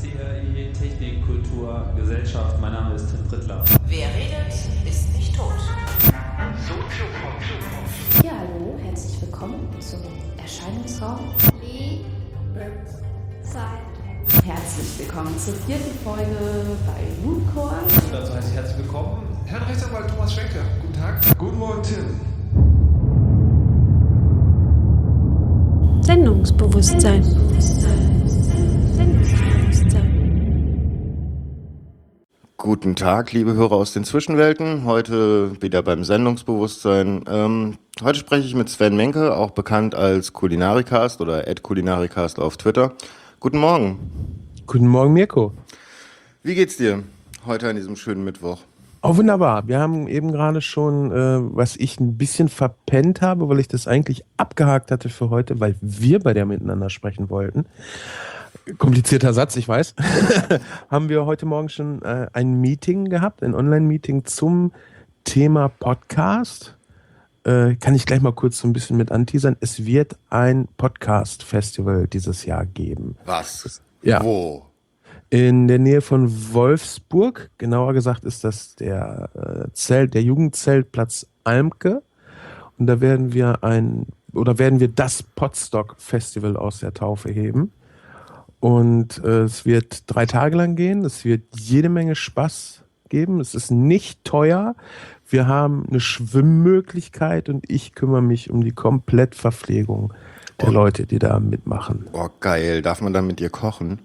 CRI Technik, Kultur, Gesellschaft. Mein Name ist Tim Prittler. Wer redet, ist nicht tot. Ja, hallo, herzlich willkommen zum Erscheinungsraum. Zeit. Herzlich willkommen zur vierten Folge bei Mooncore. Dazu heiße ich herzlich willkommen Herrn Rechtsanwalt Thomas Schenker. Guten Tag. Guten Morgen, Tim. Sendungsbewusstsein. Sendungsbewusstsein. Guten Tag, liebe Hörer aus den Zwischenwelten. Heute wieder beim Sendungsbewusstsein. Ähm, heute spreche ich mit Sven Menke, auch bekannt als Kulinarikast oder Kulinarikast auf Twitter. Guten Morgen. Guten Morgen, Mirko. Wie geht's dir heute an diesem schönen Mittwoch? Oh, wunderbar. Wir haben eben gerade schon, äh, was ich ein bisschen verpennt habe, weil ich das eigentlich abgehakt hatte für heute, weil wir bei der miteinander sprechen wollten. Komplizierter Satz, ich weiß. haben wir heute Morgen schon äh, ein Meeting gehabt, ein Online-Meeting zum Thema Podcast. Äh, kann ich gleich mal kurz so ein bisschen mit anteasern. Es wird ein Podcast-Festival dieses Jahr geben. Was? Ja. Wo? In der Nähe von Wolfsburg, genauer gesagt ist das der äh, Zelt, der Jugendzeltplatz Almke. Und da werden wir ein oder werden wir das Potstock Festival aus der Taufe heben. Und äh, es wird drei Tage lang gehen. Es wird jede Menge Spaß geben. Es ist nicht teuer. Wir haben eine Schwimmmöglichkeit und ich kümmere mich um die Komplettverpflegung der Oh. Leute, die da mitmachen. Oh, geil. Darf man da mit dir kochen?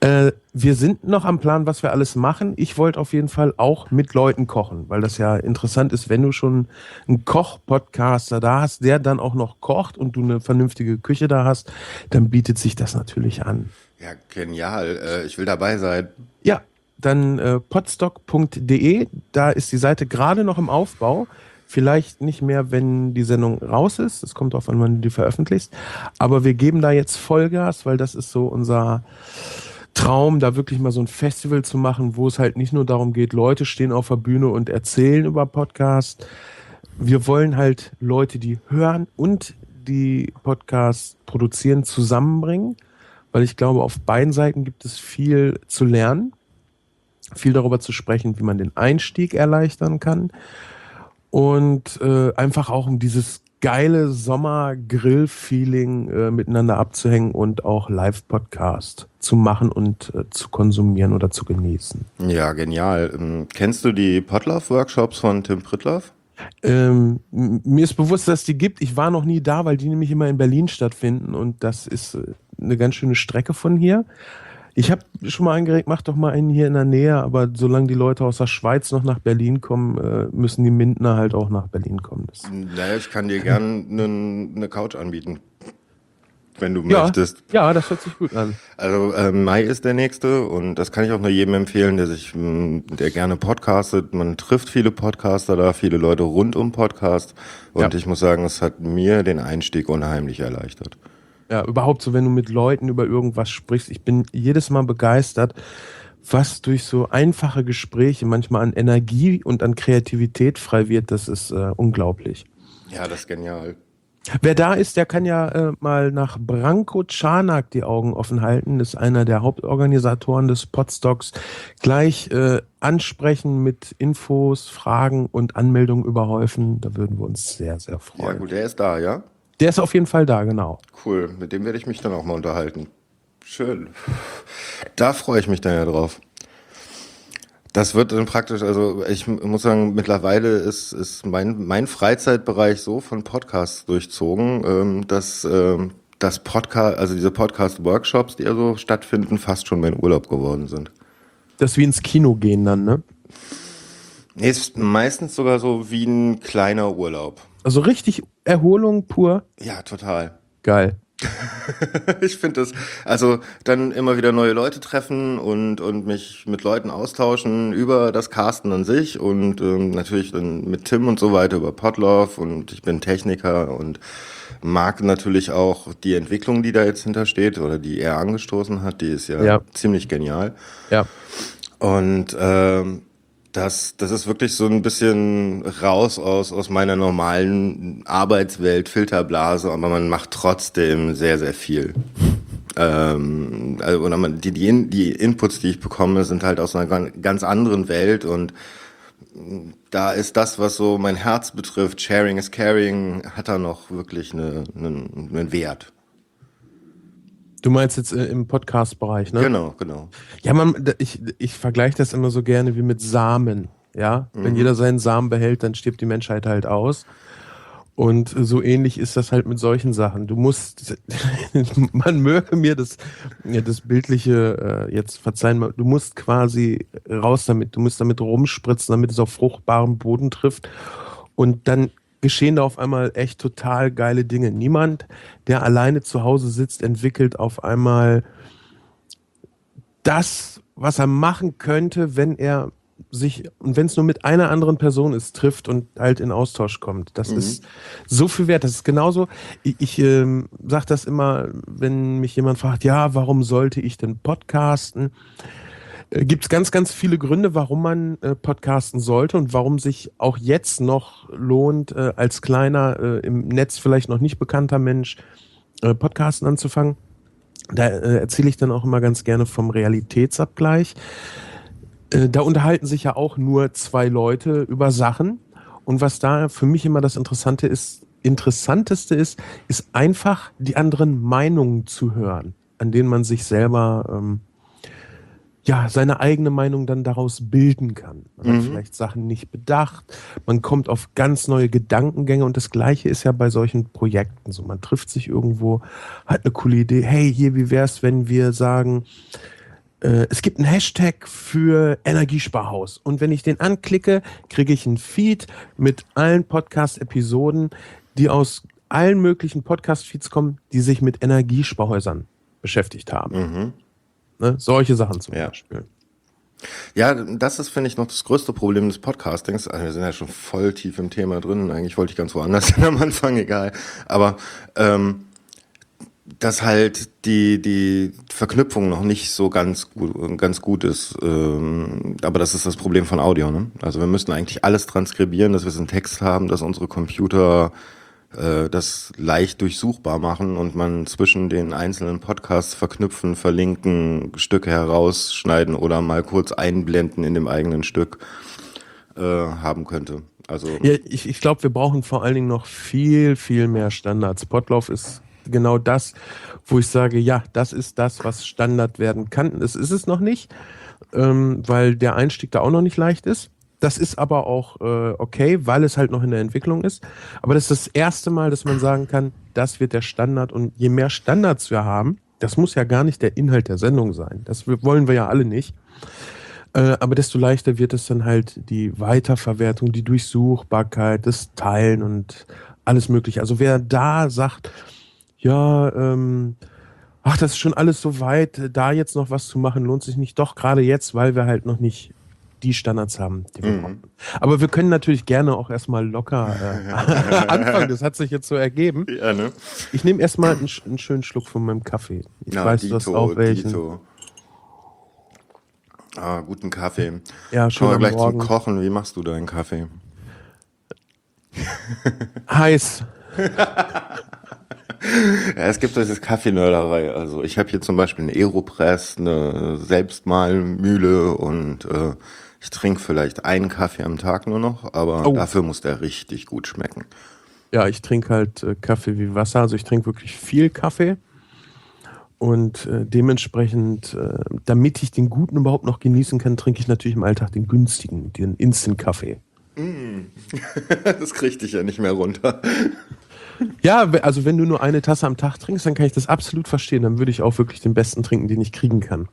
Äh, wir sind noch am Plan, was wir alles machen. Ich wollte auf jeden Fall auch mit Leuten kochen, weil das ja interessant ist, wenn du schon einen Koch-Podcaster da hast, der dann auch noch kocht und du eine vernünftige Küche da hast, dann bietet sich das natürlich an. Ja, genial. Äh, ich will dabei sein. Ja, dann äh, podstock.de, da ist die Seite gerade noch im Aufbau. Vielleicht nicht mehr, wenn die Sendung raus ist. Es kommt darauf an, wann du die veröffentlichst. Aber wir geben da jetzt Vollgas, weil das ist so unser Traum, da wirklich mal so ein Festival zu machen, wo es halt nicht nur darum geht, Leute stehen auf der Bühne und erzählen über Podcast. Wir wollen halt Leute, die hören und die Podcasts produzieren, zusammenbringen, weil ich glaube, auf beiden Seiten gibt es viel zu lernen viel darüber zu sprechen, wie man den Einstieg erleichtern kann und äh, einfach auch um dieses geile Sommer-Grill-Feeling äh, miteinander abzuhängen und auch Live-Podcast zu machen und äh, zu konsumieren oder zu genießen. Ja, genial. Ähm, kennst du die Potlauf-Workshops von Tim Prittlaff? Ähm, mir ist bewusst, dass die gibt. Ich war noch nie da, weil die nämlich immer in Berlin stattfinden und das ist äh, eine ganz schöne Strecke von hier. Ich habe schon mal angeregt, mach doch mal einen hier in der Nähe, aber solange die Leute aus der Schweiz noch nach Berlin kommen, äh, müssen die Mindner halt auch nach Berlin kommen. Das, Naja, ich kann dir gern nen- eine Couch anbieten, wenn du ja, möchtest. ja, das hört sich gut an. Also äh, Mai ist der nächste und das kann ich auch nur jedem empfehlen, der sich, mh, der gerne podcastet. Man trifft viele Podcaster da, viele Leute rund um Podcast und Ja. ich muss sagen, es hat mir den Einstieg unheimlich erleichtert. Ja, überhaupt so, wenn du mit Leuten über irgendwas sprichst. Ich bin jedes Mal begeistert, was durch so einfache Gespräche manchmal an Energie und an Kreativität frei wird. Das ist äh, unglaublich. Ja, das ist genial. Wer da ist, der kann ja äh, mal nach Branko Czarnak die Augen offen halten. Das ist einer der Hauptorganisatoren des Podstocks. Gleich äh, ansprechen mit Infos, Fragen und Anmeldungen überhäufen. Da würden wir uns sehr, sehr Ja freuen. gut, der ist da, ja? Der ist auf jeden Fall da, genau. Cool, mit dem werde ich mich dann auch mal unterhalten. Schön. Da freue ich mich dann ja drauf. Das wird dann praktisch, also ich muss sagen, mittlerweile ist, ist mein, mein Freizeitbereich so von Podcasts durchzogen, ähm, dass ähm, das Podcast, also diese Podcast-Workshops, die also stattfinden, fast schon mein Urlaub geworden sind. Das ist wie ins Kino gehen dann, ne? Nee, ist meistens sogar so wie ein kleiner Urlaub. Also richtig Erholung pur. Ja, total. Geil. Ich finde das, also dann immer wieder neue Leute treffen und, und mich mit Leuten austauschen über das Casten an sich und ähm, natürlich dann mit Tim und so weiter über Podlove und ich bin Techniker und mag natürlich auch die Entwicklung, die da jetzt hintersteht oder die er angestoßen hat, die ist ja, Ja. ziemlich genial. Ja. Und ähm, das, das ist wirklich so ein bisschen raus aus, aus meiner normalen Arbeitswelt, Filterblase, aber man macht trotzdem sehr, sehr viel. Ähm, also, oder man, die, die, die Inputs, die ich bekomme, sind halt aus einer ganz anderen Welt und da ist das, was so mein Herz betrifft, Sharing is Caring, hat da noch wirklich eine, einen, einen Wert. Du meinst jetzt äh, im Podcast-Bereich, ne? Genau, genau. Ja, man, ich, ich vergleiche das immer so gerne wie mit Samen. Ja, mhm. wenn jeder seinen Samen behält, dann stirbt die Menschheit halt aus. Und so ähnlich ist das halt mit solchen Sachen. Du musst, man möge mir das, ja, das Bildliche äh, jetzt verzeihen, du musst quasi raus damit, du musst damit rumspritzen, damit es auf fruchtbaren Boden trifft. Und dann geschehen da auf einmal echt total geile Dinge. Niemand, der alleine zu Hause sitzt, entwickelt auf einmal das, was er machen könnte, wenn er sich, und wenn es nur mit einer anderen Person ist, trifft und halt in Austausch kommt. Das mhm. ist so viel wert. Das ist genauso, ich, ich ähm, sage das immer, wenn mich jemand fragt, ja, warum sollte ich denn podcasten? Äh, Gibt es ganz, ganz viele Gründe, warum man äh, podcasten sollte und warum sich auch jetzt noch lohnt, äh, als kleiner, äh, im Netz vielleicht noch nicht bekannter Mensch äh, podcasten anzufangen. Da äh, erzähle ich dann auch immer ganz gerne vom Realitätsabgleich. da unterhalten sich ja auch nur zwei Leute über Sachen. Und was da für mich immer das Interessante ist, Interessanteste ist, ist einfach die anderen Meinungen zu hören, an denen man sich selber ähm, ja, seine eigene Meinung dann daraus bilden kann. Man mhm. hat vielleicht Sachen nicht bedacht, man kommt auf ganz neue Gedankengänge und das Gleiche ist ja bei solchen Projekten so. Man trifft sich irgendwo, hat eine coole Idee, hey, hier, wie wär's, wenn wir sagen, äh, es gibt einen Hashtag für Energiesparhaus und wenn ich den anklicke, kriege ich einen Feed mit allen Podcast-Episoden, die aus allen möglichen Podcast-Feeds kommen, die sich mit Energiesparhäusern beschäftigt haben. Mhm. Ne? Solche Sachen zum ja. Beispiel. Ja, das ist, finde ich, noch das größte Problem des Podcastings. Also wir sind ja schon voll tief im Thema drin. Eigentlich wollte ich ganz woanders hin am Anfang, egal. Aber ähm, dass halt die, die Verknüpfung noch nicht so ganz gut, ganz gut ist. Ähm, aber das ist das Problem von Audio. Ne? Also wir müssten eigentlich alles transkribieren, dass wir so einen Text haben, dass unsere Computer äh, das leicht durchsuchbar machen und man zwischen den einzelnen Podcasts verknüpfen, verlinken, Stücke herausschneiden oder mal kurz einblenden in dem eigenen Stück äh, haben könnte. Also ja, ich, ich glaube, wir brauchen vor allen Dingen noch viel, viel mehr Standards. Potlauf ist genau das, wo ich sage, ja, das ist das, was Standard werden kann. Das ist es noch nicht, ähm, weil der Einstieg da auch noch nicht leicht ist. Das ist aber auch äh, okay, weil es halt noch in der Entwicklung ist. Aber das ist das erste Mal, dass man sagen kann, das wird der Standard. Und je mehr Standards wir haben, das muss ja gar nicht der Inhalt der Sendung sein. Das wollen wir ja alle nicht. Äh, aber desto leichter wird es dann halt die Weiterverwertung, die Durchsuchbarkeit, das Teilen und alles Mögliche. Also wer da sagt, ja, ähm, ach, das ist schon alles so weit, da jetzt noch was zu machen, lohnt sich nicht. Doch, gerade jetzt, weil wir halt noch nicht die Standards haben, die wir mhm. brauchen. Aber wir können natürlich gerne auch erstmal locker äh, anfangen. Das hat sich jetzt so ergeben. Ja, ne? Ich nehme erstmal einen, einen, schönen Schluck von meinem Kaffee. Ich ja, weiß, Dito, du hast auch welchen. Dito. Ah, guten Kaffee. Ja, schon Kommen wir gleich Morgen. zum Kochen. Wie machst du deinen Kaffee? Heiß. Ja, es gibt diese Kaffeenörderei. Also ich habe hier zum Beispiel eine Aeropress, eine Selbstmalmühle und äh, ich trinke vielleicht einen Kaffee am Tag nur noch, aber oh. dafür muss der richtig gut schmecken. Ja, ich trinke halt äh, Kaffee wie Wasser. Also ich trinke wirklich viel Kaffee. Und äh, dementsprechend, äh, damit ich den guten überhaupt noch genießen kann, trinke ich natürlich im Alltag den günstigen, den Instant-Kaffee. Mm. das kriege ich ja nicht mehr runter. Ja, also wenn du nur eine Tasse am Tag trinkst, dann kann ich das absolut verstehen. Dann würde ich auch wirklich den besten trinken, den ich kriegen kann.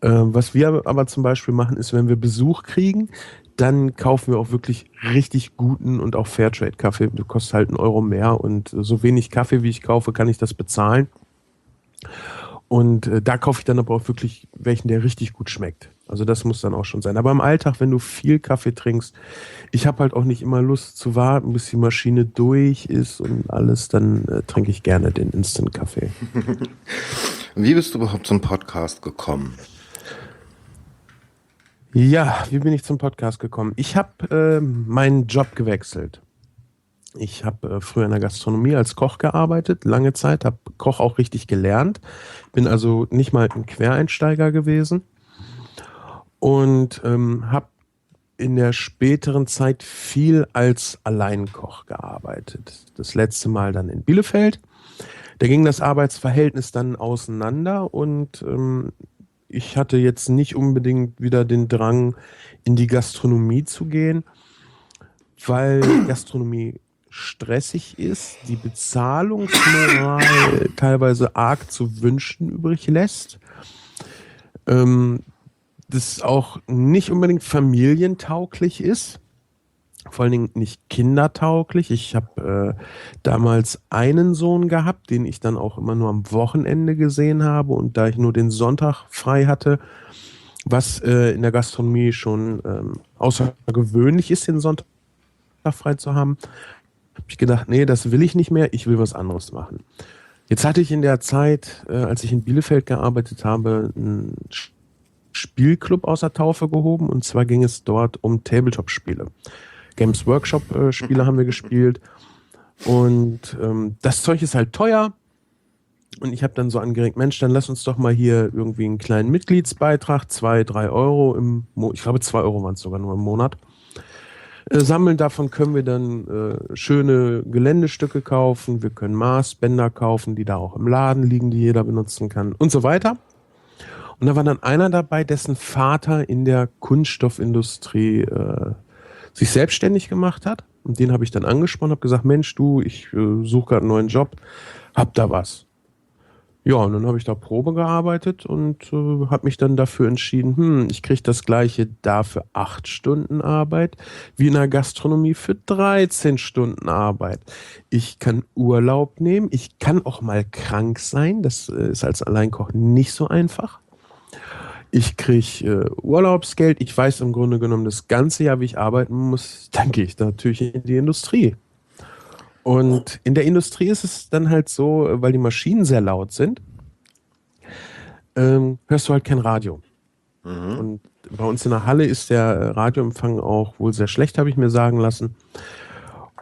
Äh, was wir aber zum Beispiel machen, ist, wenn wir Besuch kriegen, dann kaufen wir auch wirklich richtig guten und auch Fairtrade-Kaffee. Der kostet halt einen Euro mehr und so wenig Kaffee, wie ich kaufe, kann ich das bezahlen. Und äh, da kaufe ich dann aber auch wirklich welchen, der richtig gut schmeckt. Also das muss dann auch schon sein. Aber im Alltag, wenn du viel Kaffee trinkst, ich habe halt auch nicht immer Lust zu warten, bis die Maschine durch ist und alles, dann äh, trinke ich gerne den Instant-Kaffee. Wie bist du überhaupt zum Podcast gekommen? Ja, wie bin ich zum Podcast gekommen? Ich habe äh, meinen Job gewechselt. Ich habe äh, früher in der Gastronomie als Koch gearbeitet, lange Zeit, habe Koch auch richtig gelernt, bin also nicht mal ein Quereinsteiger gewesen und ähm, habe in der späteren Zeit viel als Alleinkoch gearbeitet. Das letzte Mal dann in Bielefeld. Da ging das Arbeitsverhältnis dann auseinander und ähm, ich hatte jetzt nicht unbedingt wieder den Drang, in die Gastronomie zu gehen, weil Gastronomie stressig ist, die Bezahlungsmoral teilweise arg zu wünschen übrig lässt. Ähm, das auch nicht unbedingt familientauglich ist, vor allen Dingen nicht kindertauglich. Ich habe äh, damals einen Sohn gehabt, den ich dann auch immer nur am Wochenende gesehen habe und da ich nur den Sonntag frei hatte, was äh, in der Gastronomie schon ähm, außergewöhnlich ist, den Sonntag frei zu haben, habe ich gedacht, nee, das will ich nicht mehr, ich will was anderes machen. Jetzt hatte ich in der Zeit, äh, als ich in Bielefeld gearbeitet habe, einen Spielclub aus der Taufe gehoben und zwar ging es dort um Tabletop-Spiele. Games Workshop-Spiele haben wir gespielt und ähm, das Zeug ist halt teuer und ich habe dann so angeregt, Mensch, dann lass uns doch mal hier irgendwie einen kleinen Mitgliedsbeitrag, zwei, drei Euro im Monat, ich glaube zwei Euro waren es sogar nur im Monat, äh, sammeln. Davon können wir dann äh, schöne Geländestücke kaufen, wir können Maßbänder kaufen, die da auch im Laden liegen, die jeder benutzen kann und so weiter. Und da war dann einer dabei, dessen Vater in der Kunststoffindustrie äh, sich selbstständig gemacht hat. Und den habe ich dann angesprochen, habe gesagt, Mensch, du, ich äh, suche gerade einen neuen Job, hab da was. Ja, und dann habe ich da Probe gearbeitet und äh, habe mich dann dafür entschieden, hm, ich kriege das gleiche da für acht Stunden Arbeit wie in der Gastronomie für 13 Stunden Arbeit. Ich kann Urlaub nehmen, ich kann auch mal krank sein, das äh, ist als Alleinkoch nicht so einfach. Ich kriege äh, Urlaubsgeld. Ich weiß im Grunde genommen das ganze Jahr, wie ich arbeiten muss. Dann gehe ich natürlich in die Industrie. Und in der Industrie ist es dann halt so, weil die Maschinen sehr laut sind, ähm, hörst du halt kein Radio. Mhm. Und bei uns in der Halle ist der Radioempfang auch wohl sehr schlecht, habe ich mir sagen lassen.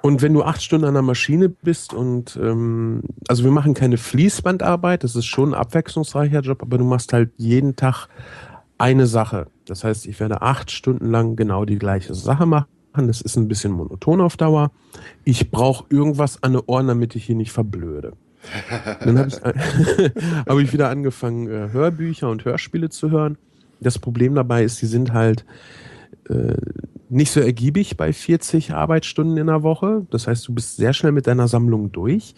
Und wenn du acht Stunden an der Maschine bist und ähm, also wir machen keine Fließbandarbeit, das ist schon ein abwechslungsreicher Job, aber du machst halt jeden Tag eine Sache. Das heißt, ich werde acht Stunden lang genau die gleiche Sache machen. Das ist ein bisschen monoton auf Dauer. Ich brauche irgendwas an den Ohren, damit ich hier nicht verblöde. Dann habe ich, hab ich wieder angefangen, äh, Hörbücher und Hörspiele zu hören. Das Problem dabei ist, die sind halt äh, nicht so ergiebig bei 40 Arbeitsstunden in der Woche. Das heißt, du bist sehr schnell mit deiner Sammlung durch.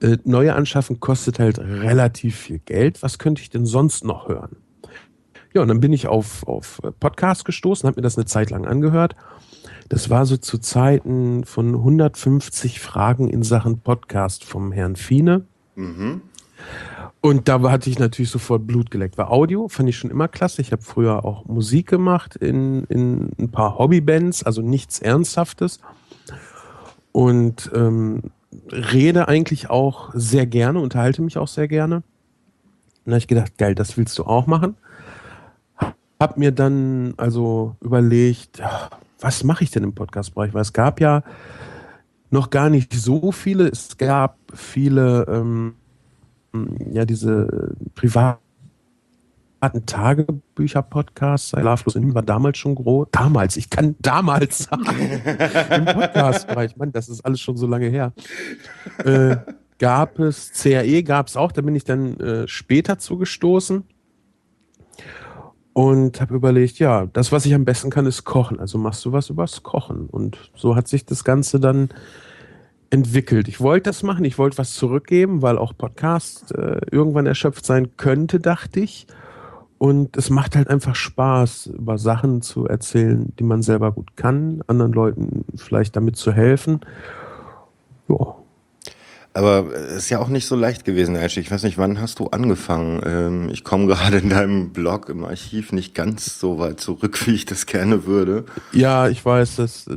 Äh, neue anschaffen kostet halt relativ viel Geld. Was könnte ich denn sonst noch hören? Ja, und dann bin ich auf, auf Podcast gestoßen, habe mir das eine Zeit lang angehört. Das war so zu Zeiten von 150 Fragen in Sachen Podcast vom Herrn Fiene. Mhm. Und da hatte ich natürlich sofort Blut geleckt. War Audio, fand ich schon immer klasse. Ich habe früher auch Musik gemacht in, in ein paar Hobbybands, also nichts Ernsthaftes. Und ähm, rede eigentlich auch sehr gerne, unterhalte mich auch sehr gerne. Und da habe ich gedacht, geil, das willst du auch machen. Hab mir dann also überlegt, was mache ich denn im Podcastbereich? Weil es gab ja noch gar nicht so viele. Es gab viele ähm, ja diese privaten Tagebücher-Podcasts, Schlaflos in war damals schon groß. Damals, ich kann damals sagen, im Podcast-Bereich, Mann, das ist alles schon so lange her. Äh, gab es, CAE gab es auch, da bin ich dann äh, später zugestoßen und habe überlegt, ja, das, was ich am besten kann, ist kochen. Also machst du was übers Kochen. Und so hat sich das Ganze dann entwickelt. Ich wollte das machen, ich wollte was zurückgeben, weil auch Podcast äh, irgendwann erschöpft sein könnte, dachte ich. Und es macht halt einfach Spaß, über Sachen zu erzählen, die man selber gut kann, anderen Leuten vielleicht damit zu helfen. Ja. Aber es ist ja auch nicht so leicht gewesen, Ash. Ich weiß nicht, wann hast du angefangen? Ähm, ich komme gerade in deinem Blog im Archiv nicht ganz so weit zurück, wie ich das gerne würde. Ja, ich weiß, das,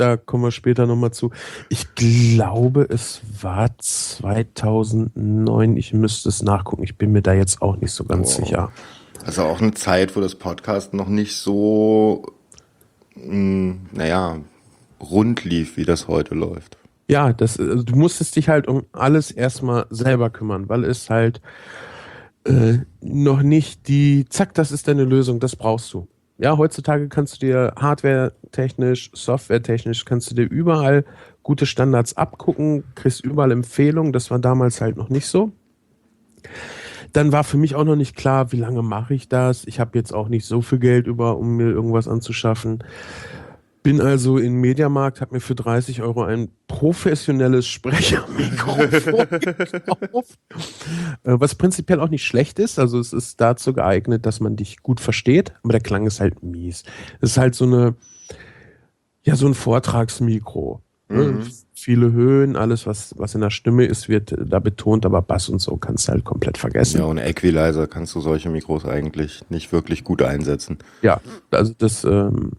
da kommen wir später nochmal zu. Ich glaube, es war 2009. Ich müsste es nachgucken. Ich bin mir da jetzt auch nicht so ganz wow. sicher. Also auch eine Zeit, wo das Podcast noch nicht so, mh, hm, naja, rund lief, wie das heute läuft. Ja, das, also du musstest dich halt um alles erstmal selber kümmern, weil es halt äh, noch nicht die, zack, das ist deine Lösung, das brauchst du. Ja, heutzutage kannst du dir hardware-technisch, software-technisch, kannst du dir überall gute Standards abgucken, kriegst überall Empfehlungen. Das war damals halt noch nicht so. Dann war für mich auch noch nicht klar, wie lange mache ich das. Ich habe jetzt auch nicht so viel Geld über, um mir irgendwas anzuschaffen. Bin also in Mediamarkt, habe mir für 30 Euro ein professionelles Sprechermikrofon gekauft, äh, was prinzipiell auch nicht schlecht ist. Also es ist dazu geeignet, dass man dich gut versteht, aber der Klang ist halt mies. Es ist halt so eine, ja, so ein Vortragsmikro. Ne? Mhm. Viele Höhen, alles, was, was in der Stimme ist, wird da betont, aber Bass und so kannst du halt komplett vergessen. Ja, ohne Equalizer kannst du solche Mikros eigentlich nicht wirklich gut einsetzen. Ja, also das. Ähm,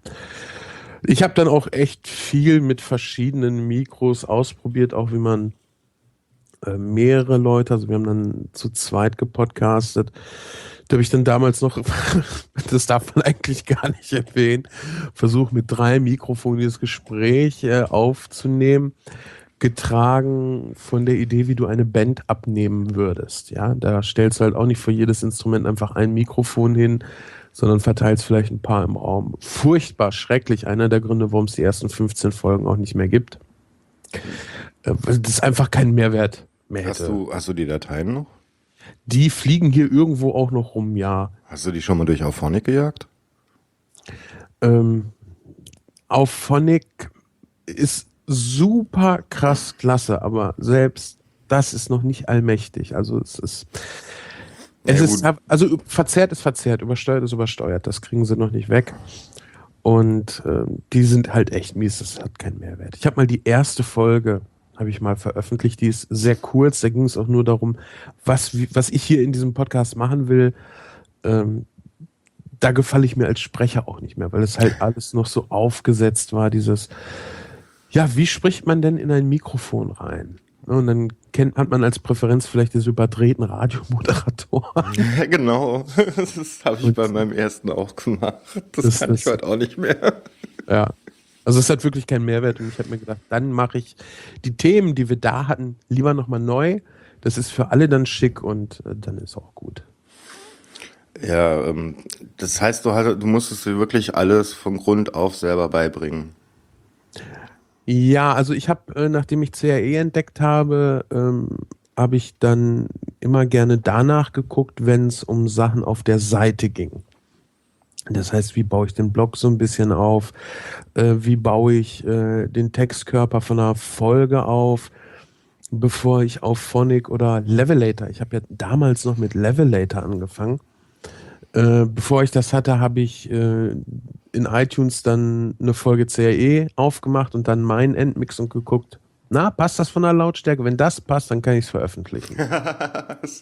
ich habe dann auch echt viel mit verschiedenen Mikros ausprobiert, auch wie man äh, mehrere Leute, also wir haben dann zu zweit gepodcastet. Da habe ich dann damals noch, das darf man eigentlich gar nicht erwähnen, versucht mit drei Mikrofonen dieses Gespräch äh, aufzunehmen, getragen von der Idee, wie du eine Band abnehmen würdest. Ja, da stellst du halt auch nicht für jedes Instrument einfach ein Mikrofon hin, sondern verteilst vielleicht ein paar im Raum. Furchtbar schrecklich. Einer der Gründe, warum es die ersten 15 Folgen auch nicht mehr gibt. Äh, Das ist einfach kein Mehrwert mehr Hast hätte. du, hast du die Dateien noch? Die fliegen hier irgendwo auch noch rum, ja. Hast du die schon mal durch Auphonic gejagt? Ähm, auf Phonic ist super krass klasse, aber selbst das ist noch nicht allmächtig. Also es ist. Es Ja, ist also verzerrt ist verzerrt, übersteuert ist übersteuert. Das kriegen sie noch nicht weg. Und ähm, die sind halt echt mies. Das hat keinen Mehrwert. Ich habe mal die erste Folge habe ich mal veröffentlicht. Die ist sehr kurz. Da ging es auch nur darum, was, wie- was ich hier in diesem Podcast machen will. Ähm, da gefalle ich mir als Sprecher auch nicht mehr, weil es halt alles noch so aufgesetzt war, dieses, ja, wie spricht man denn in ein Mikrofon rein? Und dann kennt, hat man als Präferenz vielleicht diese überdrehten Radiomoderatoren. Ja, genau. Das habe ich bei meinem ersten auch gemacht. Das, Das kann ich heute auch nicht mehr. Ja. Also es hat wirklich keinen Mehrwert und ich habe mir gedacht, dann mache ich die Themen, die wir da hatten, lieber nochmal neu. Das ist für alle dann schick und äh, dann ist auch gut. Ja, ähm, das heißt, du musstest dir wirklich alles von Grund auf selber beibringen. Ja, also ich habe, äh, nachdem ich CAE entdeckt habe, ähm, habe ich dann immer gerne danach geguckt, wenn es um Sachen auf der Seite ging. Das heißt, wie baue ich den Blog so ein bisschen auf? Äh, wie baue ich äh, den Textkörper von einer Folge auf, bevor ich auf Phonic oder Levelator, ich habe ja damals noch mit Levelator angefangen. Äh, bevor ich das hatte, habe ich äh, in iTunes dann eine Folge CRE aufgemacht und dann meinen Endmix und geguckt, na, passt das von der Lautstärke? Wenn das passt, dann kann ich es veröffentlichen.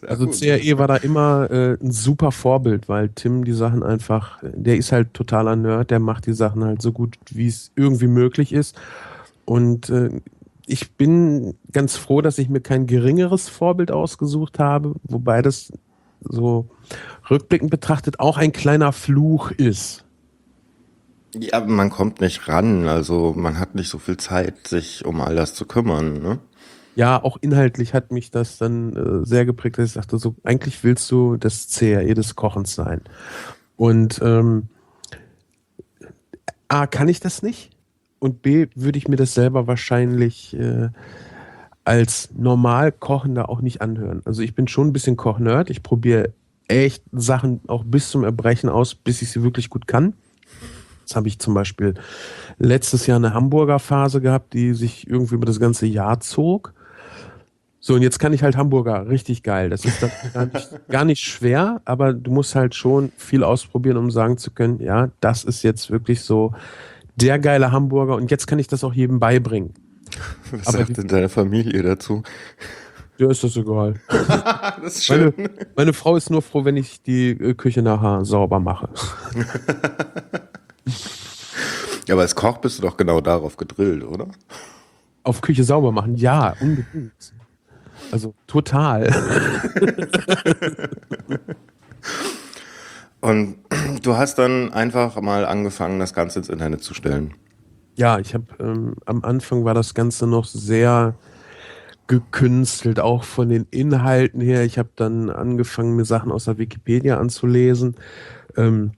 Also gut. CRE war da immer äh, ein super Vorbild, weil Tim die Sachen einfach, der ist halt totaler Nerd, der macht die Sachen halt so gut, wie es irgendwie möglich ist. Und äh, ich bin ganz froh, dass ich mir kein geringeres Vorbild ausgesucht habe, wobei das so rückblickend betrachtet auch ein kleiner Fluch ist. Ja, man kommt nicht ran. Also man hat nicht so viel Zeit, sich um all das zu kümmern. Ne? Ja, auch inhaltlich hat mich das dann äh, sehr geprägt, dass ich dachte, so eigentlich willst du das CRE des Kochens sein. Und ähm, A, kann ich das nicht? Und B, würde ich mir das selber wahrscheinlich äh, als normal Kochender auch nicht anhören. Also ich bin schon ein bisschen Kochnerd. Ich probiere echt Sachen auch bis zum Erbrechen aus, bis ich sie wirklich gut kann. Jetzt habe ich zum Beispiel letztes Jahr eine Hamburger Phase gehabt, die sich irgendwie über das ganze Jahr zog. So, und jetzt kann ich halt Hamburger richtig geil. Das ist gar nicht, gar nicht schwer, aber du musst halt schon viel ausprobieren, um sagen zu können, ja, das ist jetzt wirklich so der geile Hamburger und jetzt kann ich das auch jedem beibringen. Was Aber sagt denn deine Familie dazu? Ja, ist das egal. Das ist Meine, meine Frau ist nur froh, wenn ich die äh, Küche nachher sauber mache. Ja, aber als Koch bist du doch genau darauf gedrillt, oder? Auf Küche sauber machen, ja, unbedingt. Also total. Und du hast dann einfach mal angefangen, das Ganze ins Internet zu stellen. Ja, ich habe ähm, am Anfang war das Ganze noch sehr gekünstelt, auch von den Inhalten her. Ich habe dann angefangen, mir Sachen aus der Wikipedia anzulesen. Ähm,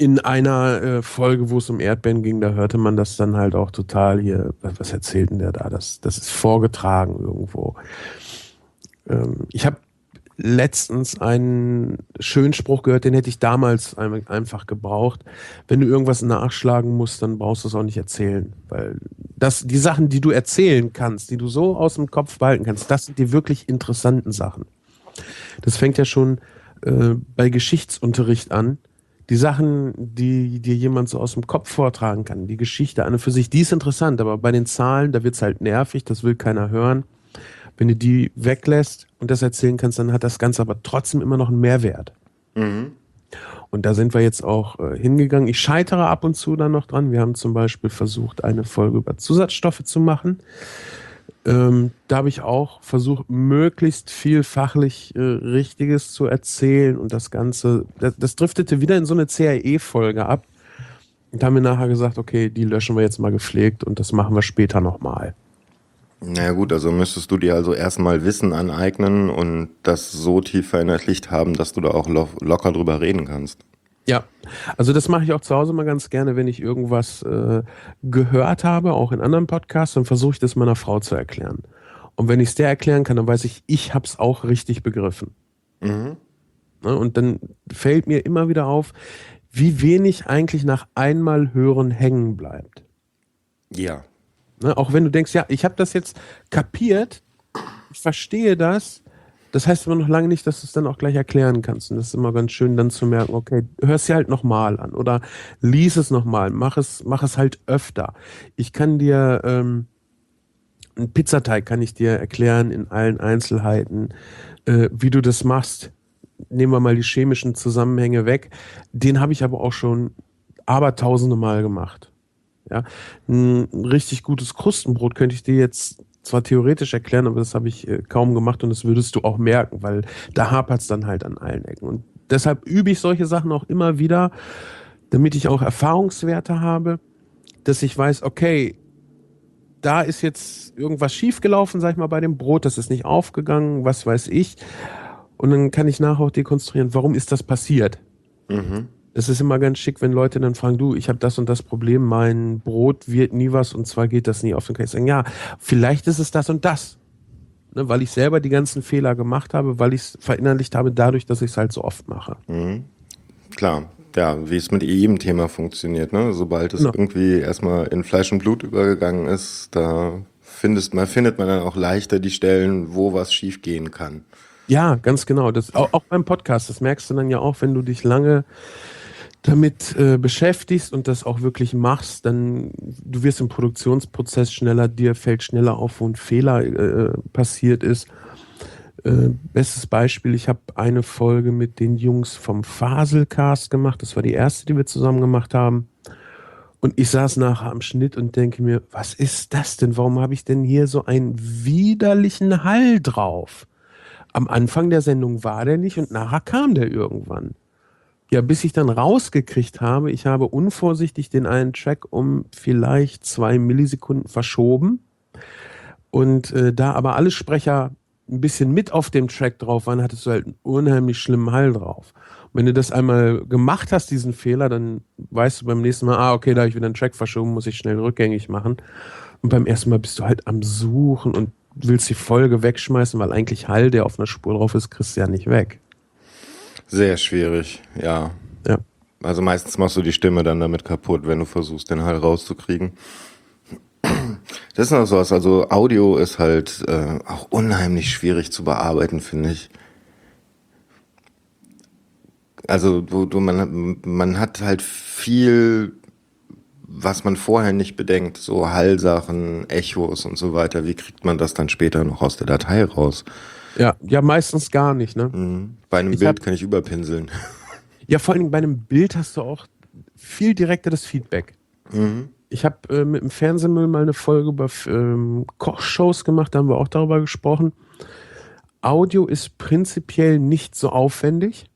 in einer äh, Folge, wo es um Erdbeeren ging, da hörte man das dann halt auch total hier, was, erzählt denn der da? Das, das ist vorgetragen irgendwo. Ähm, ich habe letztens einen schönen Spruch gehört, den hätte ich damals einfach gebraucht. Wenn du irgendwas nachschlagen musst, dann brauchst du es auch nicht erzählen. Weil das, die Sachen, die du erzählen kannst, die du so aus dem Kopf behalten kannst, das sind die wirklich interessanten Sachen. Das fängt ja schon äh, bei Geschichtsunterricht an die Sachen, die dir jemand so aus dem Kopf vortragen kann, die Geschichte an und für sich, die ist interessant, aber bei den Zahlen, da wird es halt nervig, das will keiner hören. Wenn du die weglässt und das erzählen kannst, dann hat das Ganze aber trotzdem immer noch einen Mehrwert. Mhm. Und da sind wir jetzt auch äh, hingegangen. Ich scheitere ab und zu dann noch dran. Wir haben zum Beispiel versucht, eine Folge über Zusatzstoffe zu machen. Ähm, da habe ich auch versucht, möglichst viel fachlich äh, Richtiges zu erzählen und das Ganze, das, das driftete wieder in so eine CAE-Folge ab. Und haben mir nachher gesagt, okay, die löschen wir jetzt mal gepflegt und das machen wir später nochmal. Naja gut, also müsstest du dir also erstmal Wissen aneignen und das so tief verinnerlicht haben, dass du da auch lo locker drüber reden kannst. Ja, also das mache ich auch zu Hause mal ganz gerne, wenn ich irgendwas äh, gehört habe, auch in anderen Podcasts, dann versuche ich das meiner Frau zu erklären. Und wenn ich es der erklären kann, dann weiß ich, ich habe es auch richtig begriffen. Mhm. Ne, und dann fällt mir immer wieder auf, wie wenig eigentlich nach einmal hören hängen bleibt. Ja. Ne, auch wenn du denkst, ja, ich habe das jetzt kapiert, ich verstehe das, das heißt aber noch lange nicht, dass du es dann auch gleich erklären kannst. Und das ist immer ganz schön, dann zu merken, okay, hör es dir halt nochmal an oder lies es nochmal, mach es, mach es halt öfter. Ich kann dir ähm, einen Pizzateig kann ich dir erklären in allen Einzelheiten, äh, wie du das machst. Nehmen wir mal die chemischen Zusammenhänge weg. Den habe ich aber auch schon abertausende Mal gemacht. Ja, ein richtig gutes Krustenbrot könnte ich dir jetzt zwar theoretisch erklären, aber das habe ich äh, kaum gemacht und das würdest du auch merken, weil da hapert es dann halt an allen Ecken. Und deshalb übe ich solche Sachen auch immer wieder, damit ich auch Erfahrungswerte habe, dass ich weiß, okay, da ist jetzt irgendwas schiefgelaufen, sag ich mal, bei dem Brot, das ist nicht aufgegangen, was weiß ich. Und dann kann ich nachher auch dekonstruieren, warum ist das passiert. Mhm es ist immer ganz schick, wenn Leute dann fragen, du, ich habe das und das Problem, mein Brot wird nie was und zwar geht das nie auf. Dann kann ich sagen, ja, vielleicht ist es das und das. Ne, weil ich selber die ganzen Fehler gemacht habe, weil ich es verinnerlicht habe, dadurch, dass ich es halt so oft mache. Mhm. Klar, ja, wie es mit jedem Thema funktioniert. Ne? Sobald es genau. irgendwie erstmal in Fleisch und Blut übergegangen ist, da findest man, findet man dann auch leichter die Stellen, wo was schiefgehen kann. Ja, ganz genau. Das, auch, auch beim Podcast, das merkst du dann ja auch, wenn du dich lange damit äh, beschäftigst und das auch wirklich machst, dann du wirst im Produktionsprozess schneller, dir fällt schneller auf, wo ein Fehler äh, passiert ist. Äh, bestes Beispiel, ich habe eine Folge mit den Jungs vom Faselcast gemacht. Das war die erste, die wir zusammen gemacht haben. Und ich saß nachher am Schnitt und denke mir, was ist das denn? Warum habe ich denn hier so einen widerlichen Hall drauf? Am Anfang der Sendung war der nicht und nachher kam der irgendwann. Ja, bis ich dann rausgekriegt habe, ich habe unvorsichtig den einen Track um vielleicht zwei Millisekunden verschoben. Und äh, da aber alle Sprecher ein bisschen mit auf dem Track drauf waren, hattest du halt einen unheimlich schlimmen Hall drauf. Und wenn du das einmal gemacht hast, diesen Fehler, dann weißt du beim nächsten Mal, ah, okay, da habe ich wieder einen Track verschoben, muss ich schnell rückgängig machen. Und beim ersten Mal bist du halt am Suchen und willst die Folge wegschmeißen, weil eigentlich Hall, der auf einer Spur drauf ist, kriegst du ja nicht weg. Sehr schwierig, ja. Ja. Also meistens machst du die Stimme dann damit kaputt, wenn du versuchst, den Hall rauszukriegen. Das ist noch sowas, also Audio ist halt äh, auch unheimlich schwierig zu bearbeiten, finde ich. Also du, du, man, man hat halt viel, was man vorher nicht bedenkt, so Hallsachen, Echos und so weiter. Wie kriegt man das dann später noch aus der Datei raus? Ja, ja, meistens gar nicht, ne? Mhm. Bei einem ich Bild hab, kann ich überpinseln. Ja, vor allem bei einem Bild hast du auch viel direkteres Feedback. Mhm. Ich habe äh, mit dem Fernsehmüll mal eine Folge über ähm, Kochshows gemacht, da haben wir auch darüber gesprochen. Audio ist prinzipiell nicht so aufwendig,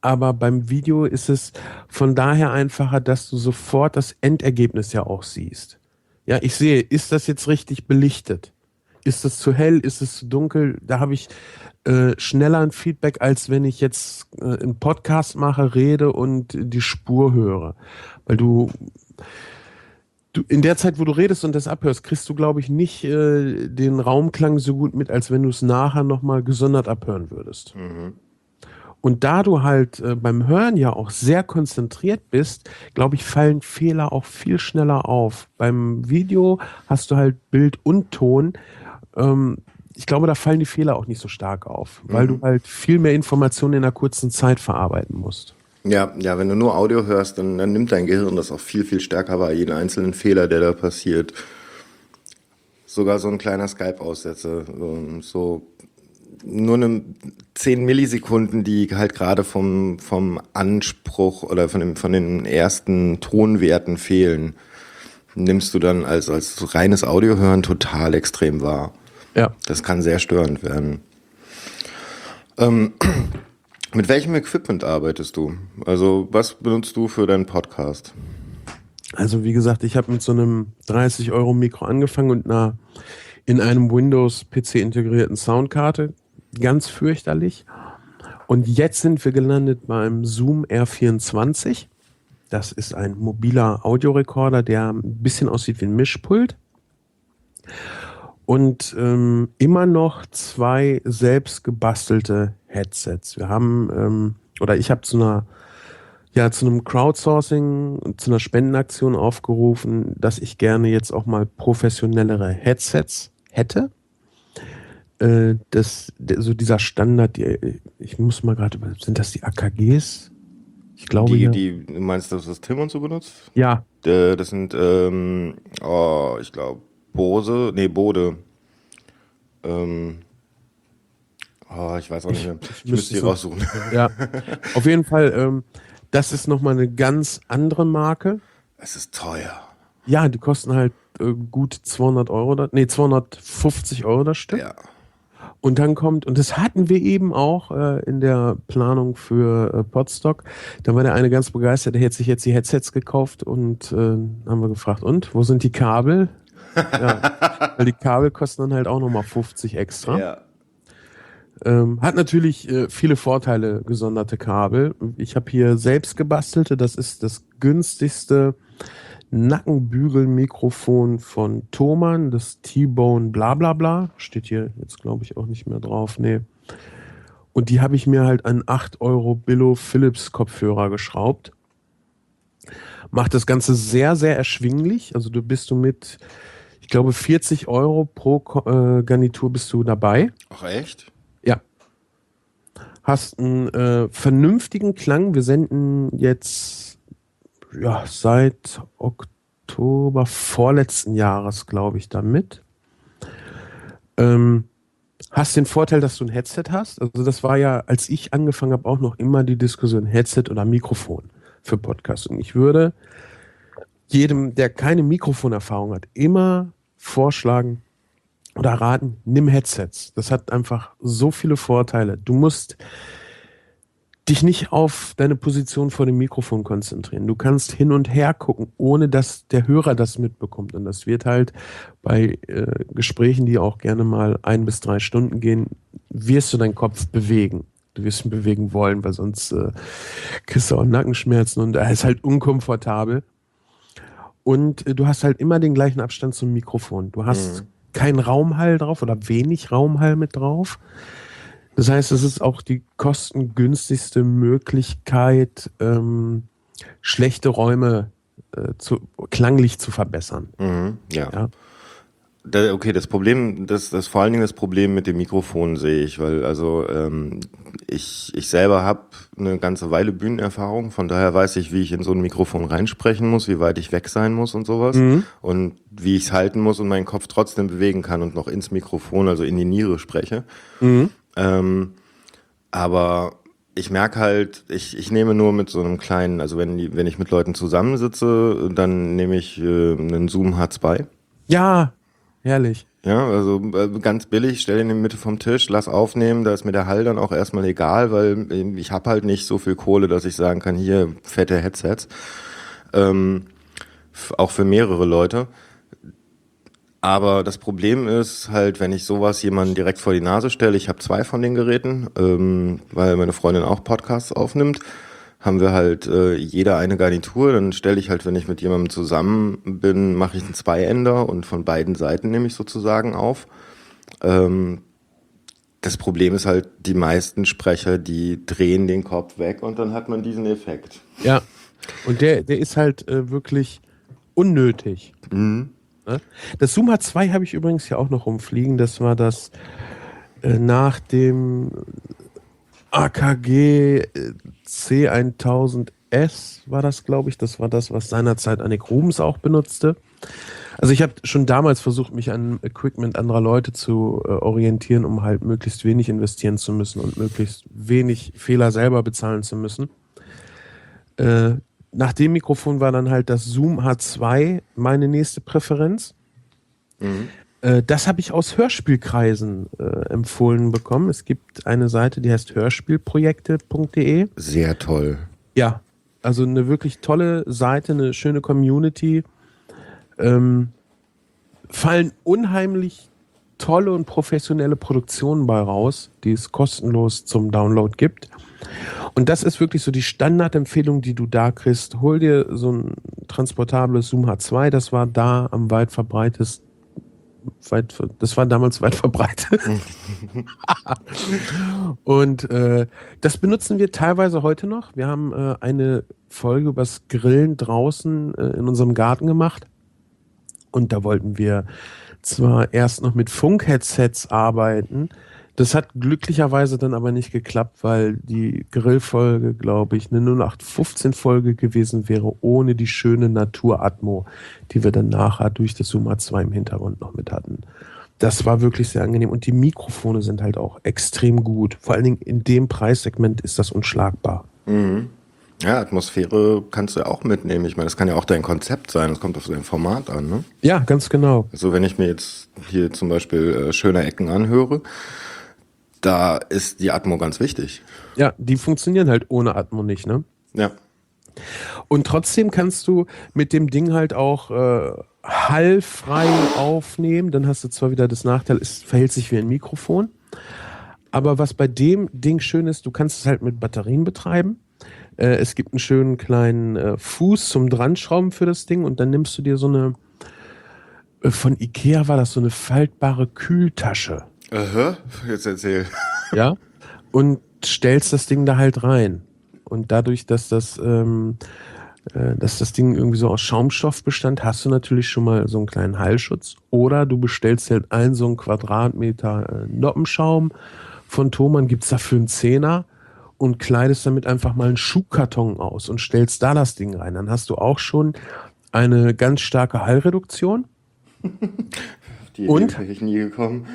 aber beim Video ist es von daher einfacher, dass du sofort das Endergebnis ja auch siehst. Ja, ich sehe, ist das jetzt richtig belichtet? Ist es zu hell? Ist es zu dunkel? Da habe ich äh, schneller ein Feedback, als wenn ich jetzt äh, einen Podcast mache, rede und die Spur höre. Weil du, du in der Zeit, wo du redest und das abhörst, kriegst du, glaube ich, nicht äh, den Raumklang so gut mit, als wenn du es nachher nochmal gesondert abhören würdest. Mhm. Und da du halt äh, beim Hören ja auch sehr konzentriert bist, glaube ich, fallen Fehler auch viel schneller auf. Beim Video hast du halt Bild und Ton. Ähm, ich glaube, da fallen die Fehler auch nicht so stark auf, weil Mhm. du halt viel mehr Informationen in einer kurzen Zeit verarbeiten musst. Ja, ja, wenn du nur Audio hörst, dann, dann nimmt dein Gehirn das auch viel, viel stärker wahr, jeden einzelnen Fehler, der da passiert. Sogar so ein kleiner Skype-Aussetzer, so, so nur eine 10 Millisekunden, die halt gerade vom, vom Anspruch oder von, dem, von den ersten Tonwerten fehlen, nimmst du dann als, als reines Audiohören total extrem wahr. Ja. Das kann sehr störend werden. Ähm, mit welchem Equipment arbeitest du? Also was benutzt du für deinen Podcast? Also wie gesagt, ich habe mit so einem 30 Euro Mikro angefangen und einer in einem Windows PC integrierten Soundkarte. Ganz fürchterlich. Und jetzt sind wir gelandet beim Zoom R24. Das ist ein mobiler Audiorekorder, der ein bisschen aussieht wie ein Mischpult. Und ähm, immer noch zwei selbst gebastelte Headsets. Wir haben, ähm, oder ich habe zu einer ja, zu einem Crowdsourcing und zu einer Spendenaktion aufgerufen, dass ich gerne jetzt auch mal professionellere Headsets hätte. Äh, das, so dieser Standard, die, ich muss mal gerade, über- sind das die AKGs? Ich glaube, Die, ja. die, du meinst, dass das Tim und so benutzt? ja, Äh, Das sind, ähm, oh, ich glaube, Bose, nee, Bode. Ähm, oh, ich weiß auch nicht mehr. Ich, müsste müsste die raussuchen. ja. Auf jeden Fall, ähm, das ist nochmal eine ganz andere Marke. Es ist teuer. Ja, die kosten halt äh, gut 200 Euro, da, nee, 250 Euro das Stück. Ja. Und dann kommt, und das hatten wir eben auch äh, in der Planung für äh, Podstock. Da war der eine ganz begeistert, der hat sich jetzt die Headsets gekauft und äh, haben wir gefragt, und wo sind die Kabel? Ja, weil die Kabel kosten dann halt auch nochmal 50 extra. Ja. Ähm, hat natürlich äh, viele Vorteile, gesonderte Kabel. Ich habe hier selbst gebastelte, das ist das günstigste Nackenbügelmikrofon von Thomann, das T-Bone bla bla bla. Steht hier jetzt, glaube ich, auch nicht mehr drauf. Nee. Und die habe ich mir halt an 8 Euro Billo Philips Kopfhörer geschraubt. Macht das Ganze sehr, sehr erschwinglich. Also du bist du mit, glaube, 40 Euro pro äh, Garnitur bist du dabei. Ach, echt? Ja. Hast einen äh, vernünftigen Klang. Wir senden jetzt ja, seit Oktober vorletzten Jahres, glaube ich, damit. Ähm, hast den Vorteil, dass du ein Headset hast. Also das war ja, als ich angefangen habe, auch noch immer die Diskussion Headset oder Mikrofon für Podcasts. Und ich würde jedem, der keine Mikrofonerfahrung hat, immer vorschlagen, oder raten, nimm Headsets. Das hat einfach so viele Vorteile. Du musst dich nicht auf deine Position vor dem Mikrofon konzentrieren. Du kannst hin und her gucken, ohne dass der Hörer das mitbekommt. Und das wird halt bei äh, Gesprächen, die auch gerne mal ein bis drei Stunden gehen, wirst du deinen Kopf bewegen. Du wirst ihn bewegen wollen, weil sonst äh, kriegst du auch Nackenschmerzen und er ist halt unkomfortabel. Und äh, du hast halt immer den gleichen Abstand zum Mikrofon. Du hast keinen Raumhall drauf oder wenig Raumhall mit drauf. Das heißt, es ist auch die kostengünstigste Möglichkeit, ähm, schlechte Räume äh, zu, klanglich zu verbessern. Mhm, ja. Ja. Da, okay, das Problem, das, das vor allen Dingen das Problem mit dem Mikrofon sehe ich, weil also ähm, ich, ich selber habe eine ganze Weile Bühnenerfahrung, von daher weiß ich, wie ich in so ein Mikrofon reinsprechen muss, wie weit ich weg sein muss und sowas und wie ich es halten muss und meinen Kopf trotzdem bewegen kann und noch ins Mikrofon, also in die Niere spreche. Ähm, aber ich merke halt, ich, ich nehme nur mit so einem kleinen, also wenn, die, wenn ich mit Leuten zusammensitze, dann nehme ich äh, einen Zoom H2. Ja, herrlich. Ja, also äh, ganz billig, stell ihn in die Mitte vom Tisch, lass aufnehmen, da ist mir der Hall dann auch erstmal egal, weil ähm, ich habe halt nicht so viel Kohle, dass ich sagen kann, hier fette Headsets. Ähm, auch für mehrere Leute. Aber das Problem ist halt, wenn ich sowas jemandem direkt vor die Nase stelle, ich habe zwei von den Geräten, ähm, weil meine Freundin auch Podcasts aufnimmt, haben wir halt äh, jeder eine Garnitur. Dann stelle ich halt, wenn ich mit jemandem zusammen bin, mache ich einen Zweiender und von beiden Seiten nehme ich sozusagen auf. Ähm, das Problem ist halt, die meisten Sprecher, die drehen den Kopf weg und dann hat man diesen Effekt. Ja. Und der, der ist halt äh, wirklich unnötig. Mhm. Ne? Das Zoom H2 habe ich übrigens ja auch noch rumfliegen. Das war das äh, nach dem AKG äh, C1000S war das, glaube ich. Das war das, was seinerzeit Annik Rubens auch benutzte. Also ich habe schon damals versucht, mich an Equipment anderer Leute zu äh, orientieren, um halt möglichst wenig investieren zu müssen und möglichst wenig Fehler selber bezahlen zu müssen. Äh, nach dem Mikrofon war dann halt das Zoom H2 meine nächste Präferenz. Äh, das habe ich aus Hörspielkreisen äh, empfohlen bekommen. Es gibt eine Seite, die heißt hörspielprojekte.de. Sehr toll. Ja, also eine wirklich tolle Seite, eine schöne Community. Ähm, fallen unheimlich tolle und professionelle Produktionen bei raus, die es kostenlos zum Download gibt. Und das ist wirklich so die Standardempfehlung, die du da kriegst. Hol dir so ein transportables Zoom H2, das war da am weit verbreitesten. Weit, das war damals weit verbreitet. Und äh, das benutzen wir teilweise heute noch. Wir haben äh, eine Folge übers Grillen draußen äh, in unserem Garten gemacht. Und da wollten wir zwar erst noch mit Funk-Headsets arbeiten. Das hat glücklicherweise dann aber nicht geklappt, weil die Grillfolge, glaube ich, eine 0815-Folge gewesen wäre, ohne die schöne Naturatmo, die wir dann nachher durch das Zoom A2 im Hintergrund noch mit hatten. Das war wirklich sehr angenehm. Und die Mikrofone sind halt auch extrem gut. Vor allen Dingen in dem Preissegment ist das unschlagbar. Ja, Atmosphäre kannst du ja auch mitnehmen. Ich meine, das kann ja auch dein Konzept sein. Das kommt auf dein Format an. Ne? Ja, ganz genau. Also wenn ich mir jetzt hier zum Beispiel äh, schöne Ecken anhöre, da ist die Atmo ganz wichtig. Ja, die funktionieren halt ohne Atmo nicht, ne? Ja. Und trotzdem kannst du mit dem Ding halt auch äh, hallfrei aufnehmen. Dann hast du zwar wieder das Nachteil, es verhält sich wie ein Mikrofon. Aber was bei dem Ding schön ist, du kannst es halt mit Batterien betreiben. Äh, es gibt einen schönen kleinen äh, Fuß zum Dranschrauben für das Ding und dann nimmst du dir so eine, äh, von Ikea war das so eine faltbare Kühltasche. Aha, jetzt erzähl. ja, und stellst das Ding da halt rein. Und dadurch, dass das, ähm, äh, dass das Ding irgendwie so aus Schaumstoff bestand, hast du natürlich schon mal so einen kleinen Heilschutz. Oder du bestellst halt einen so einen Quadratmeter äh, Noppenschaum von Thomann, gibt's dafür einen Zehner und kleidest damit einfach mal einen Schuhkarton aus und stellst da das Ding rein. Dann hast du auch schon eine ganz starke Hallreduktion. Die Und? bin ich nie gekommen.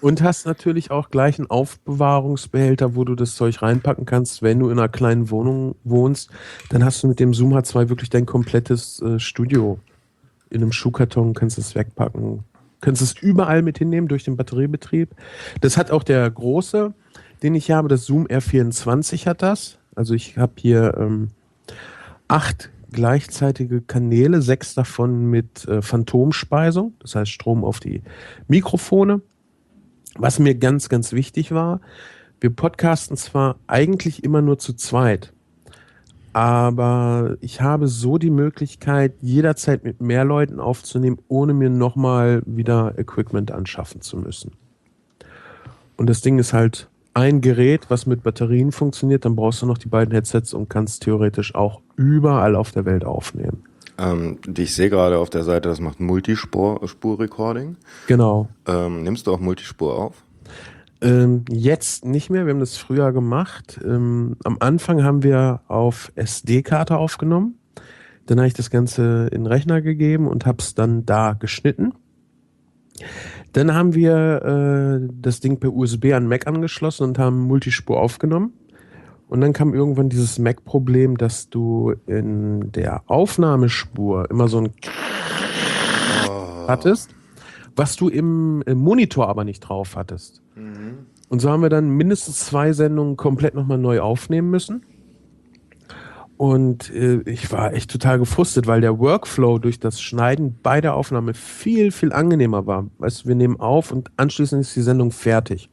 Und hast natürlich auch gleich einen Aufbewahrungsbehälter, wo du das Zeug reinpacken kannst, wenn du in einer kleinen Wohnung wohnst. Dann hast du mit dem Zoom H2 wirklich dein komplettes äh, Studio in einem Schuhkarton, kannst es wegpacken, kannst es überall mit hinnehmen durch den Batteriebetrieb. Das hat auch der große, den ich habe, das Zoom R24 hat das. Also ich habe hier ähm, acht gleichzeitige Kanäle, sechs davon mit äh, Phantomspeisung, das heißt Strom auf die Mikrofone. Was mir ganz, ganz wichtig war, wir podcasten zwar eigentlich immer nur zu zweit, aber ich habe so die Möglichkeit, jederzeit mit mehr Leuten aufzunehmen, ohne mir nochmal wieder Equipment anschaffen zu müssen. Und das Ding ist halt ein Gerät, was mit Batterien funktioniert, dann brauchst du noch die beiden Headsets und kannst theoretisch auch überall auf der Welt aufnehmen. Ähm, die ich sehe gerade auf der Seite, das macht Multispur-Recording. Genau. Ähm, nimmst du auch Multispur auf? Ähm, jetzt nicht mehr, wir haben das früher gemacht. Ähm, am Anfang haben wir auf SD-Karte aufgenommen. Dann habe ich das Ganze in den Rechner gegeben und habe es dann da geschnitten. Dann haben wir äh, das Ding per USB an Mac angeschlossen und haben Multispur aufgenommen. Und dann kam irgendwann dieses Mac-Problem, dass du in der Aufnahmespur immer so ein hattest, was du im, im Monitor aber nicht drauf hattest. Und so haben wir dann mindestens zwei Sendungen komplett nochmal neu aufnehmen müssen. Und äh, ich war echt total gefrustet, weil der Workflow durch das Schneiden bei der Aufnahme viel, viel angenehmer war. Weißt du, wir nehmen auf und anschließend ist die Sendung fertig.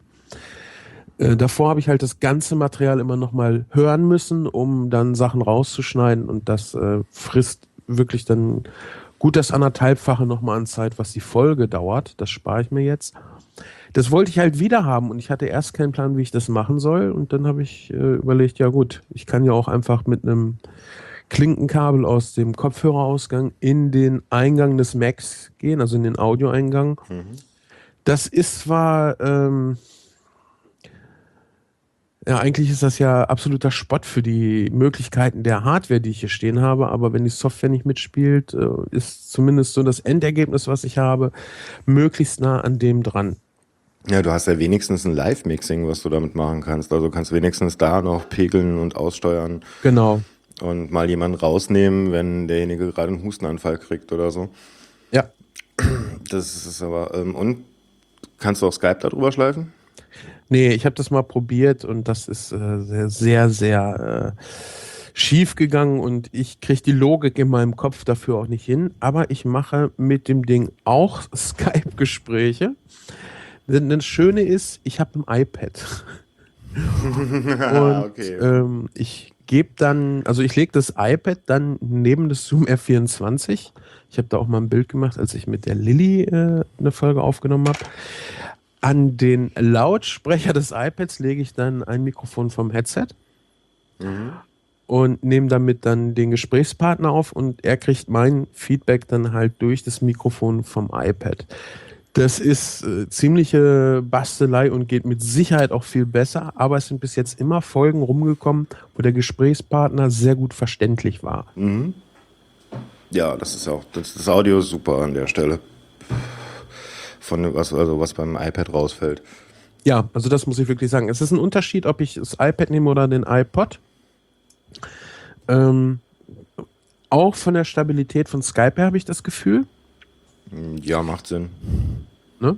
Äh, davor habe ich halt das ganze Material immer nochmal hören müssen, um dann Sachen rauszuschneiden und das äh, frisst wirklich dann gut das anderthalbfache nochmal an Zeit, was die Folge dauert. Das spare ich mir jetzt. Das wollte ich halt wieder haben und ich hatte erst keinen Plan, wie ich das machen soll. Und dann habe ich äh, überlegt, ja gut, ich kann ja auch einfach mit einem Klinkenkabel aus dem Kopfhörerausgang in den Eingang des Macs gehen, also in den Audioeingang. Das ist zwar, ähm, ja, eigentlich ist das ja absoluter Spott für die Möglichkeiten der Hardware, die ich hier stehen habe, aber wenn die Software nicht mitspielt, äh, ist zumindest so das Endergebnis, was ich habe, möglichst nah an dem dran. Ja, du hast ja wenigstens ein Live-Mixing, was du damit machen kannst. Also kannst wenigstens da noch pegeln und aussteuern Genau. und mal jemanden rausnehmen, wenn derjenige gerade einen Hustenanfall kriegt oder so. Ja. Das ist aber, ähm, und kannst du auch Skype darüber schleifen? Nee, ich habe das mal probiert und das ist äh, sehr, sehr, sehr äh, schief gegangen und ich kriege die Logik in meinem Kopf dafür auch nicht hin. Aber ich mache mit dem Ding auch Skype-Gespräche. Denn das Schöne ist, ich habe ein iPad. und okay. ähm, ich gebe dann, also ich lege das iPad dann neben das Zoom R24. Ich habe da auch mal ein Bild gemacht, als ich mit der Lilly äh, eine Folge aufgenommen habe. An den Lautsprecher des iPads lege ich dann ein Mikrofon vom Headset und nehme damit dann den Gesprächspartner auf und er kriegt mein Feedback dann halt durch das Mikrofon vom iPad. Das ist äh, ziemliche Bastelei und geht mit Sicherheit auch viel besser, aber es sind bis jetzt immer Folgen rumgekommen, wo der Gesprächspartner sehr gut verständlich war. Ja, das ist auch, das, das Audio ist super an der Stelle. Von was, also was beim iPad rausfällt. Ja, also das muss ich wirklich sagen. Es ist ein Unterschied, ob ich das iPad nehme oder den iPod. Ähm, auch von der Stabilität von Skype her habe ich das Gefühl. Ja, macht Sinn. Ne?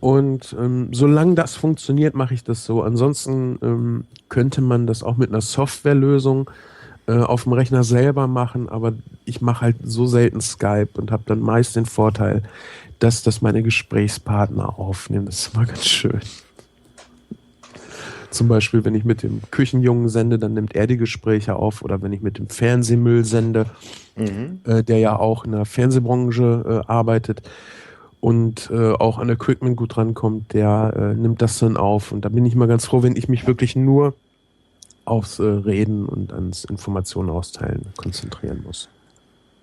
Und ähm, solange das funktioniert, mache ich das so. Ansonsten ähm, könnte man das auch mit einer Softwarelösung äh, auf dem Rechner selber machen, aber ich mache halt so selten Skype und habe dann meist den Vorteil, dass das meine Gesprächspartner aufnehmen. Das ist immer ganz schön. Zum Beispiel, wenn ich mit dem Küchenjungen sende, dann nimmt er die Gespräche auf. Oder wenn ich mit dem Fernsehmüll sende, äh, der ja auch in der Fernsehbranche äh, arbeitet und äh, auch an Equipment gut rankommt, der äh, nimmt das dann auf. Und da bin ich mal ganz froh, wenn ich mich wirklich nur aufs äh, Reden und ans Informationen austeilen konzentrieren muss.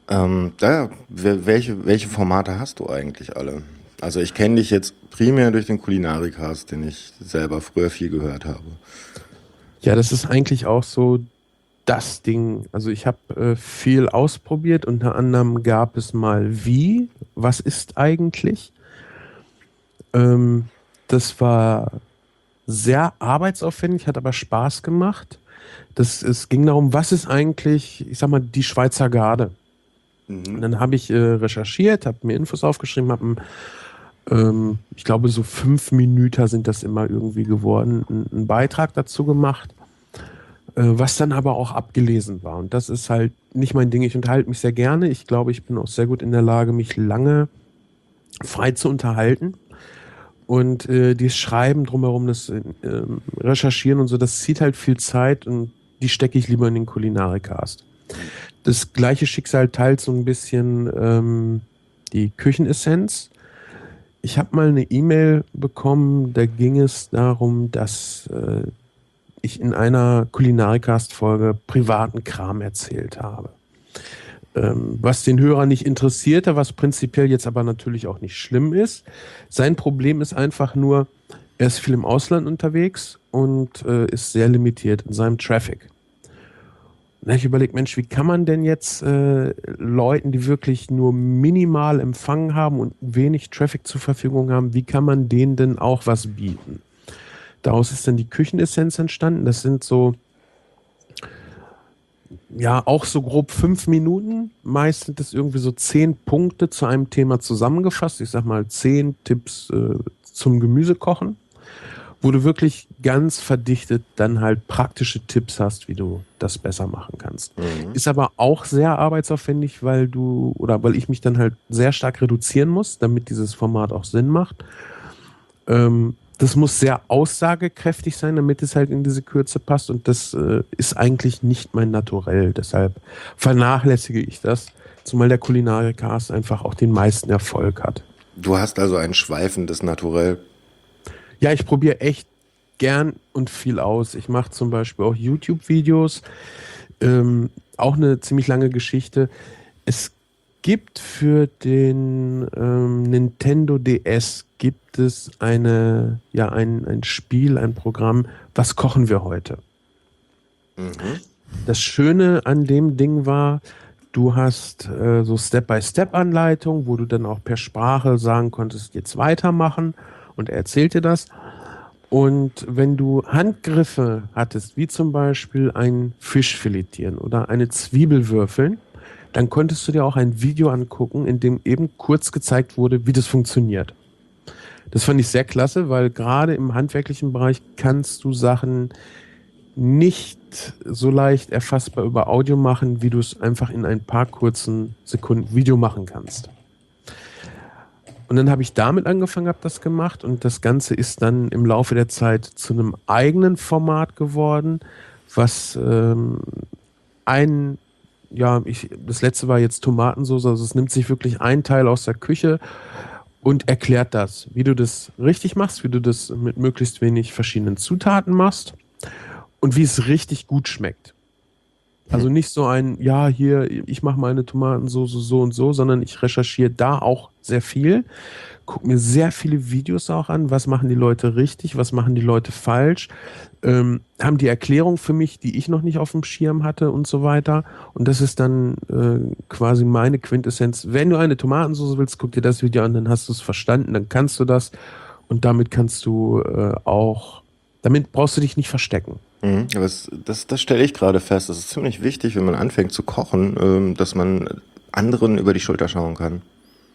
Ähm, da, wel- welche, welche Formate hast du eigentlich alle? Also ich kenne dich jetzt primär durch den Kulinarikast, den ich selber früher viel gehört habe. Ja, das ist eigentlich auch so das Ding. Also ich habe äh, viel ausprobiert. Unter anderem gab es mal wie, was ist eigentlich? Ähm, das war sehr arbeitsaufwendig, hat aber Spaß gemacht. Das, es ging darum, was ist eigentlich, ich sag mal, die Schweizer Garde? Und dann habe ich äh, recherchiert, habe mir Infos aufgeschrieben, habe ähm, ich glaube, so fünf Minuten sind das immer irgendwie geworden, einen, einen Beitrag dazu gemacht, äh, was dann aber auch abgelesen war. Und das ist halt nicht mein Ding. Ich unterhalte mich sehr gerne. Ich glaube, ich bin auch sehr gut in der Lage, mich lange frei zu unterhalten. Und äh, dieses Schreiben drumherum, das äh, ähm, Recherchieren und so, das zieht halt viel Zeit und die stecke ich lieber in den Kulinarikast. Das gleiche Schicksal teilt so ein bisschen ähm, die Küchenessenz. Ich habe mal eine E-Mail bekommen, da ging es darum, dass äh, ich in einer Kulinarikast-Folge privaten Kram erzählt habe. Ähm, was den Hörer nicht interessierte, was prinzipiell jetzt aber natürlich auch nicht schlimm ist. Sein Problem ist einfach nur, er ist viel im Ausland unterwegs und äh, ist sehr limitiert in seinem Traffic. Hab ich überlegt, Mensch, wie kann man denn jetzt äh, Leuten, die wirklich nur minimal Empfang haben und wenig Traffic zur Verfügung haben, wie kann man denen denn auch was bieten? Daraus ist dann die Küchenessenz entstanden. Das sind so ja, auch so grob fünf Minuten. Meist sind es irgendwie so zehn Punkte zu einem Thema zusammengefasst. Ich sag mal zehn Tipps äh, zum Gemüsekochen, wo du wirklich ganz verdichtet dann halt praktische Tipps hast, wie du das besser machen kannst. Mhm. Ist aber auch sehr arbeitsaufwendig, weil du oder weil ich mich dann halt sehr stark reduzieren muss, damit dieses Format auch Sinn macht. Ähm, das muss sehr aussagekräftig sein, damit es halt in diese Kürze passt. Und das äh, ist eigentlich nicht mein Naturell. Deshalb vernachlässige ich das, zumal der Kulinarikast einfach auch den meisten Erfolg hat. Du hast also ein schweifendes Naturell. Ja, ich probiere echt gern und viel aus. Ich mache zum Beispiel auch YouTube-Videos. Ähm, auch eine ziemlich lange Geschichte. Es gibt für den ähm, Nintendo DS gibt es eine, ja, ein, ein Spiel, ein Programm, was kochen wir heute? Das Schöne an dem Ding war, du hast äh, so Step-by-Step-Anleitung, wo du dann auch per Sprache sagen konntest, jetzt weitermachen und er erzählt dir das. Und wenn du Handgriffe hattest, wie zum Beispiel ein Fisch filetieren oder eine Zwiebel würfeln, dann konntest du dir auch ein Video angucken, in dem eben kurz gezeigt wurde, wie das funktioniert. Das fand ich sehr klasse, weil gerade im handwerklichen Bereich kannst du Sachen nicht so leicht erfassbar über Audio machen, wie du es einfach in ein paar kurzen Sekunden Video machen kannst. Und dann habe ich damit angefangen, habe das gemacht und das Ganze ist dann im Laufe der Zeit zu einem eigenen Format geworden, was ähm, ein, ja, ich, das letzte war jetzt Tomatensauce, also es nimmt sich wirklich ein Teil aus der Küche und erklärt das, wie du das richtig machst, wie du das mit möglichst wenig verschiedenen Zutaten machst und wie es richtig gut schmeckt. Also nicht so ein, ja, hier, ich mache meine Tomatensauce so und so, sondern ich recherchiere da auch sehr viel, gucke mir sehr viele Videos auch an, was machen die Leute richtig, was machen die Leute falsch, ähm, haben die Erklärung für mich, die ich noch nicht auf dem Schirm hatte und so weiter. Und das ist dann äh, quasi meine Quintessenz. Wenn du eine Tomatensauce willst, guck dir das Video an, dann hast du es verstanden, dann kannst du das und damit kannst du äh, auch, damit brauchst du dich nicht verstecken. Mhm. Das, das, das stelle ich gerade fest. Das ist ziemlich wichtig, wenn man anfängt zu kochen, ähm, dass man anderen über die Schulter schauen kann.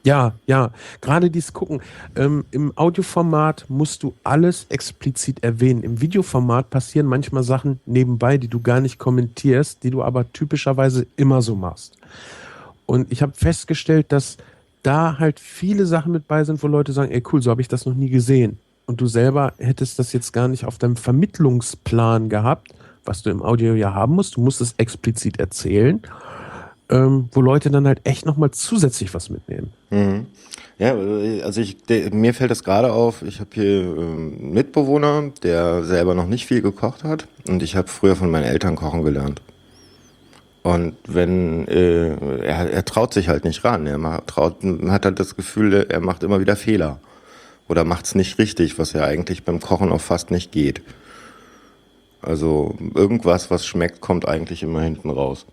Ja, ja, gerade dies Gucken. Ähm, Im Audioformat musst du alles explizit erwähnen. Im Videoformat passieren manchmal Sachen nebenbei, die du gar nicht kommentierst, die du aber typischerweise immer so machst. Und ich habe festgestellt, dass da halt viele Sachen mit bei sind, wo Leute sagen, ey cool, so habe ich das noch nie gesehen. Und du selber hättest das jetzt gar nicht auf deinem Vermittlungsplan gehabt, was du im Audio ja haben musst. Du musst es explizit erzählen, ähm, wo Leute dann halt echt nochmal zusätzlich was mitnehmen. Mhm. Ja, also ich, der, mir fällt das gerade auf, ich habe hier ähm, einen Mitbewohner, der selber noch nicht viel gekocht hat und ich habe früher von meinen Eltern kochen gelernt. Und wenn äh, er, er traut sich halt nicht ran, er macht, traut, hat halt das Gefühl, er macht immer wieder Fehler oder macht es nicht richtig, was ja eigentlich beim Kochen auch fast nicht geht. Also irgendwas, was schmeckt, kommt eigentlich immer hinten raus.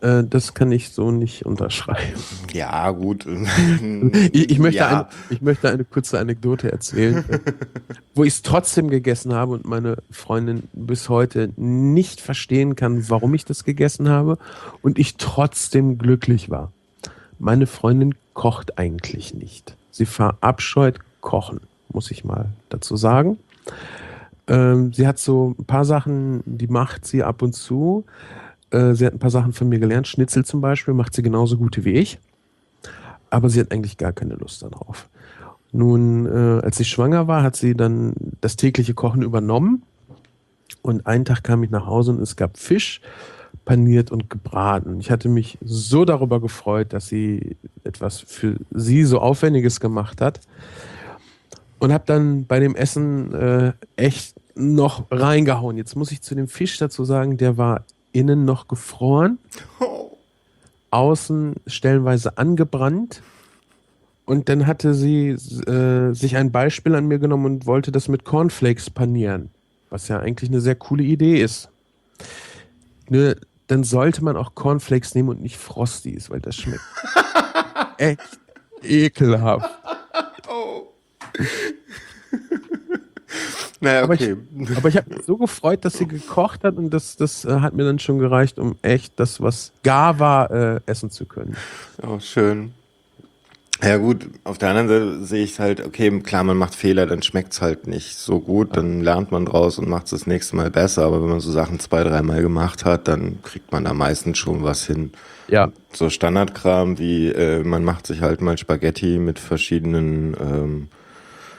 Äh, das kann ich so nicht unterschreiben. Ja, gut. Ich, ich, möchte, Ja. eine, ich möchte eine kurze Anekdote erzählen, äh, wo ich es trotzdem gegessen habe und meine Freundin bis heute nicht verstehen kann, warum ich das gegessen habe und ich trotzdem glücklich war. Meine Freundin kocht eigentlich nicht. Sie verabscheut Kochen, muss ich mal dazu sagen. Ähm, sie hat so ein paar Sachen, die macht sie ab und zu. Äh, sie hat ein paar Sachen von mir gelernt. Schnitzel zum Beispiel macht sie genauso gute wie ich. Aber sie hat eigentlich gar keine Lust darauf. Nun, äh, als ich schwanger war, hat sie dann das tägliche Kochen übernommen. Und einen Tag kam ich nach Hause und es gab Fisch, paniert und gebraten. Ich hatte mich so darüber gefreut, dass sie etwas für sie so Aufwendiges gemacht hat. Und habe dann bei dem Essen äh, echt noch reingehauen. Jetzt muss ich zu dem Fisch dazu sagen, der war innen noch gefroren, außen stellenweise angebrannt. Und dann hatte sie äh, sich ein Beispiel an mir genommen und wollte das mit Cornflakes panieren, was ja eigentlich eine sehr coole Idee ist. Nur dann sollte man auch Cornflakes nehmen und nicht Frosties, weil das schmeckt echt ekelhaft. Naja, Aber okay. ich, aber ich habe mich so gefreut, dass sie gekocht hat und das, das äh, hat mir dann schon gereicht, um echt das, was gar war, äh, essen zu können. Oh, schön. Ja gut, auf der anderen Seite sehe ich halt, okay, klar, man macht Fehler, dann schmeckt's halt nicht so gut, dann lernt man draus und macht es das nächste Mal besser, aber wenn man so Sachen zwei, dreimal gemacht hat, dann kriegt man da meistens schon was hin. Ja, So Standardkram wie, äh, man macht sich halt mal Spaghetti mit verschiedenen ähm,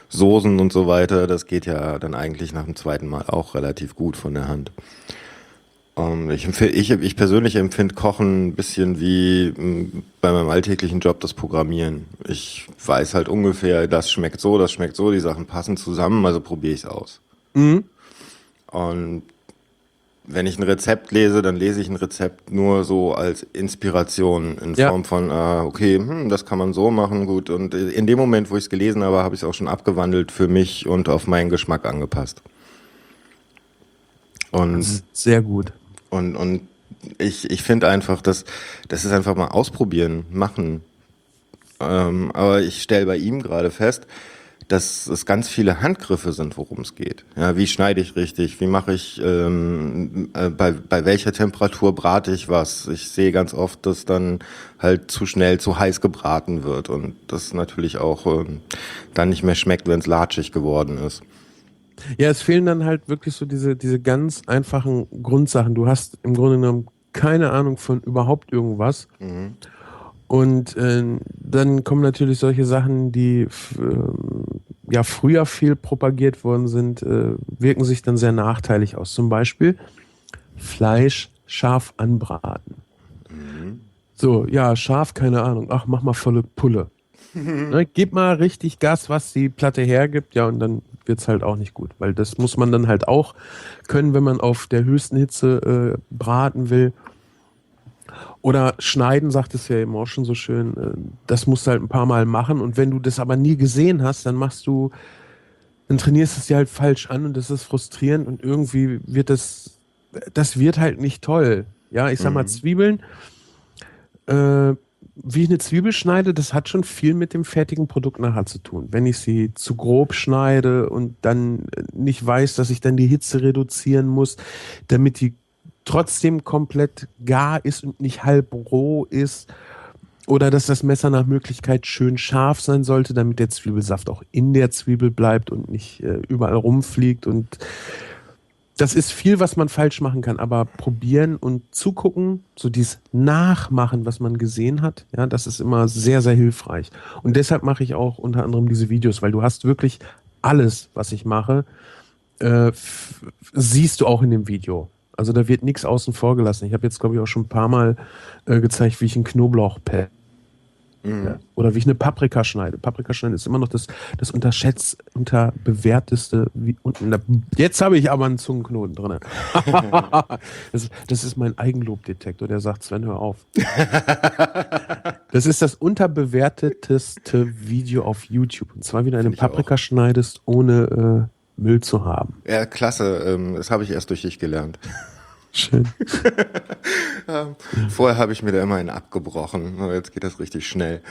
Soßen und so weiter, das geht ja dann eigentlich nach dem zweiten Mal auch relativ gut von der Hand. Ähm, ich, ich, ich persönlich empfinde Kochen ein bisschen wie mh, bei meinem alltäglichen Job das Programmieren. Ich weiß halt ungefähr, das schmeckt so, das schmeckt so, die Sachen passen zusammen, also probiere ich es aus. Mhm. Und wenn ich ein Rezept lese, dann lese ich ein Rezept nur so als Inspiration in Ja. Form von, ah, okay, hm, das kann man so machen, gut. Und in dem Moment, wo ich es gelesen habe, habe ich es auch schon abgewandelt für mich und auf meinen Geschmack angepasst. Und sehr gut. und, und ich, ich finde einfach, dass das ist einfach mal ausprobieren, machen. Ähm, aber ich stelle bei ihm gerade fest, dass es ganz viele Handgriffe sind, worum es geht. Ja, wie schneide ich richtig? Wie mache ich, ähm, äh, bei, bei welcher Temperatur brate ich was? Ich sehe ganz oft, dass dann halt zu schnell zu heiß gebraten wird und das natürlich auch ähm, dann nicht mehr schmeckt, wenn es latschig geworden ist. Ja, es fehlen dann halt wirklich so diese, diese ganz einfachen Grundsachen. Du hast im Grunde genommen keine Ahnung von überhaupt irgendwas. Und äh, dann kommen natürlich solche Sachen, die ähm, ja früher viel propagiert worden sind, äh, wirken sich dann sehr nachteilig aus. Zum Beispiel Fleisch scharf anbraten. So, ja, scharf, keine Ahnung. Ach, mach mal volle Pulle. ne, gib mal richtig Gas, was die Platte hergibt, ja, und dann wird's halt auch nicht gut. Weil das muss man dann halt auch können, wenn man auf der höchsten Hitze äh, braten will. Oder schneiden, sagt es ja eben auch schon so schön, äh, das musst du halt ein paar Mal machen. Und wenn du das aber nie gesehen hast, dann machst du, dann trainierst du es dir halt falsch an und das ist frustrierend und irgendwie wird das, das wird halt nicht toll. Ja, ich sag mal, Zwiebeln, äh, wie ich eine Zwiebel schneide, das hat schon viel mit dem fertigen Produkt nachher zu tun. Wenn ich sie zu grob schneide und dann nicht weiß, dass ich dann die Hitze reduzieren muss, damit die trotzdem komplett gar ist und nicht halb roh ist. Oder dass das Messer nach Möglichkeit schön scharf sein sollte, damit der Zwiebelsaft auch in der Zwiebel bleibt und nicht äh, überall rumfliegt. Und das ist viel, was man falsch machen kann. Aber probieren und zugucken, so dieses Nachmachen, was man gesehen hat, ja, das ist immer sehr, sehr hilfreich. Und deshalb mache ich auch unter anderem diese Videos, weil du hast wirklich alles, was ich mache, äh, siehst du auch in dem Video. Also da wird nichts außen vor gelassen. Ich habe jetzt, glaube ich, auch schon ein paar Mal äh, gezeigt, wie ich einen Knoblauch pell. Ja. Oder wie ich eine Paprika schneide. Paprika schneiden ist immer noch das, das unterschätzt, unterbewerteste. Wie, na, jetzt habe ich aber einen Zungenknoten drin. das, das ist mein Eigenlobdetektor, der sagt, Sven, hör auf. das ist das unterbewerteteste Video auf YouTube. Und zwar, wie du eine. Paprika schneidest, ohne äh, Müll zu haben. Ja, klasse. Ähm, das habe ich erst durch dich gelernt. Schön. Vorher habe ich mir da immer einen abgebrochen, aber jetzt geht das richtig schnell.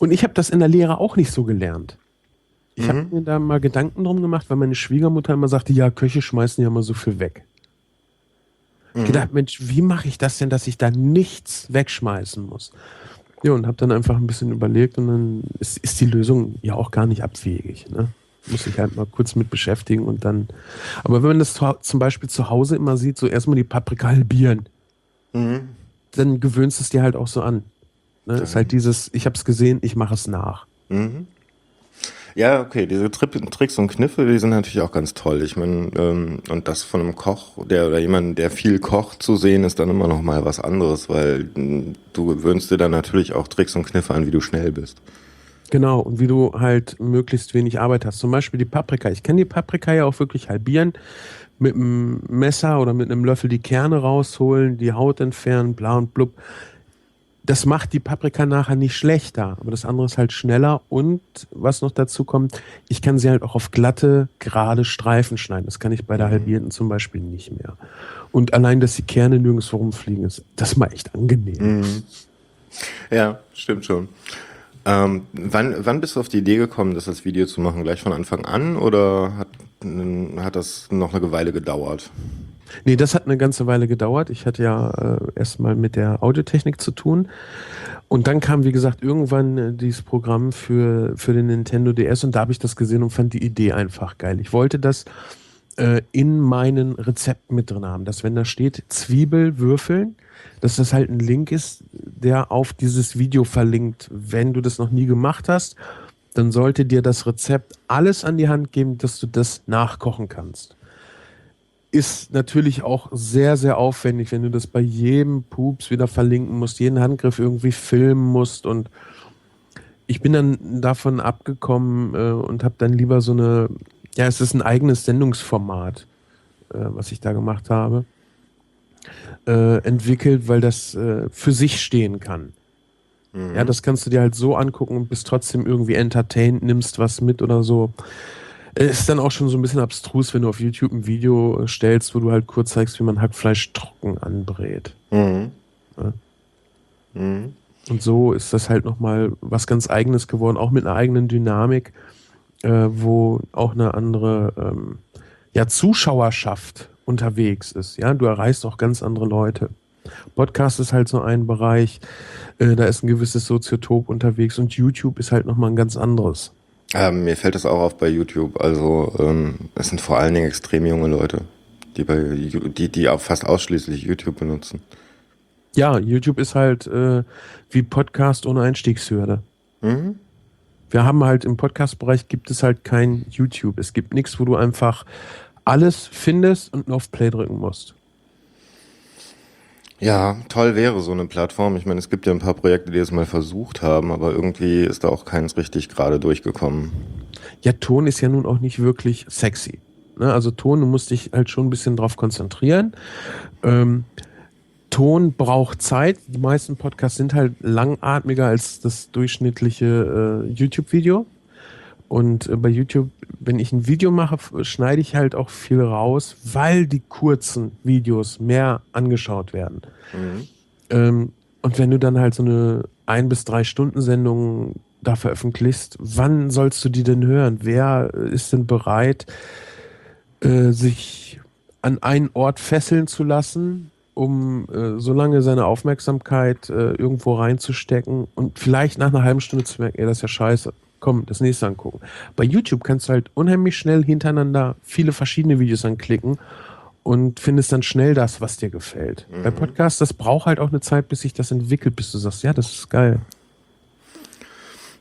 Und ich habe das in der Lehre auch nicht so gelernt. Ich habe mir da mal Gedanken drum gemacht, weil meine Schwiegermutter immer sagte, ja, Köche schmeißen ja immer so viel weg. Ich gedacht, Mensch, wie mache ich das denn, dass ich da nichts wegschmeißen muss? Ja, und habe dann einfach ein bisschen überlegt und dann ist, ist die Lösung ja auch gar nicht abwegig. Ne? Muss ich halt mal kurz mit beschäftigen und dann. Aber wenn man das zu, zum Beispiel zu Hause immer sieht, so erstmal die Paprika halbieren, dann gewöhnst du es dir halt auch so an. Ne? Ist halt dieses, ich habe es gesehen, ich mache es nach. Ja, okay, diese Tri Tricks und Kniffe, die sind natürlich auch ganz toll. Ich meine, ähm, und das von einem Koch, der oder jemand, der viel kocht, zu sehen, ist dann immer noch mal was anderes, weil mh, du gewöhnst dir dann natürlich auch Tricks und Kniffe an, wie du schnell bist. Genau, und wie du halt möglichst wenig Arbeit hast. Zum Beispiel die Paprika. Ich kann die Paprika ja auch wirklich halbieren, mit einem Messer oder mit einem Löffel die Kerne rausholen, die Haut entfernen, bla und blub. Das macht die Paprika nachher nicht schlechter, aber das andere ist halt schneller und was noch dazu kommt, ich kann sie halt auch auf glatte, gerade Streifen schneiden. Das kann ich bei der halbierten zum Beispiel nicht mehr. Und allein, dass die Kerne nirgendwo rumfliegen, ist das mal echt angenehm. Ja, stimmt schon. Ähm, wann, wann bist du auf die Idee gekommen, das als Video zu machen? Gleich von Anfang an oder hat, hat das noch eine Weile gedauert? Nee, das hat eine ganze Weile gedauert. Ich hatte ja äh, erstmal mit der Audiotechnik zu tun. Und dann kam, wie gesagt, irgendwann äh, dieses Programm für, für den Nintendo DS und da habe ich das gesehen und fand die Idee einfach geil. Ich wollte das äh, in meinen Rezepten mit drin haben, dass wenn da steht Zwiebel würfeln, dass das halt ein Link ist, der auf dieses Video verlinkt. Wenn du das noch nie gemacht hast, dann sollte dir das Rezept alles an die Hand geben, dass du das nachkochen kannst. Ist natürlich auch sehr, sehr aufwendig, wenn du das bei jedem Pups wieder verlinken musst, jeden Handgriff irgendwie filmen musst. Und ich bin dann davon abgekommen äh, und habe dann lieber so eine, ja, es ist ein eigenes Sendungsformat, äh, was ich da gemacht habe, äh, entwickelt, weil das äh, für sich stehen kann. Mhm. Ja, das kannst du dir halt so angucken und bist trotzdem irgendwie entertained, nimmst was mit oder so. Ist dann auch schon so ein bisschen abstrus, wenn du auf YouTube ein Video stellst, wo du halt kurz zeigst, wie man Hackfleisch trocken anbrät. Mhm. Ja. Mhm. Und so ist das halt nochmal was ganz Eigenes geworden, auch mit einer eigenen Dynamik, äh, wo auch eine andere ähm, ja, Zuschauerschaft unterwegs ist. Ja, du erreichst auch ganz andere Leute. Podcast ist halt so ein Bereich, äh, da ist ein gewisses Soziotop unterwegs und YouTube ist halt nochmal ein ganz anderes. Ähm, mir fällt das auch auf bei YouTube. Also ähm, es sind vor allen Dingen extrem junge Leute, die bei die, die auch fast ausschließlich YouTube benutzen. Ja, YouTube ist halt äh, wie Podcast ohne Einstiegshürde. Mhm. Wir haben halt im Podcast-Bereich gibt es halt kein YouTube. Es gibt nichts, wo du einfach alles findest und nur auf Play drücken musst. Ja, toll wäre so eine Plattform. Ich meine, es gibt ja ein paar Projekte, die es mal versucht haben, aber irgendwie ist da auch keins richtig gerade durchgekommen. Ja, Ton ist ja nun auch nicht wirklich sexy. Ne? Also Ton, du musst dich halt schon ein bisschen drauf konzentrieren. Ähm, Ton braucht Zeit. Die meisten Podcasts sind halt langatmiger als das durchschnittliche äh, YouTube-Video. Und äh, bei YouTube, wenn ich ein Video mache, schneide ich halt auch viel raus, weil die kurzen Videos mehr angeschaut werden. Mhm. Ähm, und wenn du dann halt so eine ein bis drei Stunden Sendung da veröffentlichst, wann sollst du die denn hören? Wer ist denn bereit, äh, sich an einen Ort fesseln zu lassen, um äh, so lange seine Aufmerksamkeit äh, irgendwo reinzustecken und vielleicht nach einer halben Stunde zu merken, ey, das ist ja scheiße komm, das nächste angucken. Bei YouTube kannst du halt unheimlich schnell hintereinander viele verschiedene Videos anklicken und findest dann schnell das, was dir gefällt. Mhm. Bei Podcasts, das braucht halt auch eine Zeit, bis sich das entwickelt, bis du sagst, ja, das ist geil.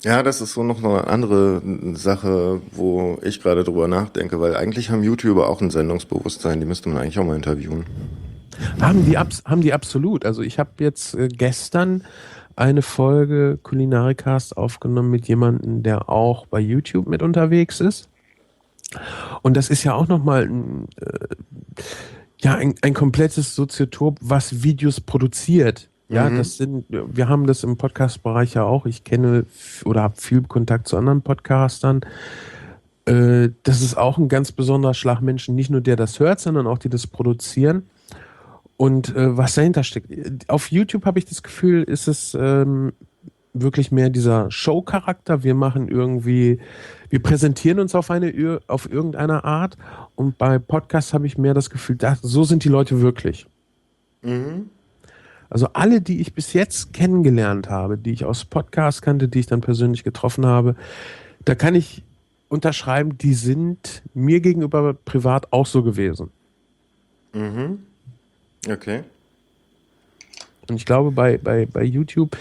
Ja, das ist so noch eine andere Sache, wo ich gerade drüber nachdenke, weil eigentlich haben YouTuber auch ein Sendungsbewusstsein, die müsste man eigentlich auch mal interviewen. Haben die, haben die absolut. Also ich habe jetzt äh, gestern eine Folge Kulinarikast aufgenommen mit jemandem, der auch bei YouTube mit unterwegs ist. Und das ist ja auch nochmal ein, äh, ja, ein, ein komplettes Soziotop, was Videos produziert. Ja, mhm. das sind, wir haben das im Podcast-Bereich ja auch. Ich kenne oder habe viel Kontakt zu anderen Podcastern. Äh, das ist auch ein ganz besonderer Schlag Menschen, nicht nur der das hört, sondern auch die das produzieren. Und äh, was dahinter steckt. Auf YouTube habe ich das Gefühl, ist es ähm, wirklich mehr dieser Show-Charakter. Wir machen irgendwie, wir präsentieren uns auf eine auf irgendeine Art. Und bei Podcasts habe ich mehr das Gefühl, da, so sind die Leute wirklich. Mhm. Also alle, die ich bis jetzt kennengelernt habe, die ich aus Podcasts kannte, die ich dann persönlich getroffen habe, da kann ich unterschreiben, die sind mir gegenüber privat auch so gewesen. Mhm. Okay. Und ich glaube, bei, bei, bei YouTube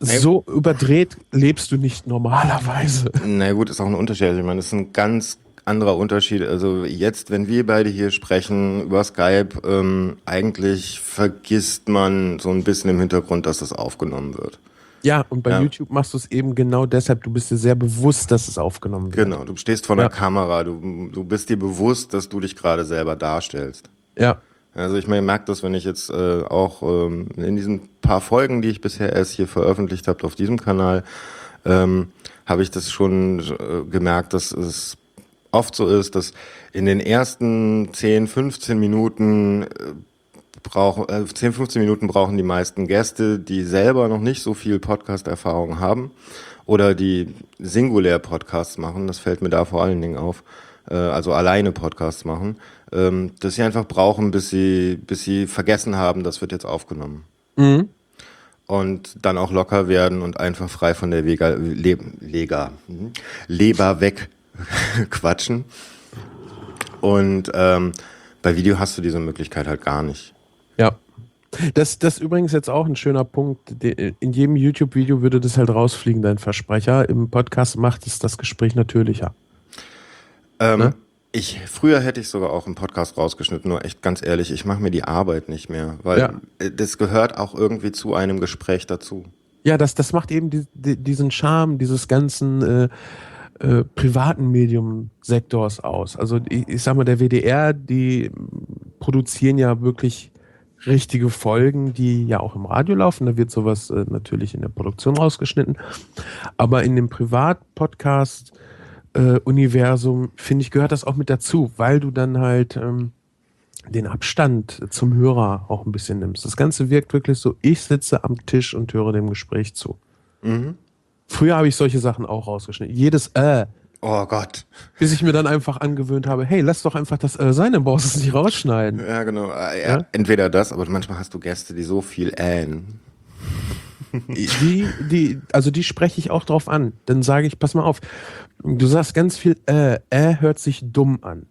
so überdreht lebst du nicht normalerweise. Na gut, ist auch ein Unterschied. Ich meine, das ist ein ganz anderer Unterschied. Also jetzt, wenn wir beide hier sprechen über Skype, ähm, eigentlich vergisst man so ein bisschen im Hintergrund, dass das aufgenommen wird. Ja, und bei ja. YouTube machst du es eben genau deshalb, du bist dir sehr bewusst, dass es aufgenommen wird. Genau, du stehst vor der ja. Kamera, du, du bist dir bewusst, dass du dich gerade selber darstellst. Ja. Also ich merke das, wenn ich jetzt äh, auch ähm, in diesen paar Folgen, die ich bisher erst hier veröffentlicht habe auf diesem Kanal, ähm, habe ich das schon äh, gemerkt, dass es oft so ist, dass in den ersten 10, 15 Minuten äh, brauchen, äh, 10, 15 Minuten brauchen die meisten Gäste, die selber noch nicht so viel Podcast-Erfahrung haben oder die singulär Podcasts machen. Das fällt mir da vor allen Dingen auf. Äh, also alleine Podcasts machen, ähm, dass sie einfach brauchen, bis sie, bis sie vergessen haben, das wird jetzt aufgenommen. Mhm. Und dann auch locker werden und einfach frei von der Vega, Le, Lega, mhm, Leber weg quatschen. Und ähm, bei Video hast du diese Möglichkeit halt gar nicht. Ja. Das, das ist übrigens jetzt auch ein schöner Punkt. In jedem YouTube-Video würde das halt rausfliegen, dein Versprecher. Im Podcast macht es das Gespräch natürlicher. Ähm, ne? Ich, früher hätte ich sogar auch einen Podcast rausgeschnitten, nur echt ganz ehrlich, ich mache mir die Arbeit nicht mehr, weil Ja. äh, das gehört auch irgendwie zu einem Gespräch dazu. Ja, das, das macht eben die, die, diesen Charme dieses ganzen äh, äh, privaten Medium-Sektors aus. Also ich, ich sag mal, der WDR, die produzieren ja wirklich richtige Folgen, die ja auch im Radio laufen. Da wird sowas äh, natürlich in der Produktion rausgeschnitten. Aber in dem Privat-Podcast-Universum, finde ich, gehört das auch mit dazu, weil du dann halt ähm, den Abstand zum Hörer auch ein bisschen nimmst. Das Ganze wirkt wirklich so, ich sitze am Tisch und höre dem Gespräch zu. Früher habe ich solche Sachen auch rausgeschnitten. Jedes äh, Oh Gott. bis ich mir dann einfach angewöhnt habe, hey, lass doch einfach das äh sein, dann brauchst du es nicht rausschneiden. Ja, genau. Äh, Ja? ja, Entweder das, aber manchmal hast du Gäste, die so viel ähen. Die, die, also die spreche ich auch drauf an. Dann sage ich, pass mal auf, du sagst ganz viel, äh, äh hört sich dumm an.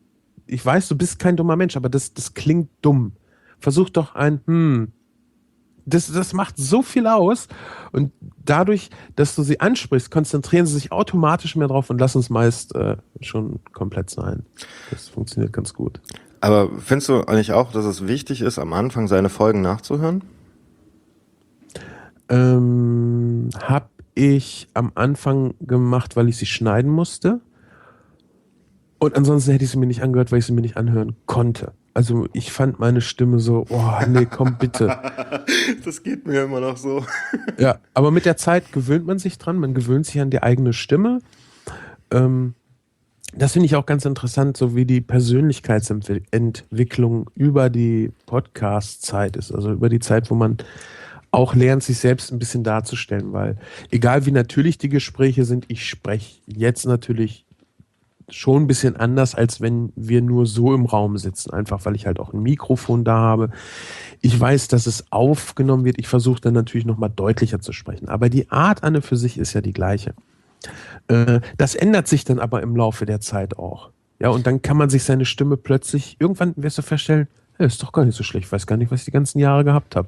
Ich weiß, du bist kein dummer Mensch, aber das, das klingt dumm. Versuch doch ein, hm. Das, das macht so viel aus. Und dadurch, dass du sie ansprichst, konzentrieren sie sich automatisch mehr drauf und lassen es meist äh, schon komplett sein. Das funktioniert ganz gut. Aber findest du eigentlich auch, dass es wichtig ist, am Anfang seine Folgen nachzuhören? Ähm, hab ich am Anfang gemacht, weil ich sie schneiden musste. Und ansonsten hätte ich sie mir nicht angehört, weil ich sie mir nicht anhören konnte. Also ich fand meine Stimme so, oh nee, komm bitte. Das geht mir immer noch so. Ja, aber mit der Zeit gewöhnt man sich dran, man gewöhnt sich an die eigene Stimme. Ähm, das finde ich auch ganz interessant, so wie die Persönlichkeitsentwicklung über die Podcast-Zeit ist, also über die Zeit, wo man auch lernt, sich selbst ein bisschen darzustellen, weil egal wie natürlich die Gespräche sind, ich spreche jetzt natürlich schon ein bisschen anders, als wenn wir nur so im Raum sitzen, einfach weil ich halt auch ein Mikrofon da habe. Ich weiß, dass es aufgenommen wird. Ich versuche dann natürlich nochmal deutlicher zu sprechen. Aber die Art an und für sich ist ja die gleiche. Äh, das ändert sich dann aber im Laufe der Zeit auch. Ja, und dann kann man sich seine Stimme plötzlich, irgendwann wirst du feststellen, ist doch gar nicht so schlecht. Ich weiß gar nicht, was ich die ganzen Jahre gehabt habe.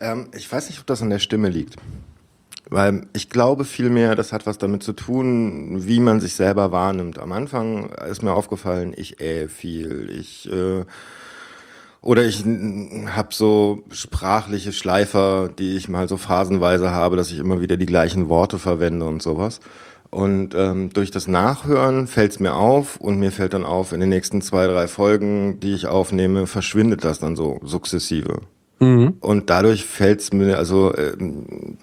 Ähm, ich weiß nicht, ob das an der Stimme liegt. Weil ich glaube vielmehr, das hat was damit zu tun, wie man sich selber wahrnimmt. Am Anfang ist mir aufgefallen, ich äh viel, ich äh, oder ich habe so sprachliche Schleifer, die ich mal so phasenweise habe, dass ich immer wieder die gleichen Worte verwende und sowas. Und ähm, durch das Nachhören fällt es mir auf und mir fällt dann auf, in den nächsten zwei, drei Folgen, die ich aufnehme, verschwindet das dann so sukzessive. Und dadurch fällt es mir, also ähm,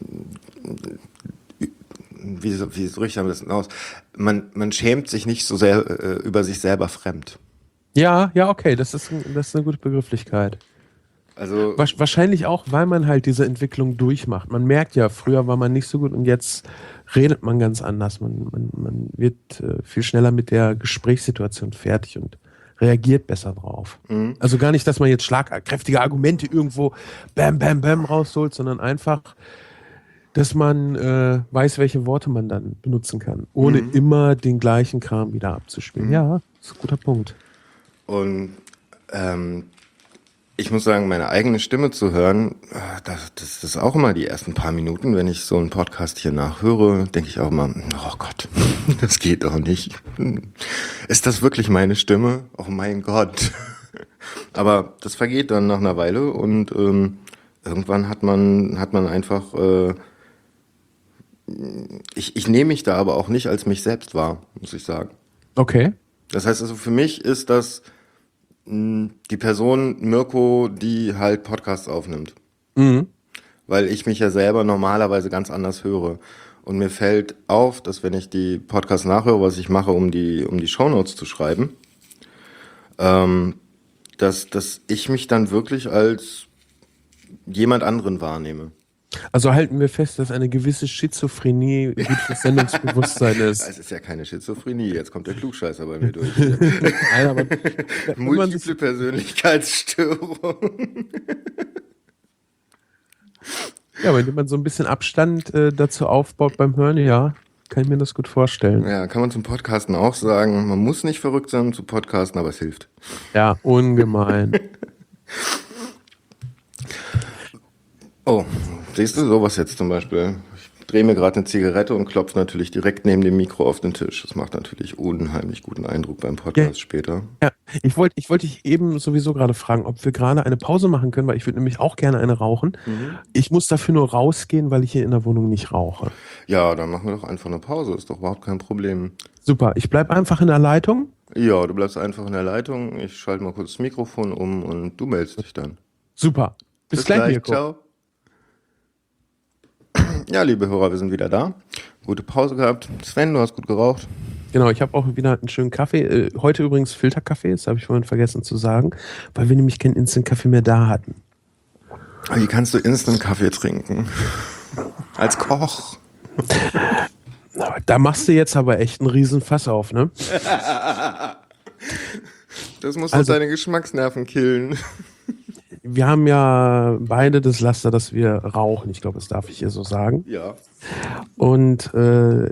wie, so- wie drücke ich das aus? Man, man schämt sich nicht so sehr äh, über sich selber fremd. Ja, ja, okay, das ist, das ist eine gute Begrifflichkeit. Also Wahrscheinlich auch, weil man halt diese Entwicklung durchmacht. Man merkt ja, früher war man nicht so gut und jetzt redet man ganz anders. Man, man, man wird äh, viel schneller mit der Gesprächssituation fertig und reagiert besser drauf. Also gar nicht, dass man jetzt schlagkräftige Argumente irgendwo bam, bam, bam rausholt, sondern einfach, dass man äh, weiß, welche Worte man dann benutzen kann, ohne immer den gleichen Kram wieder abzuspielen. Ja, ist ein guter Punkt. Und ähm, ich muss sagen, meine eigene Stimme zu hören, äh, das, das ist auch immer die ersten paar Minuten, wenn ich so einen Podcast hier nachhöre, denke ich auch immer, oh Gott, das geht doch nicht. Ist das wirklich meine Stimme? Oh mein Gott. Aber das vergeht dann nach einer Weile und ähm, irgendwann hat man, hat man einfach, äh, ich, ich nehme mich da aber auch nicht als mich selbst wahr, muss ich sagen. Okay. Das heißt also, für mich ist das die Person Mirko, die halt Podcasts aufnimmt. Mhm. Weil ich mich ja selber normalerweise ganz anders höre. Und mir fällt auf, dass wenn ich die Podcasts nachhöre, was ich mache, um die, um die Shownotes zu schreiben, ähm, dass, dass ich mich dann wirklich als jemand anderen wahrnehme. Also halten wir fest, dass eine gewisse Schizophrenie gut fürs Sendungsbewusstsein ist. Es ist ja keine Schizophrenie, jetzt kommt der Klugscheißer bei mir durch. Nein, aber Multiple Persönlichkeitsstörung. ja, wenn man so ein bisschen Abstand äh, dazu aufbaut beim Hören, ja, kann ich mir das gut vorstellen. Ja, kann man zum Podcasten auch sagen. Man muss nicht verrückt sein, um zu podcasten, aber es hilft. Ja, ungemein. Oh, siehst du sowas jetzt zum Beispiel? Ich drehe mir gerade eine Zigarette und klopfe natürlich direkt neben dem Mikro auf den Tisch. Das macht natürlich unheimlich guten Eindruck beim Podcast Ja. später. Ja, ich wollte ich wollte dich eben sowieso gerade fragen, ob wir gerade eine Pause machen können, weil ich würde nämlich auch gerne eine rauchen. Ich muss dafür nur rausgehen, weil ich hier in der Wohnung nicht rauche. Ja, dann machen wir doch einfach eine Pause. Ist doch überhaupt kein Problem. Super, ich bleibe einfach in der Leitung. Ja, du bleibst einfach in der Leitung. Ich schalte mal kurz das Mikrofon um und du meldest dich dann. Super. Bis, gleich, Mirko. Ciao. Ja, liebe Hörer, wir sind wieder da. Gute Pause gehabt. Sven, du hast gut geraucht. Genau, ich habe auch wieder einen schönen Kaffee. Äh, heute übrigens Filterkaffee, das habe ich vorhin vergessen zu sagen, weil wir nämlich keinen Instant-Kaffee mehr da hatten. Wie kannst du Instant-Kaffee trinken? Als Koch. Da machst du jetzt aber echt einen Riesenfass auf, ne? Das muss Also- doch deine Geschmacksnerven killen. Wir haben ja beide das Laster, dass wir rauchen. Ich glaube, das darf ich hier so sagen. Ja. Und äh,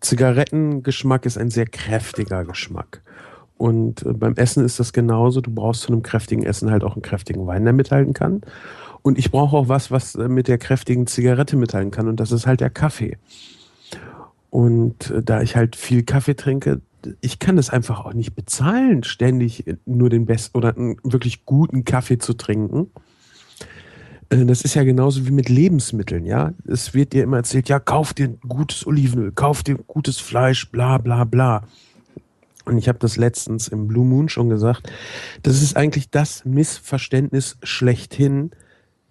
Zigarettengeschmack ist ein sehr kräftiger Geschmack. Und äh, beim Essen ist das genauso. Du brauchst zu einem kräftigen Essen halt auch einen kräftigen Wein, der mithalten kann. Und ich brauche auch was, was äh, mit der kräftigen Zigarette mithalten kann. Und das ist halt der Kaffee. Und äh, da ich halt viel Kaffee trinke, ich kann das einfach auch nicht bezahlen, ständig nur den besten oder einen wirklich guten Kaffee zu trinken. Äh, Das ist ja genauso wie mit Lebensmitteln, ja. Es wird dir immer erzählt, ja, kauf dir gutes Olivenöl, kauf dir gutes Fleisch, bla bla bla. Und ich habe das letztens im Blue Moon schon gesagt. Das ist eigentlich das Missverständnis schlechthin,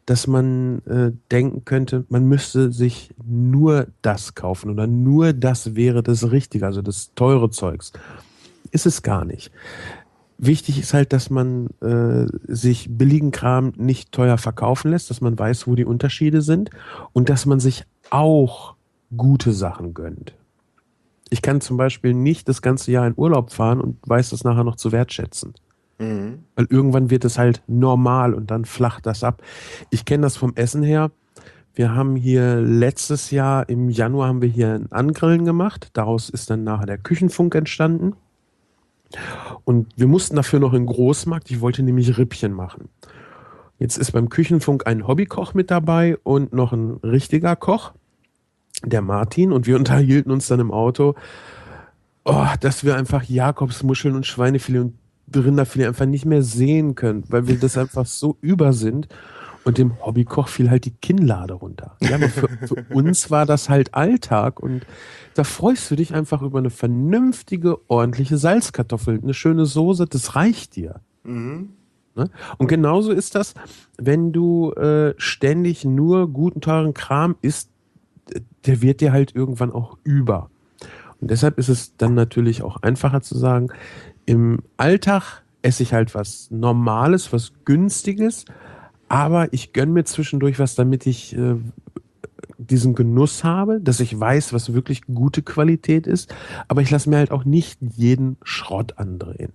dass man äh, denken könnte, man müsste sich nur das kaufen oder nur das wäre das Richtige, also das teure Zeugs. Ist es gar nicht. Wichtig ist halt, dass man äh, sich billigen Kram nicht teuer verkaufen lässt, dass man weiß, wo die Unterschiede sind und dass man sich auch gute Sachen gönnt. Ich kann zum Beispiel nicht das ganze Jahr in Urlaub fahren und weiß das nachher noch zu wertschätzen. Weil irgendwann wird es halt normal und dann flacht das ab. Ich kenne das vom Essen her. Wir haben hier letztes Jahr im Januar haben wir hier ein Angrillen gemacht. Daraus ist dann nachher der Küchenfunk entstanden. Und wir mussten dafür noch in den Großmarkt. Ich wollte nämlich Rippchen machen. Jetzt ist beim Küchenfunk ein Hobbykoch mit dabei und noch ein richtiger Koch, der Martin. Und wir unterhielten uns dann im Auto, oh, dass wir einfach Jakobsmuscheln und Schweinefilet und Rinderfilet einfach nicht mehr sehen können, weil wir das einfach so über sind. Und dem Hobbykoch fiel halt die Kinnlade runter. Ja, aber für, für uns war das halt Alltag und da freust du dich einfach über eine vernünftige, ordentliche Salzkartoffel, eine schöne Soße, das reicht dir. Ne? Und genauso ist das, wenn du äh, ständig nur guten, teuren Kram isst, der wird dir halt irgendwann auch über. Und deshalb ist es dann natürlich auch einfacher zu sagen, im Alltag esse ich halt was Normales, was Günstiges, aber ich gönne mir zwischendurch was, damit ich äh, diesen Genuss habe, dass ich weiß, was wirklich gute Qualität ist, aber ich lasse mir halt auch nicht jeden Schrott andrehen.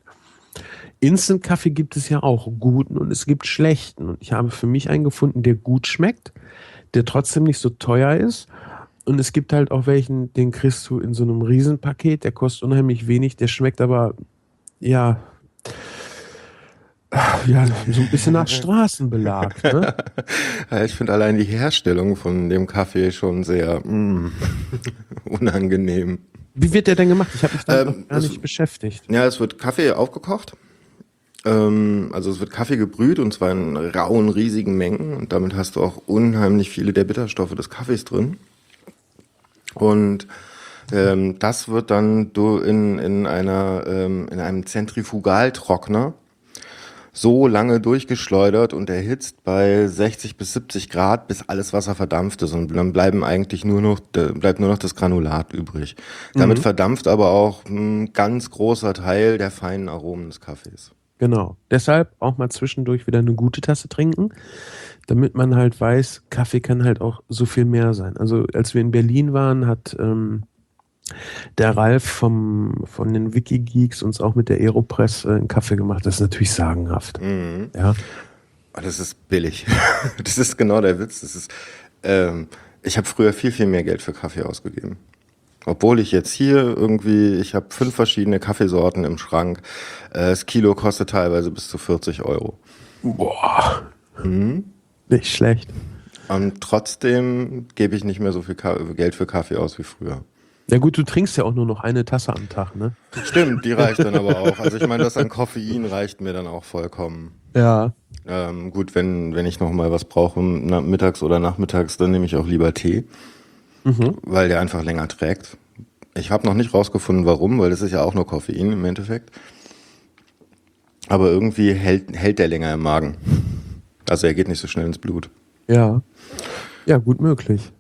Instant-Kaffee gibt es ja auch guten und es gibt schlechten. Und ich habe für mich einen gefunden, der gut schmeckt, der trotzdem nicht so teuer ist. Und es gibt halt auch welchen, den kriegst du in so einem Riesenpaket, der kostet unheimlich wenig, der schmeckt aber, ja, ja, so ein bisschen nach Straßenbelag. Ne? Ich finde allein die Herstellung von dem Kaffee schon sehr mm, unangenehm. Wie wird der denn gemacht? Ich habe mich damit Ähm, noch gar nicht beschäftigt. Ja, es wird Kaffee aufgekocht. Ähm, also es wird Kaffee gebrüht und zwar in rauen, riesigen Mengen. Und damit hast du auch unheimlich viele der Bitterstoffe des Kaffees drin. Und ähm, das wird dann in, in, einer, ähm, in einem Zentrifugaltrockner so lange durchgeschleudert und erhitzt bei 60 bis 70 Grad, bis alles Wasser verdampft ist und dann bleiben eigentlich nur noch bleibt nur noch das Granulat übrig. Damit verdampft aber auch ein ganz großer Teil der feinen Aromen des Kaffees. Genau. Deshalb auch mal zwischendurch wieder eine gute Tasse trinken, damit man halt weiß, Kaffee kann halt auch so viel mehr sein. Also als wir in Berlin waren, hat ähm, der Ralf vom, von den Wikigeeks uns auch mit der Aeropress äh, einen Kaffee gemacht. Das ist natürlich sagenhaft. Mhm. Ja. Oh, Das ist billig. Das ist genau der Witz. Das ist, ähm, ich habe früher viel, viel mehr Geld für Kaffee ausgegeben. Obwohl ich jetzt hier irgendwie, ich habe fünf verschiedene Kaffeesorten im Schrank. Äh, Das Kilo kostet teilweise bis zu 40 Euro. Boah. Mhm. Nicht schlecht. Und trotzdem gebe ich nicht mehr so viel Ka Geld für Kaffee aus wie früher. Ja gut, du trinkst ja auch nur noch eine Tasse am Tag, ne? Stimmt, die reicht dann aber auch. Also ich meine, das an Koffein reicht mir dann auch vollkommen. Ja. Ähm, gut, wenn, wenn ich noch mal was brauche, mittags oder nachmittags, dann nehme ich auch lieber Tee, Mhm. weil der einfach länger trägt. Ich habe noch nicht rausgefunden, warum, weil das ist ja auch nur Koffein im Endeffekt. Aber irgendwie hält, hält der länger im Magen. Also er geht nicht so schnell ins Blut. Ja. Ja, gut möglich.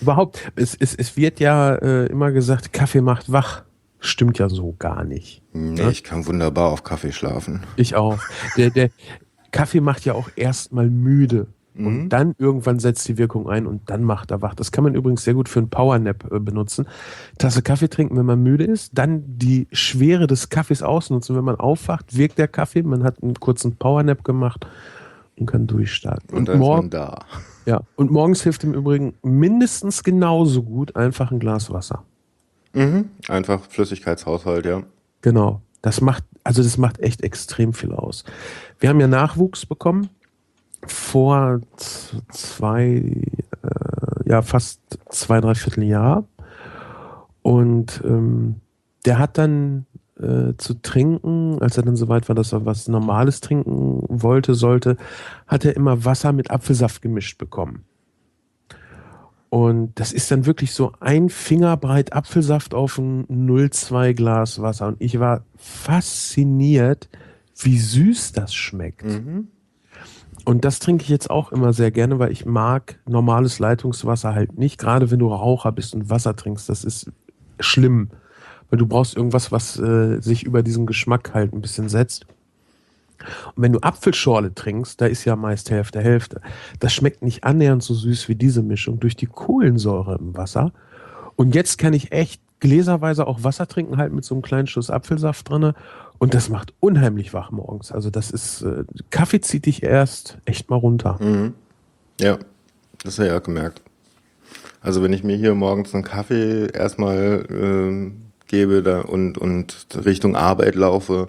Überhaupt, es, es, es wird ja äh, immer gesagt, Kaffee macht wach. Stimmt ja so gar nicht. Nee, ich kann wunderbar auf Kaffee schlafen. Ich auch. Der, der Kaffee macht ja auch erstmal müde. Und dann irgendwann setzt die Wirkung ein und dann macht er wach. Das kann man übrigens sehr gut für einen Powernap äh, benutzen. Tasse Kaffee trinken, wenn man müde ist, dann die Schwere des Kaffees ausnutzen. Wenn man aufwacht, wirkt der Kaffee, man hat einen kurzen Powernap gemacht und kann durchstarten. Und dann ist morgen, da. Ja, und morgens hilft im Übrigen mindestens genauso gut einfach ein Glas Wasser. Mhm. Einfach Flüssigkeitshaushalt, ja. Genau. Das macht, also das macht echt extrem viel aus. Wir haben ja Nachwuchs bekommen vor zwei, äh, ja, fast zwei, drei Vierteljahr. Und ähm, der hat dann äh, zu trinken, als er dann soweit war, dass er was Normales trinken wollte, sollte, hat er immer Wasser mit Apfelsaft gemischt bekommen. Und das ist dann wirklich so ein Fingerbreit Apfelsaft auf ein 0,2 Glas Wasser. Und ich war fasziniert, wie süß das schmeckt. Und das trinke ich jetzt auch immer sehr gerne, weil ich mag normales Leitungswasser halt nicht. Gerade wenn du Raucher bist und Wasser trinkst, das ist schlimm. Weil du brauchst irgendwas, was äh, sich über diesen Geschmack halt ein bisschen setzt. Und wenn du Apfelschorle trinkst, da ist ja meist Hälfte Hälfte. Das schmeckt nicht annähernd so süß wie diese Mischung durch die Kohlensäure im Wasser. Und jetzt kann ich echt gläserweise auch Wasser trinken, halt mit so einem kleinen Schuss Apfelsaft drinne. Und das macht unheimlich wach morgens. Also das ist, äh, Kaffee zieht dich erst echt mal runter. Mhm. Ja, das habe ich auch gemerkt. Also wenn ich mir hier morgens einen Kaffee erstmal ähm, gebe da und, und Richtung Arbeit laufe,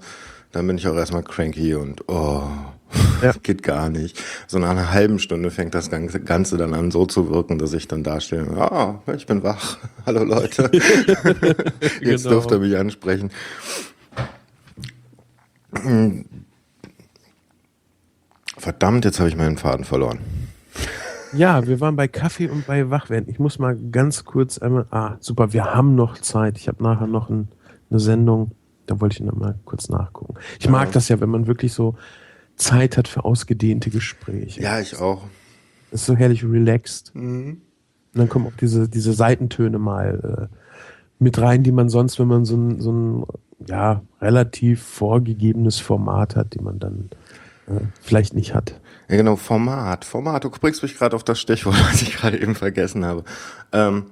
dann bin ich auch erstmal cranky und oh, Ja. geht gar nicht. So nach einer halben Stunde fängt das Ganze, dann an so zu wirken, dass ich dann dastehe, ah, ich bin wach. Hallo Leute. Jetzt Genau. dürft ihr mich ansprechen. Verdammt, jetzt habe ich meinen Faden verloren. Ja, wir waren bei Kaffee und bei Wachwerden. Ich muss mal ganz kurz einmal. Ah, super, wir haben noch Zeit. Ich habe nachher noch ein, eine Sendung. Da wollte ich noch mal kurz nachgucken. Ich mag das ja, wenn man wirklich so Zeit hat für ausgedehnte Gespräche. Ja, ich auch. Das ist so herrlich relaxed. Und dann kommen auch diese, diese Seitentöne mal äh, mit rein, die man sonst, wenn man so ein, so ein ja, relativ vorgegebenes Format hat, die man dann vielleicht nicht hat. Ja, genau, Format. Format, du bringst mich gerade auf das Stichwort, was ich gerade eben vergessen habe. Ähm,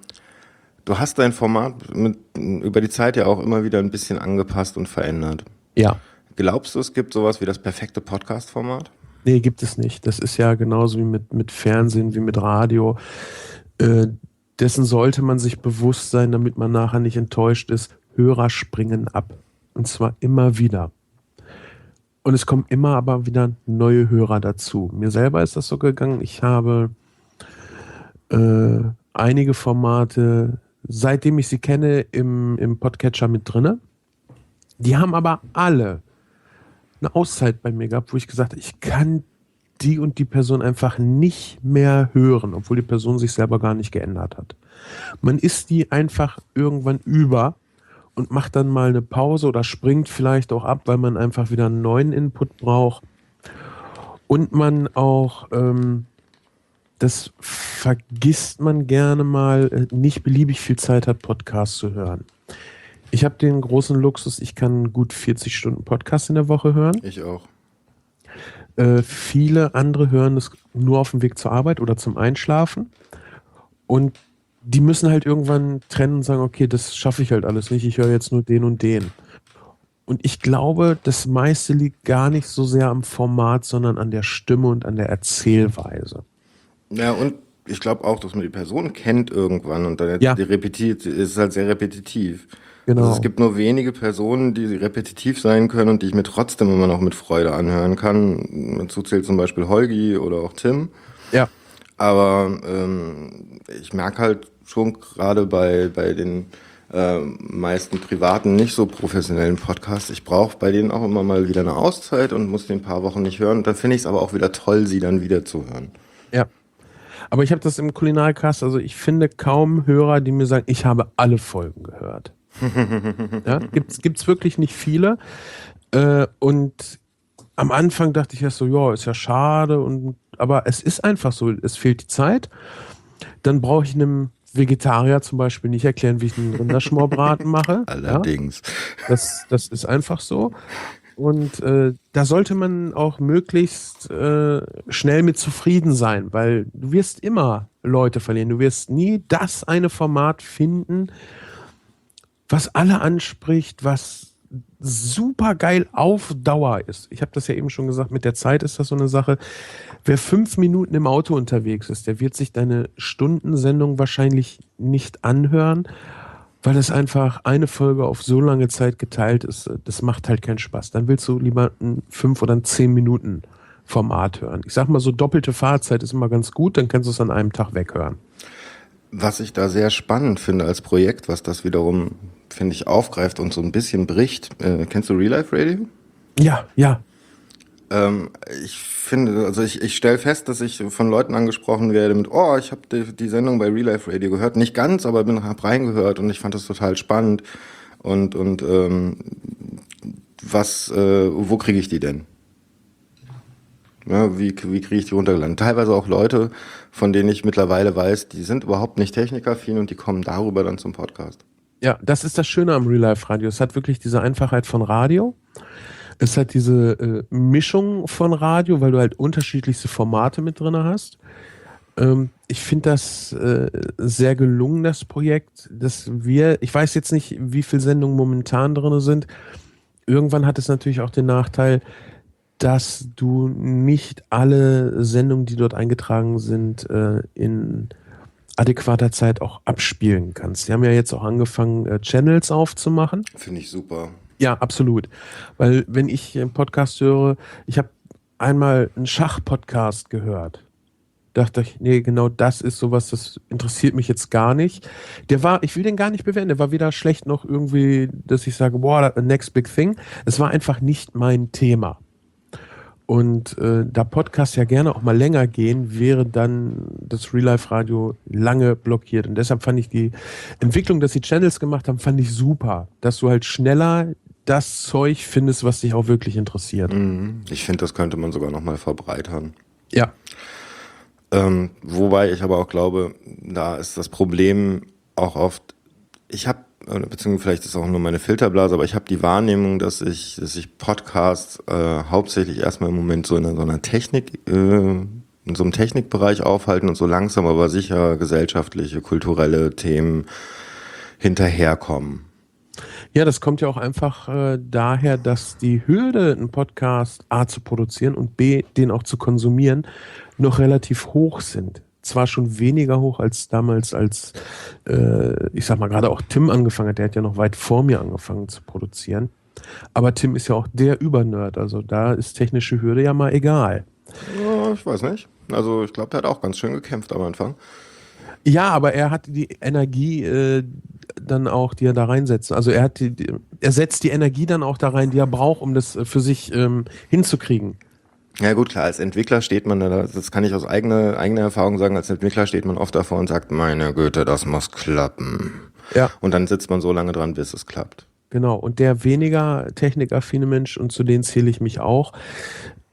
du hast dein Format mit, über die Zeit ja auch immer wieder ein bisschen angepasst und verändert. Ja. Glaubst du, es gibt sowas wie das perfekte Podcast-Format? Nee, gibt es nicht. Das ist ja genauso wie mit, mit Fernsehen, wie mit Radio. Äh, dessen sollte man sich bewusst sein, damit man nachher nicht enttäuscht ist. Hörer springen ab. Und zwar immer wieder. Und es kommen immer aber wieder neue Hörer dazu. Mir selber ist das so gegangen. Ich habe äh, einige Formate, seitdem ich sie kenne, im, im Podcatcher mit drinne. Die haben aber alle eine Auszeit bei mir gehabt, wo ich gesagt habe, ich kann die und die Person einfach nicht mehr hören, obwohl die Person sich selber gar nicht geändert hat. Man ist die einfach irgendwann über und macht dann mal eine Pause oder springt vielleicht auch ab, weil man einfach wieder einen neuen Input braucht. Und man auch, ähm, das vergisst man gerne mal, äh, nicht beliebig viel Zeit hat, Podcasts zu hören. Ich habe den großen Luxus, ich kann gut 40 Stunden Podcast in der Woche hören. Ich auch. Äh, viele andere hören das nur auf dem Weg zur Arbeit oder zum Einschlafen. Und die müssen halt irgendwann trennen und sagen, okay, das schaffe ich halt alles nicht, ich höre jetzt nur den und den. Und ich glaube, das meiste liegt gar nicht so sehr am Format, sondern an der Stimme und an der Erzählweise. Ja, und ich glaube auch, dass man die Person kennt irgendwann und dann Ja. die repetiert, ist halt sehr repetitiv. Genau. Also es gibt nur wenige Personen, die repetitiv sein können und die ich mir trotzdem immer noch mit Freude anhören kann. Dazu zählt zum Beispiel Holgi oder auch Tim. Ja. Aber ähm, ich merke halt schon gerade bei, bei den äh, meisten privaten, nicht so professionellen Podcasts, ich brauche bei denen auch immer mal wieder eine Auszeit und muss den ein paar Wochen nicht hören. Und dann finde ich es aber auch wieder toll, sie dann wieder zu hören. Ja. Aber ich habe das im Kulinarcast, also ich finde kaum Hörer, die mir sagen, ich habe alle Folgen gehört. ja, gibt's, gibt's wirklich nicht viele. Äh, und am Anfang dachte ich erst so, ja, ist ja schade, und, aber es ist einfach so, es fehlt die Zeit. Dann brauche ich einem Vegetarier zum Beispiel nicht erklären, wie ich einen Rinderschmorbraten mache. Ja? Allerdings. Das, das ist einfach so. Und äh, da sollte man auch möglichst äh, schnell mit zufrieden sein, weil du wirst immer Leute verlieren. Du wirst nie das eine Format finden, was alle anspricht, was super geil auf Dauer ist. Ich habe das ja eben schon gesagt, mit der Zeit ist das so eine Sache. Wer fünf Minuten im Auto unterwegs ist, der wird sich deine Stundensendung wahrscheinlich nicht anhören, weil es einfach eine Folge auf so lange Zeit geteilt ist. Das macht halt keinen Spaß. Dann willst du lieber ein fünf oder ein zehn Minuten Format hören. Ich sag mal so, doppelte Fahrzeit ist immer ganz gut, dann kannst du es an einem Tag weghören. Was ich da sehr spannend finde als Projekt, was das wiederum, finde ich, aufgreift und so ein bisschen bricht. Äh, kennst du Real Life Radio? Ja, ja, Ähm, ich finde, also ich, ich stelle fest, dass ich von Leuten angesprochen werde mit, oh, ich habe die, die Sendung bei Real Life Radio gehört. Nicht ganz, aber bin hab reingehört und ich fand das total spannend. Und, und ähm, was, äh, wo kriege ich die denn? Ja, wie wie kriege ich die runtergeladen? Teilweise auch Leute, von denen ich mittlerweile weiß, die sind überhaupt nicht technikaffin und die kommen darüber dann zum Podcast. Ja, das ist das Schöne am Real Life Radio. Es hat wirklich diese Einfachheit von Radio. Es hat diese äh, Mischung von Radio, weil du halt unterschiedlichste Formate mit drin hast. Ähm, ich finde das äh, sehr gelungen, das Projekt, dass wir, ich weiß jetzt nicht, wie viele Sendungen momentan drin sind. Irgendwann hat es natürlich auch den Nachteil, dass du nicht alle Sendungen, die dort eingetragen sind, äh, in adäquater Zeit auch abspielen kannst. Sie haben ja jetzt auch angefangen, äh, Channels aufzumachen. Finde ich super. Ja, absolut. Weil wenn ich einen Podcast höre, ich habe einmal einen Schach-Podcast gehört. Dachte ich, nee, genau das ist sowas, das interessiert mich jetzt gar nicht. Der war, ich will den gar nicht bewerten, der war weder schlecht noch irgendwie, dass ich sage, boah, next big thing. Es war einfach nicht mein Thema. Und äh, da Podcasts ja gerne auch mal länger gehen, wäre dann das Real Life Radio lange blockiert. Und deshalb fand ich die Entwicklung, dass sie Channels gemacht haben, fand ich super. Dass du halt schneller das Zeug findest, was dich auch wirklich interessiert. Mhm. Ich finde, das könnte man sogar noch mal verbreitern. Ja. Ähm, wobei ich aber auch glaube, da ist das Problem auch oft, ich habe, beziehungsweise vielleicht ist auch nur meine Filterblase, aber ich habe die Wahrnehmung, dass ich, dass ich Podcasts äh, hauptsächlich erstmal im Moment so in so einer Technik, äh, in so einem Technikbereich aufhalten und so langsam aber sicher gesellschaftliche, kulturelle Themen hinterherkommen. Ja, das kommt ja auch einfach äh, daher, dass die Hürde, einen Podcast A zu produzieren und B, den auch zu konsumieren, noch relativ hoch sind. Zwar schon weniger hoch als damals, als äh, ich sag mal gerade auch Tim angefangen hat, der hat ja noch weit vor mir angefangen zu produzieren. Aber Tim ist ja auch der Übernerd, also da ist technische Hürde ja mal egal. Ja, ich weiß nicht. Also ich glaube, der hat auch ganz schön gekämpft am Anfang. Ja, aber er hat die Energie äh, dann auch, die er da reinsetzt. Also er hat die, die, er setzt die Energie dann auch da rein, die er braucht, um das äh, für sich ähm, hinzukriegen. Ja gut, klar, als Entwickler steht man da, das kann ich aus eigener, eigener Erfahrung sagen, als Entwickler steht man oft davor und sagt, meine Güte, das muss klappen. Ja. Und dann sitzt man so lange dran, bis es klappt. Genau. Und der weniger technikaffine Mensch, und zu denen zähle ich mich auch,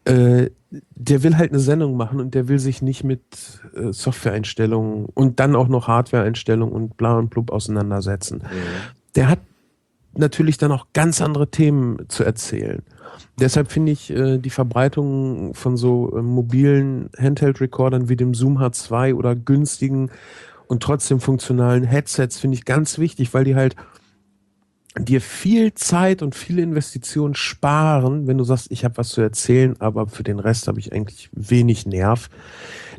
äh, der will halt eine Sendung machen und der will sich nicht mit äh, Softwareeinstellungen und dann auch noch Hardwareeinstellungen und bla und blub auseinandersetzen. Der hat natürlich dann auch ganz andere Themen zu erzählen. Deshalb finde ich äh, die Verbreitung von so äh, mobilen Handheld-Recordern wie dem Zoom H2 oder günstigen und trotzdem funktionalen Headsets finde ich ganz wichtig, weil die halt dir viel Zeit und viele Investitionen sparen, wenn du sagst, ich habe was zu erzählen, aber für den Rest habe ich eigentlich wenig Nerv,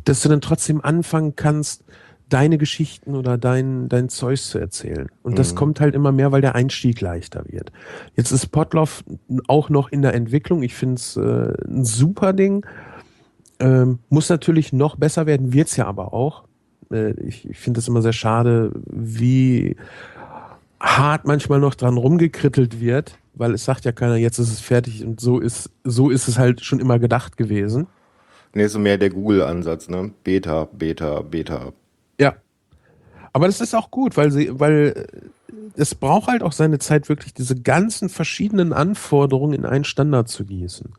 dass du dann trotzdem anfangen kannst, deine Geschichten oder dein, dein Zeugs zu erzählen. Und das Mhm. kommt halt immer mehr, weil der Einstieg leichter wird. Jetzt ist Potloff auch noch in der Entwicklung. Ich finde es äh, ein super Ding. Ähm, muss natürlich noch besser werden, wird's ja aber auch. Äh, ich ich finde es immer sehr schade, wie hart manchmal noch dran rumgekrittelt wird, weil es sagt ja keiner, jetzt ist es fertig und so ist, so ist es halt schon immer gedacht gewesen. Nee, so mehr der Google-Ansatz, ne? Beta, Beta, Beta. Aber das ist auch gut, weil sie, weil äh, es braucht halt auch seine Zeit, wirklich diese ganzen verschiedenen Anforderungen in einen Standard zu gießen.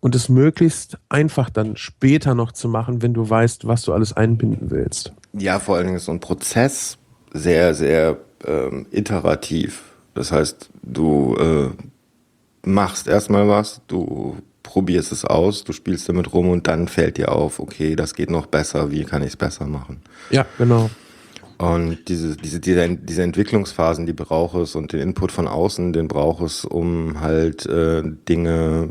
Und es möglichst einfach dann später noch zu machen, wenn du weißt, was du alles einbinden willst. Ja, vor allen Dingen ist so ein Prozess sehr, sehr ähm, iterativ. Das heißt, du äh, machst erstmal was, du probierst es aus, du spielst damit rum und dann fällt dir auf, okay, das geht noch besser, wie kann ich es besser machen? Ja, genau. Und diese, diese, diese, diese Entwicklungsphasen, die braucht es und den Input von außen, den braucht es, um halt äh, Dinge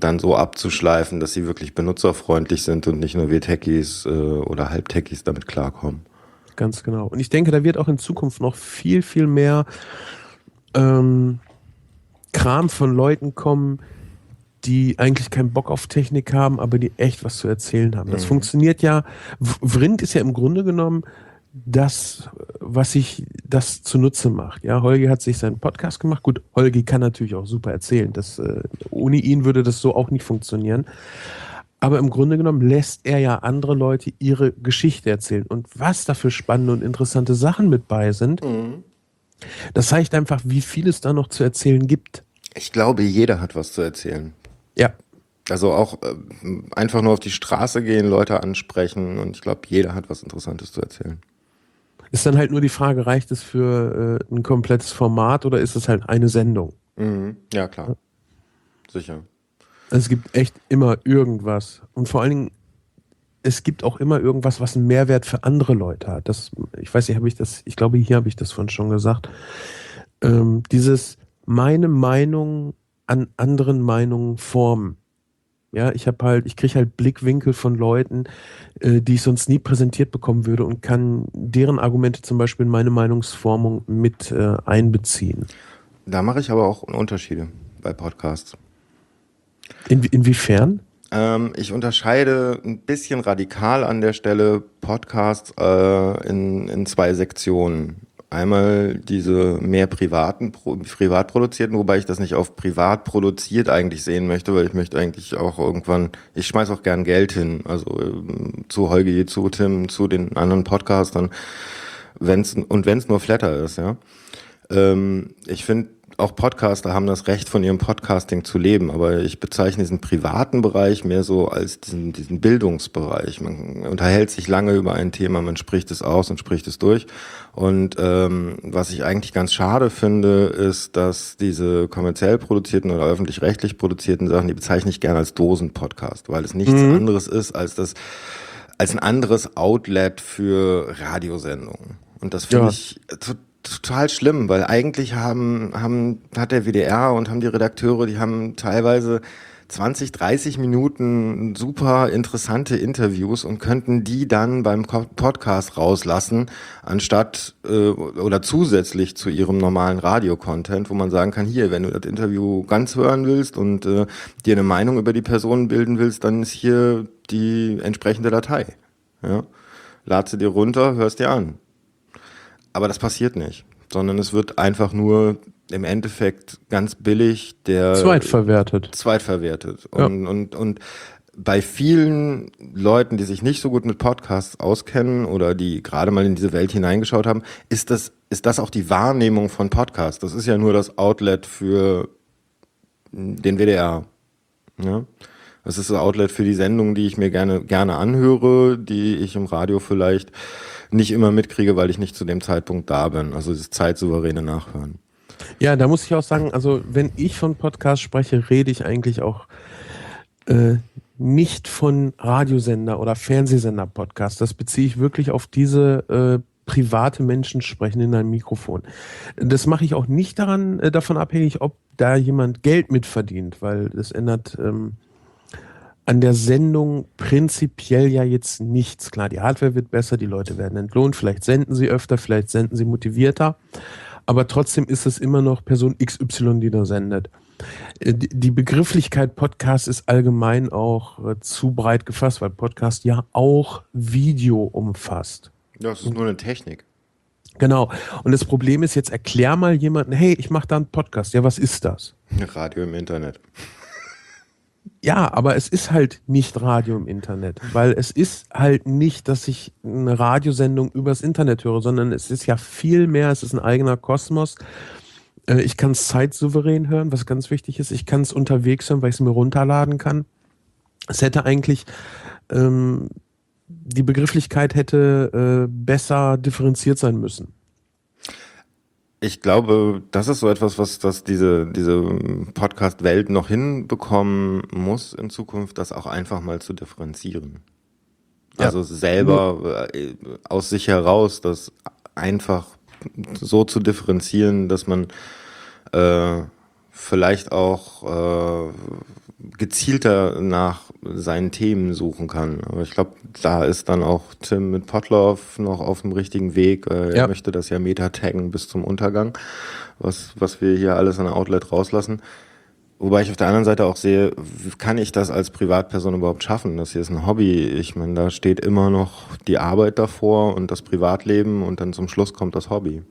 dann so abzuschleifen, dass sie wirklich benutzerfreundlich sind und nicht nur wir Techies äh, oder Halbtechies damit klarkommen. Ganz genau. Und ich denke, da wird auch in Zukunft noch viel, viel mehr ähm, Kram von Leuten kommen, die eigentlich keinen Bock auf Technik haben, aber die echt was zu erzählen haben. Das Mhm. funktioniert ja. Vrind ist ja im Grunde genommen das, was sich das zunutze macht. Ja, Holgi hat sich seinen Podcast gemacht. Gut, Holgi kann natürlich auch super erzählen. Das, äh, ohne ihn würde das so auch nicht funktionieren. Aber im Grunde genommen lässt er ja andere Leute ihre Geschichte erzählen. Und was da für spannende und interessante Sachen mit bei sind, das zeigt einfach, wie viel es da noch zu erzählen gibt. Ich glaube, jeder hat was zu erzählen. Ja, Also auch äh, einfach nur auf die Straße gehen, Leute ansprechen und ich glaube, jeder hat was Interessantes zu erzählen. Ist dann halt nur die Frage, reicht es für äh, ein komplettes Format oder ist es halt eine Sendung? Mhm. Ja, klar. Sicher. Also es gibt echt immer irgendwas. Und vor allen Dingen, es gibt auch immer irgendwas, was einen Mehrwert für andere Leute hat. Das, ich weiß nicht, habe ich das, ich glaube, hier habe ich das von schon gesagt. Ähm, dieses meine Meinung an anderen Meinungen formen. Ja, ich habe halt, ich kriege halt Blickwinkel von Leuten, äh, die ich sonst nie präsentiert bekommen würde und kann deren Argumente zum Beispiel in meine Meinungsformung mit äh, einbeziehen. Da mache ich aber auch Unterschiede bei Podcasts. In, inwiefern? Ähm, ich unterscheide ein bisschen radikal an der Stelle Podcasts äh, in, in zwei Sektionen. Einmal diese mehr privaten, privat produzierten, wobei ich das nicht auf privat produziert eigentlich sehen möchte, weil ich möchte eigentlich auch irgendwann, ich schmeiß auch gern Geld hin, also ähm, zu Holgi, zu Tim, zu den anderen Podcastern, wenn's, und wenn es nur Flatter ist, ja. Ähm, ich finde, auch Podcaster haben das Recht, von ihrem Podcasting zu leben, aber ich bezeichne diesen privaten Bereich mehr so als diesen, diesen Bildungsbereich. Man unterhält sich lange über ein Thema, man spricht es aus und spricht es durch. Und ähm, was ich eigentlich ganz schade finde, ist, dass diese kommerziell produzierten oder öffentlich-rechtlich produzierten Sachen, die bezeichne ich gerne als Dosen-Podcast, weil es nichts Mhm. anderes ist als das als ein anderes Outlet für Radiosendungen. Und das finde Ja. ich to- total schlimm, weil eigentlich haben, haben, hat der WDR und haben die Redakteure, die haben teilweise 20, 30 Minuten super interessante Interviews und könnten die dann beim Podcast rauslassen, anstatt äh, oder zusätzlich zu ihrem normalen Radio-Content, wo man sagen kann, hier, wenn du das Interview ganz hören willst und äh, dir eine Meinung über die Person bilden willst, dann ist hier die entsprechende Datei. Ja? Lad sie dir runter, hörst dir an. Aber das passiert nicht, sondern es wird einfach nur im Endeffekt ganz billig der Zweitverwertet. zweitverwertet. Ja. Und, und, und bei vielen Leuten, die sich nicht so gut mit Podcasts auskennen oder die gerade mal in diese Welt hineingeschaut haben, ist das, ist das auch die Wahrnehmung von Podcasts. Das ist ja nur das Outlet für den WDR. Ja? Das ist das Outlet für die Sendungen, die ich mir gerne, gerne anhöre, die ich im Radio vielleicht nicht immer mitkriege, weil ich nicht zu dem Zeitpunkt da bin. Also das zeitsouveräne Nachhören. Ja, da muss ich auch sagen, also wenn ich von Podcast spreche, rede ich eigentlich auch äh, nicht von Radiosender oder Fernsehsender-Podcast. Das beziehe ich wirklich auf diese äh, private Menschen sprechen in einem Mikrofon. Das mache ich auch nicht daran, äh, davon abhängig, ob da jemand Geld mitverdient, weil das ändert ähm, an der Sendung prinzipiell ja jetzt nichts. Klar, die Hardware wird besser, die Leute werden entlohnt, vielleicht senden sie öfter, vielleicht senden sie motivierter, aber trotzdem ist es immer noch Person XY, die da sendet. Äh, die Begrifflichkeit Podcast ist allgemein auch äh, zu breit gefasst, weil Podcast ja auch Video umfasst. Ja, es ist nur eine Technik. Genau. Und das Problem ist, jetzt erklär mal jemanden, hey, ich mache da einen Podcast. Ja, was ist das? Radio im Internet. Ja, aber es ist halt nicht Radio im Internet, weil es ist halt nicht, dass ich eine Radiosendung übers Internet höre, sondern es ist ja viel mehr, es ist ein eigener Kosmos. Äh, ich kann es zeitsouverän hören, was ganz wichtig ist. Ich kann es unterwegs hören, weil ich es mir runterladen kann. Es hätte eigentlich ähm, die Begrifflichkeit hätte äh, besser differenziert sein müssen. Ich glaube, das ist so etwas, was das diese, diese Podcast-Welt noch hinbekommen muss in Zukunft, das auch einfach mal zu differenzieren. Ja. Also selber äh, aus sich heraus, das einfach so zu differenzieren, dass man äh, vielleicht auch äh, gezielter nach seinen Themen suchen kann. Aber ich glaube, da ist dann auch Tim mit Potloff noch auf dem richtigen Weg. Äh, ja. Er möchte das ja meta-taggen bis zum Untergang, was, was wir hier alles an der Outlet rauslassen. Wobei ich auf der anderen Seite auch sehe, kann ich das als Privatperson überhaupt schaffen? Das hier ist ein Hobby. Ich meine, da steht immer noch die Arbeit davor und das Privatleben und dann zum Schluss kommt das Hobby.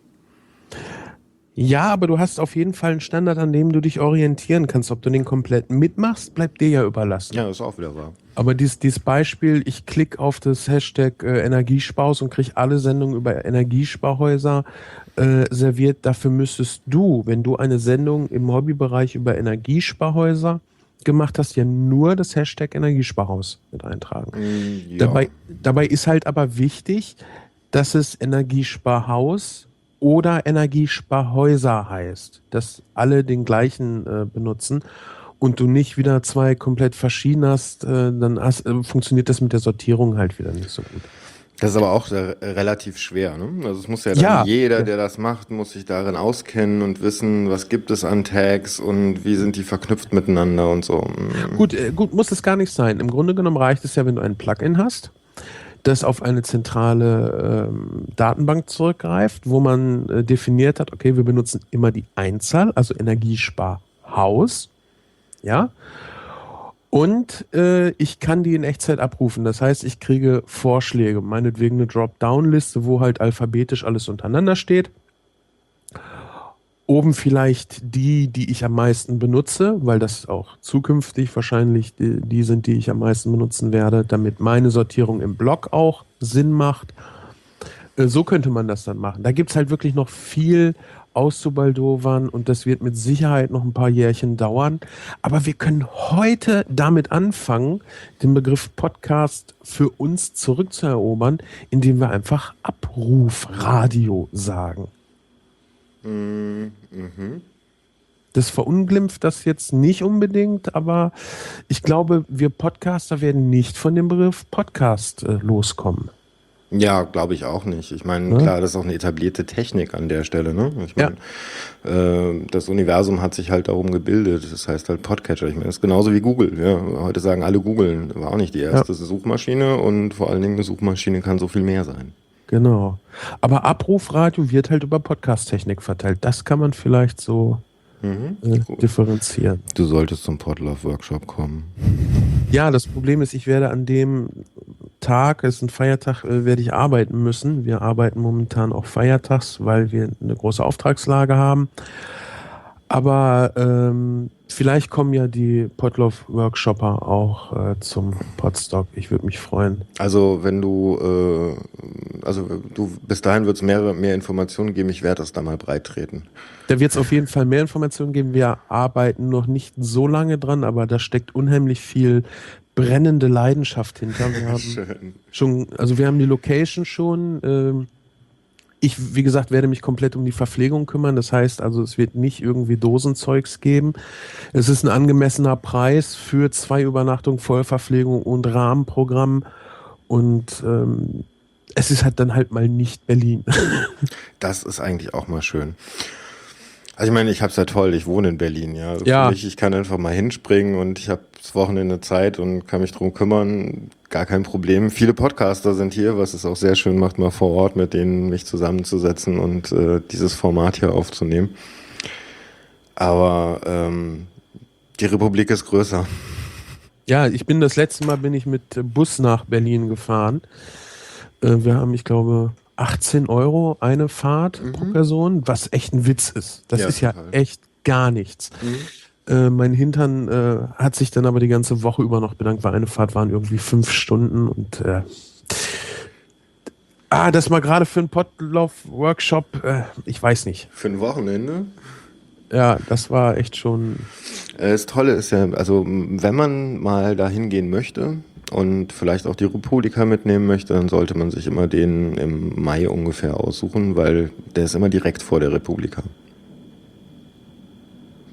Ja, aber du hast auf jeden Fall einen Standard, an dem du dich orientieren kannst. Ob du den komplett mitmachst, bleibt dir ja überlassen. Ja, ist auch wieder wahr. Aber dieses, dieses Beispiel, ich klicke auf das Hashtag äh, Energiespaus und kriege alle Sendungen über Energiesparhäuser äh, serviert. Dafür müsstest du, wenn du eine Sendung im Hobbybereich über Energiesparhäuser gemacht hast, ja nur das Hashtag Energiesparhaus mit eintragen. Mm, ja. dabei, dabei ist halt aber wichtig, dass es Energiesparhaus oder Energiesparhäuser heißt, dass alle den gleichen äh, benutzen und du nicht wieder zwei komplett verschieden hast, äh, dann hast, äh, funktioniert das mit der Sortierung halt wieder nicht so gut. Das ist aber auch relativ schwer. Ne? Also es muss ja, ja, jeder, der das macht, muss sich darin auskennen und wissen, was gibt es an Tags und wie sind die verknüpft miteinander und so. Gut, äh, gut, muss es gar nicht sein. Im Grunde genommen reicht es ja, wenn du ein Plugin hast das auf eine zentrale ähm, Datenbank zurückgreift, wo man äh, definiert hat, okay, wir benutzen immer die Einzahl, also Energiesparhaus, ja, und äh, ich kann die in Echtzeit abrufen. Das heißt, ich kriege Vorschläge, meinetwegen eine Dropdown-Liste, wo halt alphabetisch alles untereinander steht oben vielleicht die, die ich am meisten benutze, weil das auch zukünftig wahrscheinlich die, die, sind, die ich am meisten benutzen werde, damit meine Sortierung im Blog auch Sinn macht. Äh, so könnte man das dann machen. Da gibt es halt wirklich noch viel auszubaldowern und das wird mit Sicherheit noch ein paar Jährchen dauern. Aber wir können heute damit anfangen, den Begriff Podcast für uns zurückzuerobern, indem wir einfach Abrufradio sagen. Mhm. Das verunglimpft das jetzt nicht unbedingt, aber ich glaube, wir Podcaster werden nicht von dem Begriff Podcast äh, loskommen. Ja, glaube ich auch nicht. Ich meine, ja? klar, das ist auch eine etablierte Technik an der Stelle. Ne? Ich meine, ja. äh, das Universum hat sich halt darum gebildet. Das heißt halt Podcatcher. Ich meine, das ist genauso wie Google. Ja? Heute sagen alle googeln. War auch nicht die erste ja. Suchmaschine und vor allen Dingen eine Suchmaschine kann so viel mehr sein. Genau. Aber Abrufradio wird halt über Podcast-Technik verteilt. Das kann man vielleicht so mhm. äh, differenzieren. Du solltest zum Podlove-Workshop kommen. Ja, das Problem ist, ich werde an dem Tag, es ist ein Feiertag, äh, werde ich arbeiten müssen. Wir arbeiten momentan auch feiertags, weil wir eine große Auftragslage haben. Aber ähm, vielleicht kommen ja die Potloff-Workshopper auch äh, zum Podstock. Ich würde mich freuen. Also wenn du, äh, also du bis dahin wird es mehr, mehr Informationen geben. Ich werde das da mal breit treten. Da wird es auf jeden Fall mehr Informationen geben. Wir arbeiten noch nicht so lange dran, aber da steckt unheimlich viel brennende Leidenschaft hinter. Wir haben Schön. schon, also wir haben die Location schon. Ähm, Ich, wie gesagt, werde mich komplett um die Verpflegung kümmern. Das heißt also, es wird nicht irgendwie Dosenzeugs geben. Es ist ein angemessener Preis für zwei Übernachtungen, Vollverpflegung und Rahmenprogramm. Und ähm, es ist halt dann halt mal nicht Berlin. Das ist eigentlich auch mal schön. Also ich meine, ich habe es ja toll, ich wohne in Berlin, ja. Ja. Für mich, ich kann einfach mal hinspringen und ich habe das Wochenende Zeit und kann mich drum kümmern, gar kein Problem. Viele Podcaster sind hier, was es auch sehr schön macht, mal vor Ort mit denen mich zusammenzusetzen und äh, dieses Format hier aufzunehmen. Aber ähm, die Republik ist größer. Ja, ich bin das letzte Mal bin ich mit Bus nach Berlin gefahren. Äh, wir haben, ich glaube, 18 Euro eine Fahrt pro Person, was echt ein Witz ist. Das Ja, ist ja total. echt gar nichts. Äh, mein Hintern äh, hat sich dann aber die ganze Woche über noch bedankt, weil eine Fahrt waren irgendwie fünf Stunden und äh, ah, das mal gerade für einen Potlauf-Workshop, äh, ich weiß nicht. Für ein Wochenende? Ja, das war echt schon. Äh, Das Tolle ist ja, also wenn man mal dahin gehen möchte und vielleicht auch die Republika mitnehmen möchte, dann sollte man sich immer den im Mai ungefähr aussuchen, weil der ist immer direkt vor der Republika.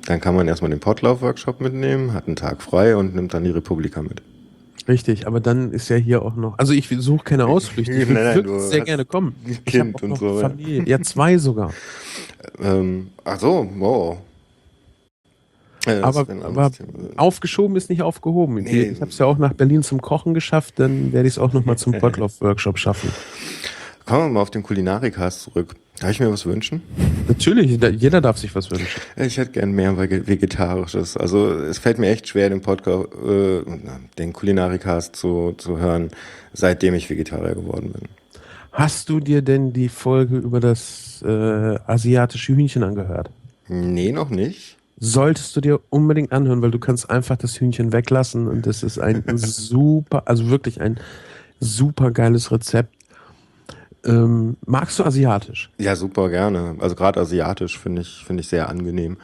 Dann kann man erstmal den Potlauf-Workshop mitnehmen, hat einen Tag frei und nimmt dann die Republika mit. Richtig, aber dann ist ja hier auch noch. Also ich suche keine Ausflüchte. Ich würde sehr gerne kommen. Ich Kind und noch so, ja. Familie. Ja, zwei sogar. Ähm, ach so, wow. Äh, das Aber, aber aufgeschoben ist nicht aufgehoben. Nee. Ich habe es ja auch nach Berlin zum Kochen geschafft, dann werde ich es auch nochmal zum Potlauf-Workshop schaffen. Kommen wir mal auf den Kulinarikast zurück. Darf ich mir was wünschen? Natürlich, jeder darf sich was wünschen. Ich hätte gern mehr Vege- Vegetarisches. Also es fällt mir echt schwer, den Podcast, äh, den Kulinarikast zu, zu hören, seitdem ich Vegetarier geworden bin. Hast du dir denn die Folge über das äh, asiatische Hühnchen angehört? Nee, noch nicht. Solltest du dir unbedingt anhören, weil du kannst einfach das Hühnchen weglassen und das ist ein super, also wirklich ein super geiles Rezept. Ähm, magst du asiatisch? Ja, super gerne. Also gerade asiatisch finde ich, finde ich sehr angenehm.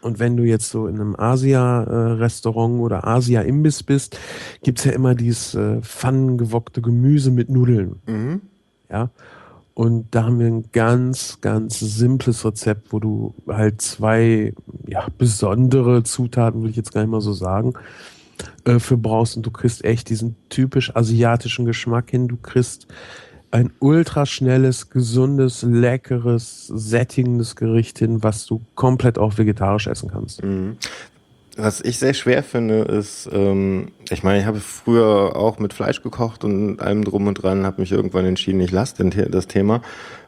Und wenn du jetzt so in einem Asia-Restaurant oder Asia-Imbiss bist, gibt's ja immer dieses äh, pfannengewockte Gemüse mit Nudeln. Mhm. Ja. Und da haben wir ein ganz, ganz simples Rezept, wo du halt zwei ja, besondere Zutaten, will ich jetzt gar nicht mal so sagen, äh, für brauchst. Und du kriegst echt diesen typisch asiatischen Geschmack hin. Du kriegst ein ultraschnelles, gesundes, leckeres, sättigendes Gericht hin, was du komplett auch vegetarisch essen kannst. Mhm. Was ich sehr schwer finde, ist, ähm, ich meine, ich habe früher auch mit Fleisch gekocht und allem drum und dran, habe mich irgendwann entschieden, ich lasse das Thema.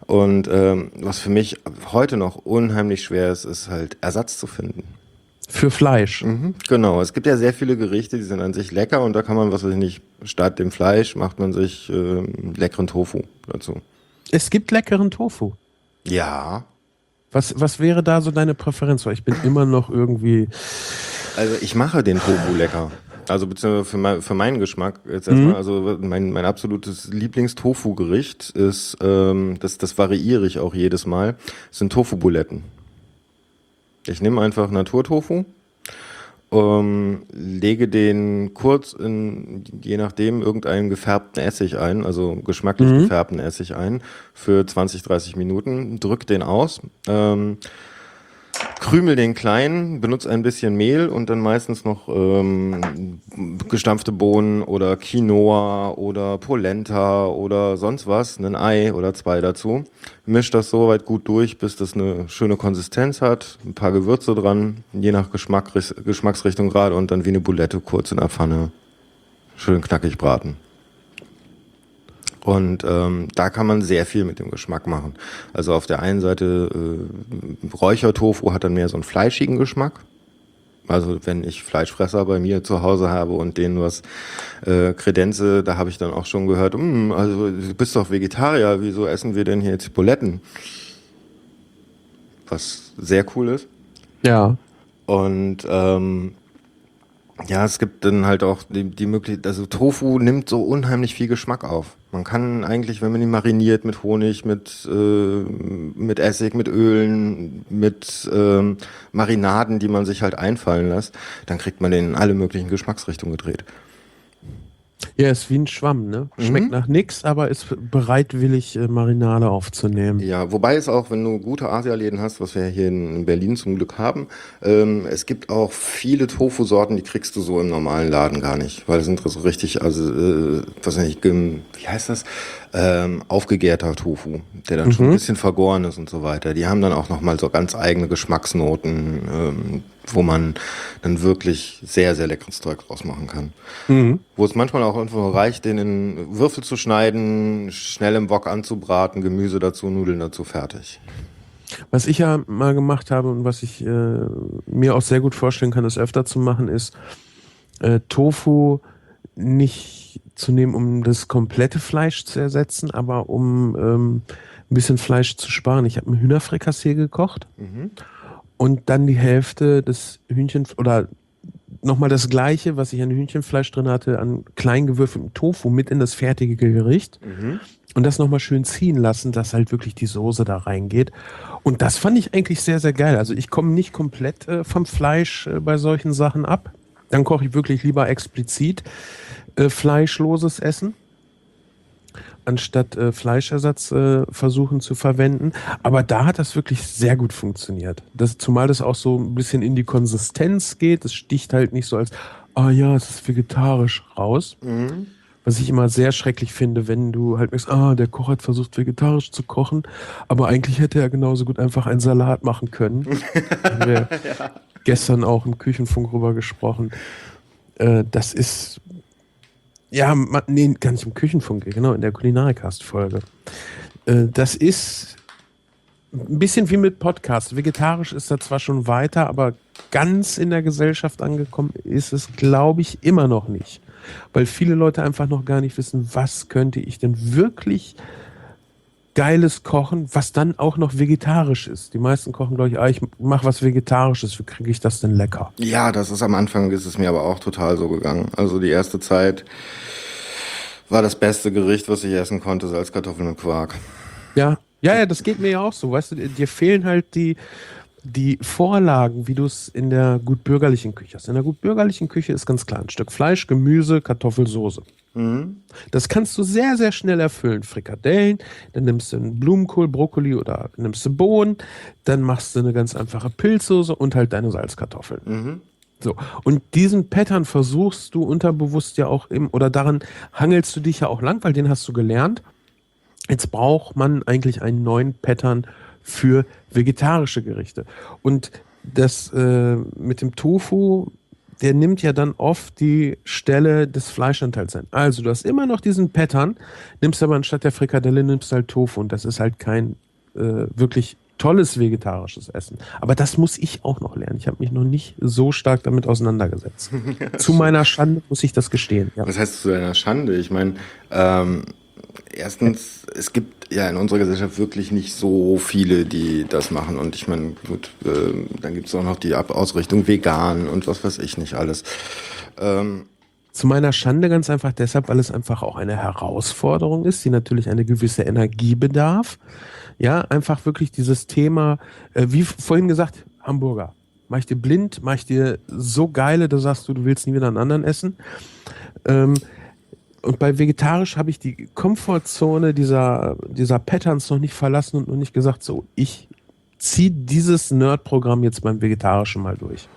Und ähm, was für mich heute noch unheimlich schwer ist, ist halt Ersatz zu finden. Für Fleisch. Mhm, genau, es gibt ja sehr viele Gerichte, die sind an sich lecker und da kann man, was weiß ich nicht, statt dem Fleisch macht man sich ähm, leckeren Tofu dazu. Es gibt leckeren Tofu. Ja, Was, was wäre da so deine Präferenz? Weil ich bin immer noch irgendwie. Also ich mache den Tofu lecker. Also beziehungsweise für, mein, für meinen Geschmack jetzt erstmal, Mhm. also mein, mein absolutes Lieblings-Tofu-Gericht ist, ähm, das, das variiere ich auch jedes Mal, sind Tofu-Buletten. Ich nehme einfach Naturtofu, ähm, lege den kurz in, je nachdem, irgendeinen gefärbten Essig ein, also geschmacklich Mhm. gefärbten Essig ein, für 20, 30 Minuten, drück den aus, ähm, krümel den klein, benutze ein bisschen Mehl und dann meistens noch ähm, gestampfte Bohnen oder Quinoa oder Polenta oder sonst was, ein Ei oder zwei dazu. Misch das so weit gut durch, bis das eine schöne Konsistenz hat, ein paar Gewürze dran, je nach Geschmack, Geschmacksrichtung gerade und dann wie eine Boulette kurz in der Pfanne schön knackig braten. Und ähm, da kann man sehr viel mit dem Geschmack machen. Also auf der einen Seite äh, Räuchertofu hat dann mehr so einen fleischigen Geschmack. Also wenn ich Fleischfresser bei mir zu Hause habe und denen was äh, kredenze, da habe ich dann auch schon gehört, "Hm, also du bist doch Vegetarier, wieso essen wir denn hier jetzt Buletten? Was sehr cool ist. Ja. Und ähm, ja, es gibt dann halt auch die, die Möglichkeit, also Tofu nimmt so unheimlich viel Geschmack auf. Man kann eigentlich, wenn man ihn mariniert mit Honig, mit, äh, mit Essig, mit Ölen, mit ähm, Marinaden, die man sich halt einfallen lässt, dann kriegt man den in alle möglichen Geschmacksrichtungen gedreht. Ja, ist wie ein Schwamm, ne? Schmeckt Mhm. nach nix, aber ist bereitwillig, äh, Marinade aufzunehmen. Ja, wobei es auch, wenn du gute Asialäden hast, was wir hier in Berlin zum Glück haben, ähm, es gibt auch viele Tofu-Sorten, die kriegst du so im normalen Laden gar nicht, weil es sind so richtig, also, äh, was weiß ich, gem- wie heißt das? Ähm, aufgegärter Tofu, der dann schon ein bisschen vergoren ist und so weiter. Die haben dann auch nochmal so ganz eigene Geschmacksnoten, ähm, wo man dann wirklich sehr, sehr leckeres Zeug draus machen kann. Wo es manchmal auch einfach reicht, den in Würfel zu schneiden, schnell im Wok anzubraten, Gemüse dazu, Nudeln dazu, fertig. Was ich ja mal gemacht habe und was ich äh, mir auch sehr gut vorstellen kann, das öfter zu machen, ist äh, Tofu nicht zu nehmen, um das komplette Fleisch zu ersetzen, aber um ähm, ein bisschen Fleisch zu sparen. Ich habe ein Hühnerfrikassee gekocht und dann die Hälfte des Hühnchen oder nochmal das gleiche, was ich an Hühnchenfleisch drin hatte, an klein gewürfeltem Tofu mit in das fertige Gericht und das nochmal schön ziehen lassen, dass halt wirklich die Soße da reingeht. Und das fand ich eigentlich sehr, sehr geil. Also ich komme nicht komplett äh, vom Fleisch äh, bei solchen Sachen ab. Dann koche ich wirklich lieber explizit äh, fleischloses Essen anstatt äh, Fleischersatz äh, versuchen zu verwenden. Aber da hat das wirklich sehr gut funktioniert. Das, zumal das auch so ein bisschen in die Konsistenz geht. Es sticht halt nicht so als, ah ja, es ist vegetarisch raus. Was ich immer sehr schrecklich finde, wenn du halt merkst, ah, der Koch hat versucht, vegetarisch zu kochen, aber eigentlich hätte er genauso gut einfach einen Salat machen können. Haben wir gestern auch im Küchenfunk rüber gesprochen. Äh, das ist, ja, ma- nee, gar nicht im Küchenfunk, genau, in der Kulinarikast-Folge. Äh, das ist ein bisschen wie mit Podcast. Vegetarisch ist da zwar schon weiter, aber ganz in der Gesellschaft angekommen ist es, glaube ich, immer noch nicht. Weil viele Leute einfach noch gar nicht wissen, was könnte ich denn wirklich geiles kochen, was dann auch noch vegetarisch ist. Die meisten kochen, glaube ich, ah, ich mache was Vegetarisches, wie kriege ich das denn lecker? Ja, das ist am Anfang, ist es mir aber auch total so gegangen. Also die erste Zeit war das beste Gericht, was ich essen konnte, Salzkartoffeln und Quark. Ja, ja, ja, das geht mir ja auch so. Weißt du, dir fehlen halt die, die Vorlagen, wie du es in der gut bürgerlichen Küche hast. In der gut bürgerlichen Küche ist ganz klar ein Stück Fleisch, Gemüse, Kartoffelsoße. Das kannst du sehr, sehr schnell erfüllen. Frikadellen, dann nimmst du einen Blumenkohl, Brokkoli oder nimmst du Bohnen, dann machst du eine ganz einfache Pilzsoße und halt deine Salzkartoffeln. So. Und diesen Pattern versuchst du unterbewusst ja auch im, oder daran hangelst du dich ja auch lang, weil den hast du gelernt. Jetzt braucht man eigentlich einen neuen Pattern für vegetarische Gerichte. Und das äh, mit dem Tofu, der nimmt ja dann oft die Stelle des Fleischanteils ein. Also du hast immer noch diesen Pattern, nimmst aber anstatt der Frikadelle nimmst halt Tofu und das ist halt kein äh, wirklich tolles vegetarisches Essen. Aber das muss ich auch noch lernen. Ich habe mich noch nicht so stark damit auseinandergesetzt. Zu meiner Schande muss ich das gestehen. Ja. Was heißt zu deiner Schande? Ich meine, ähm, erstens, es gibt ja in unserer Gesellschaft wirklich nicht so viele, die das machen. Und ich meine, gut, ähm, dann gibt es auch noch die Ab Ausrichtung vegan und was weiß ich nicht alles. Ähm, Zu meiner Schande ganz einfach deshalb, weil es einfach auch eine Herausforderung ist, die natürlich eine gewisse Energie bedarf. Ja, einfach wirklich dieses Thema, äh, wie vorhin gesagt, Hamburger. Mach ich dir blind, mach ich dir so geile, da sagst du, du willst nie wieder einen anderen essen. Ähm, und bei vegetarisch habe ich die Komfortzone dieser, dieser Patterns noch nicht verlassen und noch nicht gesagt, so, ich ziehe dieses Nerd-Programm jetzt beim Vegetarischen mal durch.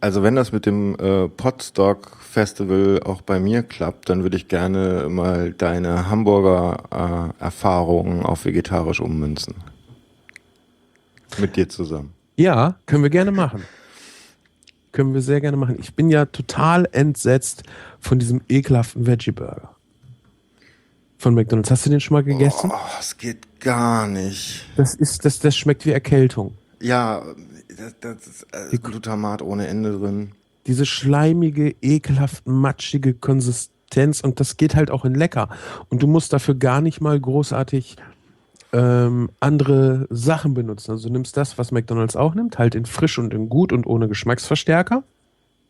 Also wenn das mit dem äh, Podstock Festival auch bei mir klappt, dann würde ich gerne mal deine Hamburger äh, Erfahrungen auf vegetarisch ummünzen. Mit dir zusammen. Ja, können wir gerne machen. Können wir sehr gerne machen. Ich bin ja total entsetzt von diesem ekelhaften Veggie-Burger. Von McDonalds. Hast du den schon mal gegessen? Oh, es geht gar nicht. Das ist, das, das schmeckt wie Erkältung. Ja, das, das ist äh, Glutamat ohne Ende drin. Diese schleimige, ekelhaft matschige Konsistenz und das geht halt auch in lecker. Und du musst dafür gar nicht mal großartig ähm, andere Sachen benutzen. Also du nimmst das, was McDonalds auch nimmt, halt in frisch und in gut und ohne Geschmacksverstärker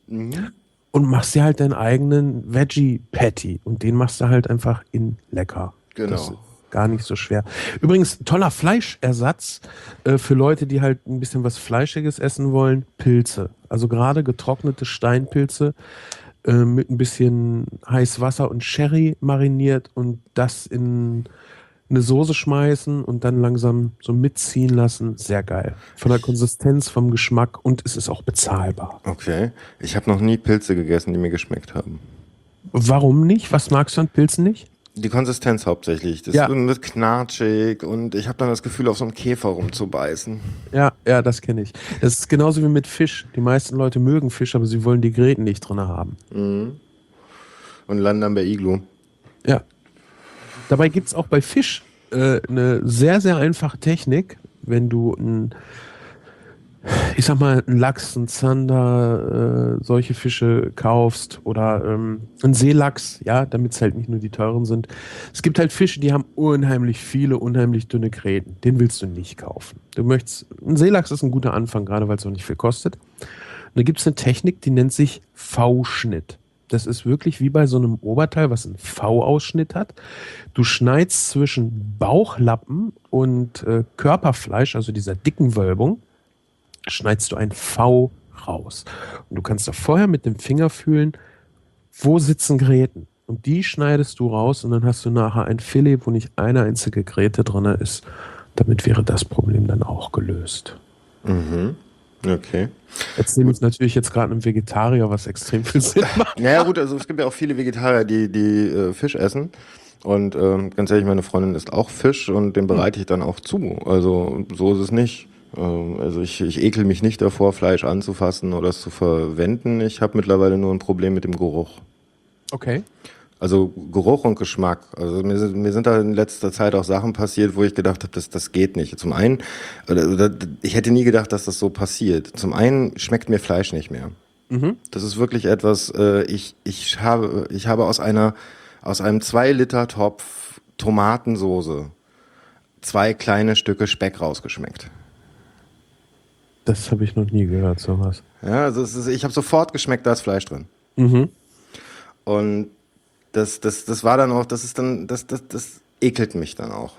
Mhm. Und machst dir halt deinen eigenen Veggie Patty und den machst du halt einfach in lecker. Genau. Das ist gar nicht so schwer. Übrigens, toller Fleischersatz äh, für Leute, die halt ein bisschen was Fleischiges essen wollen, Pilze. Also gerade getrocknete Steinpilze äh, mit ein bisschen heiß Wasser und Sherry mariniert und das in eine Soße schmeißen und dann langsam so mitziehen lassen. Sehr geil. Von der Konsistenz, vom Geschmack und es ist auch bezahlbar. Okay. Ich habe noch nie Pilze gegessen, die mir geschmeckt haben. Warum nicht? Was magst du an Pilzen nicht? Die Konsistenz hauptsächlich. Das Ja. ist knatschig und ich habe dann das Gefühl, auf so einem Käfer rumzubeißen. Ja, ja, das kenne ich. Das ist genauso wie mit Fisch. Die meisten Leute mögen Fisch, aber sie wollen die Gräten nicht drin haben. Und landen dann bei Iglu. Ja. Dabei gibt es auch bei Fisch äh, eine sehr, sehr einfache Technik, wenn du ein, ich sag mal, einen Lachs, einen Zander, äh, solche Fische kaufst oder ähm, einen Seelachs, ja, damit es halt nicht nur die teuren sind. Es gibt halt Fische, die haben unheimlich viele, unheimlich dünne Gräten. Den willst du nicht kaufen. Du möchtest, ein Seelachs ist ein guter Anfang, gerade weil es auch nicht viel kostet. Und da gibt es eine Technik, die nennt sich V-Schnitt. Das ist wirklich wie bei so einem Oberteil, was einen V-Ausschnitt hat. Du schneidest zwischen Bauchlappen und äh, Körperfleisch, also dieser dicken Wölbung, schneidest du ein V raus. Und du kannst da vorher mit dem Finger fühlen, wo sitzen Gräten. Und die schneidest du raus und dann hast du nachher ein Filet, wo nicht eine einzige Gräte drin ist. Damit wäre das Problem dann auch gelöst. Okay. Erzähl uns natürlich jetzt gerade einem Vegetarier, was extrem viel Sinn macht. Naja gut, also es gibt ja auch viele Vegetarier, die, die äh, Fisch essen. Und ähm, ganz ehrlich, meine Freundin isst auch Fisch und den bereite ich dann auch zu. Also so ist es nicht. Ähm, also ich, ich ekel mich nicht davor, Fleisch anzufassen oder es zu verwenden. Ich habe mittlerweile nur ein Problem mit dem Geruch. Okay. Also Geruch und Geschmack. Also mir sind, mir sind da in letzter Zeit auch Sachen passiert, wo ich gedacht habe, das, das geht nicht. Zum einen, ich hätte nie gedacht, dass das so passiert. Zum einen schmeckt mir Fleisch nicht mehr. Das ist wirklich etwas, äh, ich, ich, habe, ich habe aus einer aus einem 2 Liter Topf Tomatensoße zwei kleine Stücke Speck rausgeschmeckt. Das habe ich noch nie gehört, sowas. Ja, also ist, ich habe sofort geschmeckt, da ist Fleisch drin. Mhm. Und das, das, das war dann auch, das ist dann, das, das, das ekelt mich dann auch.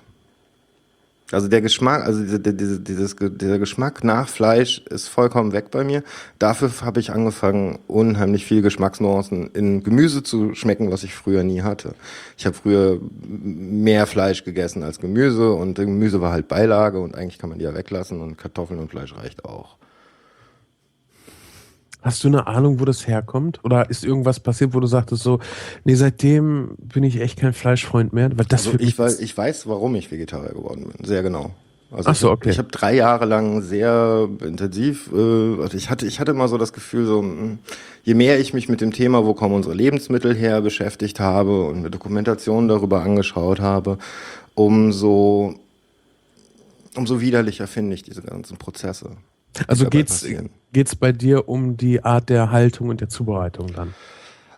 Also der Geschmack, also diese, diese, dieses, dieser Geschmack nach Fleisch ist vollkommen weg bei mir. Dafür habe ich angefangen, unheimlich viele Geschmacksnuancen in Gemüse zu schmecken, was ich früher nie hatte. Ich habe früher mehr Fleisch gegessen als Gemüse und Gemüse war halt Beilage und eigentlich kann man die ja weglassen und Kartoffeln und Fleisch reicht auch. Hast du eine Ahnung, wo das herkommt? Oder ist irgendwas passiert, wo du sagtest so, nee, seitdem bin ich echt kein Fleischfreund mehr? Weil das Also ich, weiß, ich weiß, warum ich Vegetarier geworden bin. Sehr genau. Also Ach so, ich, okay. Ich habe drei Jahre lang sehr intensiv, äh, also ich hatte, ich hatte immer so das Gefühl, so mh, je mehr ich mich mit dem Thema, wo kommen unsere Lebensmittel her, beschäftigt habe und eine Dokumentation darüber angeschaut habe, umso umso widerlicher finde ich diese ganzen Prozesse. Also geht's, passieren. geht's bei dir um die Art der Haltung und der Zubereitung dann?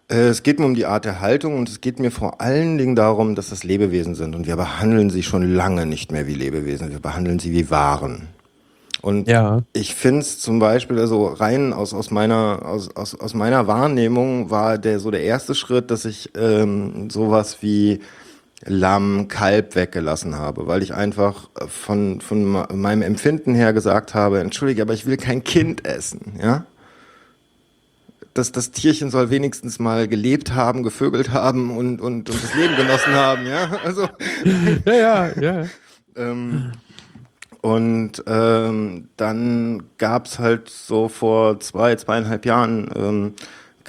Äh, Es geht mir um die Art der Haltung und es geht mir vor allen Dingen darum, dass das Lebewesen sind und wir behandeln sie schon lange nicht mehr wie Lebewesen, wir behandeln sie wie Waren. Und Ja. ich finde es zum Beispiel, also rein aus, aus, meiner, aus, aus, aus meiner Wahrnehmung war der so der erste Schritt, dass ich ähm, sowas wie Lamm, Kalb weggelassen habe, weil ich einfach von, von ma- meinem Empfinden her gesagt habe, entschuldige, aber ich will kein Kind essen, ja? Das, das Tierchen soll wenigstens mal gelebt haben, gevögelt haben und, und, und das Leben genossen haben, ja? Also, Ja, ja, ja. ähm, und ähm, dann gab's halt so vor zwei, zweieinhalb Jahren, ähm,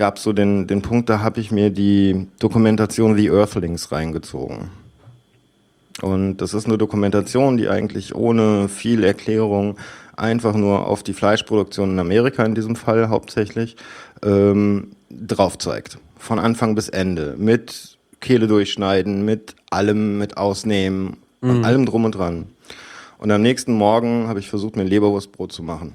gab's so den, den Punkt, da habe ich mir die Dokumentation The Earthlings reingezogen. Und das ist eine Dokumentation, die eigentlich ohne viel Erklärung einfach nur auf die Fleischproduktion in Amerika in diesem Fall hauptsächlich ähm, drauf zeigt. Von Anfang bis Ende. Mit Kehle durchschneiden, mit allem, mit Ausnehmen, und allem drum und dran. Und am nächsten Morgen habe ich versucht, mir ein Leberwurstbrot zu machen.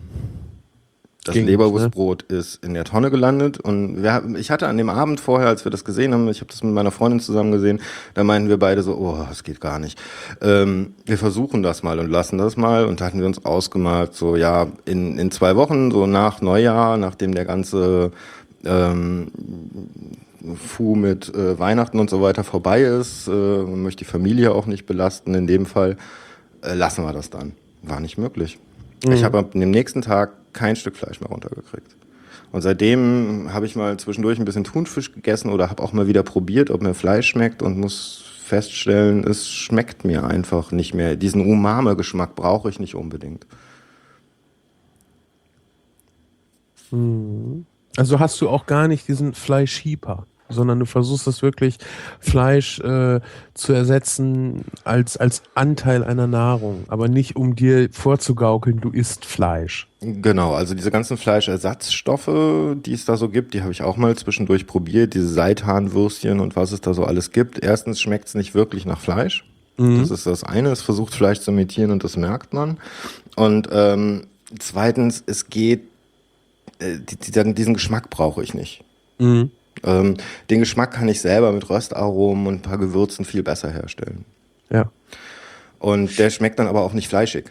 Das Leberwurstbrot ist in der Tonne gelandet und wir, ich hatte an dem Abend vorher, als wir das gesehen haben, ich habe das mit meiner Freundin zusammen gesehen, da meinten wir beide so, oh, das geht gar nicht. Ähm, wir versuchen das mal und lassen das mal und da hatten wir uns ausgemalt, so ja, in, in zwei Wochen, so nach Neujahr, nachdem der ganze ähm, Fu mit äh, Weihnachten und so weiter vorbei ist, äh, man möchte die Familie auch nicht belasten in dem Fall, äh, lassen wir das dann. War nicht möglich. Ich habe ab dem nächsten Tag kein Stück Fleisch mehr runtergekriegt. Und seitdem habe ich mal zwischendurch ein bisschen Thunfisch gegessen oder habe auch mal wieder probiert, ob mir Fleisch schmeckt und muss feststellen, es schmeckt mir einfach nicht mehr. Diesen Umame-Geschmack brauche ich nicht unbedingt. Also hast du auch gar nicht diesen Fleischhieper, sondern du versuchst das wirklich Fleisch äh, zu ersetzen als, als Anteil einer Nahrung, aber nicht um dir vorzugaukeln, du isst Fleisch. Genau, also diese ganzen Fleischersatzstoffe, die es da so gibt, die habe ich auch mal zwischendurch probiert, diese Seithahnwürstchen und was es da so alles gibt. Erstens schmeckt es nicht wirklich nach Fleisch. Das ist das eine, es versucht Fleisch zu imitieren und das merkt man. Und ähm, zweitens, es geht, äh, die, die, diesen Geschmack brauche ich nicht. Mhm. Ähm, den Geschmack kann ich selber mit Röstaromen und ein paar Gewürzen viel besser herstellen. Ja. Und der schmeckt dann aber auch nicht fleischig.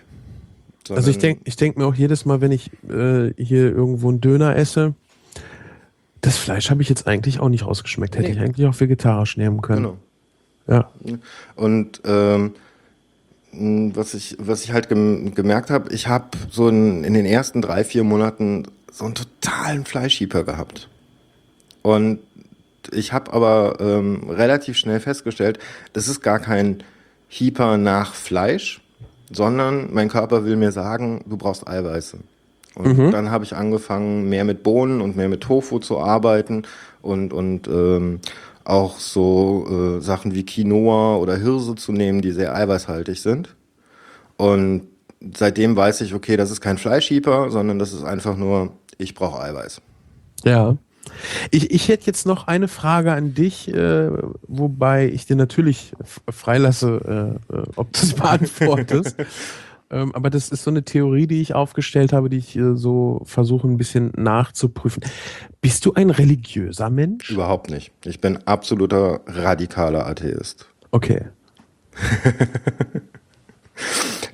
Also ich denke ich denk mir auch jedes Mal, wenn ich äh, hier irgendwo einen Döner esse, das Fleisch habe ich jetzt eigentlich auch nicht rausgeschmeckt. Hätte Nee. ich eigentlich auch vegetarisch nehmen können. Genau. Ja. Und ähm, was ich, was ich halt gem gemerkt habe, ich habe so in, in den ersten drei, vier Monaten so einen totalen Fleischhieper gehabt. Und ich habe aber ähm, relativ schnell festgestellt, das ist gar kein Hieper nach Fleisch, sondern mein Körper will mir sagen, du brauchst Eiweiße. Und dann habe ich angefangen, mehr mit Bohnen und mehr mit Tofu zu arbeiten und, und ähm, auch so äh, Sachen wie Quinoa oder Hirse zu nehmen, die sehr eiweißhaltig sind. Und seitdem weiß ich, okay, das ist kein Fleischhieper, sondern das ist einfach nur, ich brauche Eiweiß. Ja. Ich, ich hätte jetzt noch eine Frage an dich, äh, wobei ich dir natürlich freilasse, äh, äh, ob du es beantwortest. ähm, aber das ist so eine Theorie, die ich aufgestellt habe, die ich äh, so versuche ein bisschen nachzuprüfen. Bist du ein religiöser Mensch? Überhaupt nicht. Ich bin absoluter radikaler Atheist. Okay.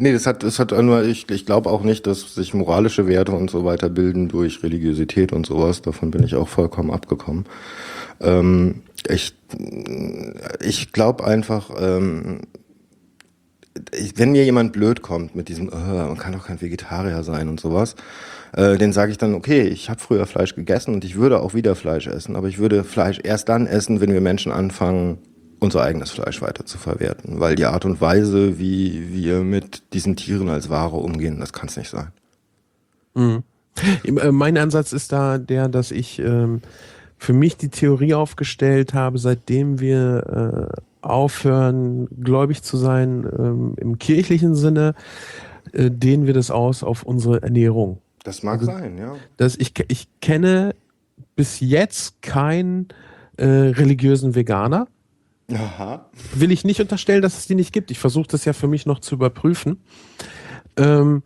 Nee, das hat, das hat nur, ich, ich glaube auch nicht, dass sich moralische Werte und so weiter bilden durch Religiosität und sowas. Davon bin ich auch vollkommen abgekommen. Ähm, ich ich glaube einfach, ähm, wenn mir jemand blöd kommt mit diesem, äh, man kann doch kein Vegetarier sein und sowas, äh, den sage ich dann, okay, ich habe früher Fleisch gegessen und ich würde auch wieder Fleisch essen, aber ich würde Fleisch erst dann essen, wenn wir Menschen anfangen, unser eigenes Fleisch weiter zu verwerten. Weil die Art und Weise, wie wir mit diesen Tieren als Ware umgehen, das kann es nicht sein. Äh, Mein Ansatz ist da der, dass ich ähm, für mich die Theorie aufgestellt habe, seitdem wir äh, aufhören, gläubig zu sein ähm, im kirchlichen Sinne, äh, dehnen wir das aus auf unsere Ernährung. Das mag sein, ja. dass ich, ich kenne bis jetzt keinen äh, religiösen Veganer. Aha. Will ich nicht unterstellen, dass es die nicht gibt. Ich versuche das ja für mich noch zu überprüfen. Ähm,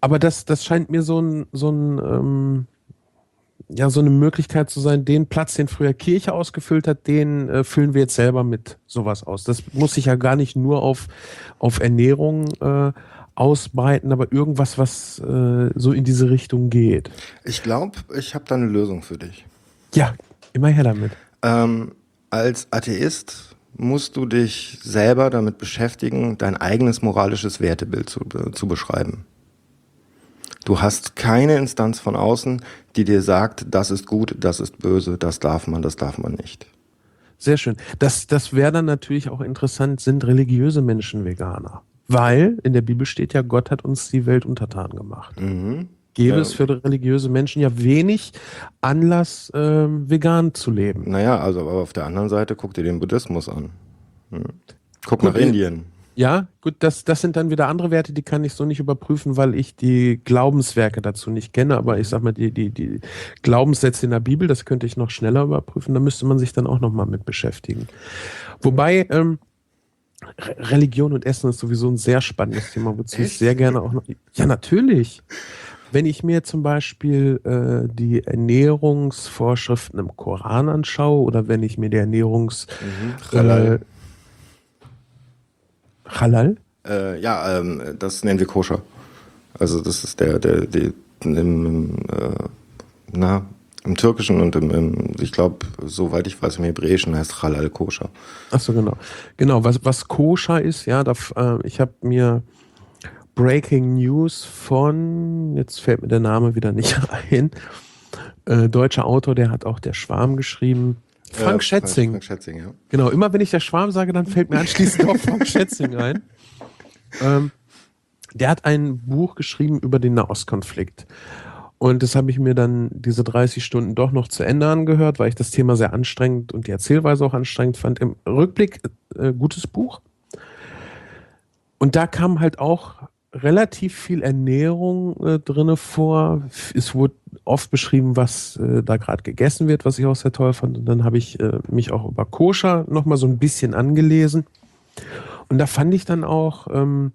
aber das, das scheint mir so ein, so ein ähm, ja, so eine Möglichkeit zu sein, den Platz, den früher Kirche ausgefüllt hat, den äh, füllen wir jetzt selber mit sowas aus. Das muss sich ja gar nicht nur auf, auf Ernährung äh, ausbreiten, aber irgendwas, was äh, so in diese Richtung geht. Ich glaube, ich habe da eine Lösung für dich. Ja, immer her damit. Ähm, als Atheist musst du dich selber damit beschäftigen, dein eigenes moralisches Wertebild zu, zu beschreiben. Du hast keine Instanz von außen, die dir sagt, das ist gut, das ist böse, das darf man, das darf man nicht. Sehr schön. Das, das wäre dann natürlich auch interessant, sind religiöse Menschen Veganer? Weil in der Bibel steht ja, Gott hat uns die Welt untertan gemacht. Mhm. Gäbe Ja. es für religiöse Menschen ja wenig Anlass, ähm, vegan zu leben. Naja, also aber auf der anderen Seite guck dir den Buddhismus an. Hm. Guck Guck nach dir- Indien. Ja, gut, das, das sind dann wieder andere Werte, die kann ich so nicht überprüfen, weil ich die Glaubenswerke dazu nicht kenne. Aber ich sag mal, die, die, die Glaubenssätze in der Bibel, das könnte ich noch schneller überprüfen. Da müsste man sich dann auch nochmal mit beschäftigen. Wobei, ähm, Re- Religion und Essen ist sowieso ein sehr spannendes Thema, wozu ich sehr gerne auch noch. Ja, natürlich. Wenn ich mir zum Beispiel äh, die Ernährungsvorschriften im Koran anschaue oder wenn ich mir die Ernährungs Halal. Äh, Halal? Äh, ja, ähm, das nennen wir koscher. Also das ist der, der, der im, äh, na, im Türkischen und im, im ich glaube, soweit ich weiß, im Hebräischen heißt Halal koscher. Ach so, genau. Genau, was, was koscher ist, ja, da, äh, ich habe mir Breaking News von, jetzt fällt mir der Name wieder nicht ein, Äh, deutscher Autor, der hat auch Der Schwarm geschrieben. Frank Äh, Schätzing. Frank Schätzing, ja. Genau, immer wenn ich der Schwarm sage, dann fällt mir anschließend auch Frank Schätzing ein. Ähm, der hat ein Buch geschrieben über den Nahostkonflikt. Und das habe ich mir dann diese 30 Stunden doch noch zu Ende angehört, weil ich das Thema sehr anstrengend und die Erzählweise auch anstrengend fand. Im Rückblick äh, gutes Buch. Und da kam halt auch relativ viel Ernährung äh, drinne vor. Es wurde oft beschrieben, was äh, da gerade gegessen wird, was ich auch sehr toll fand. Und dann habe ich äh, mich auch über Koscher noch mal so ein bisschen angelesen. Und da fand ich dann auch ähm,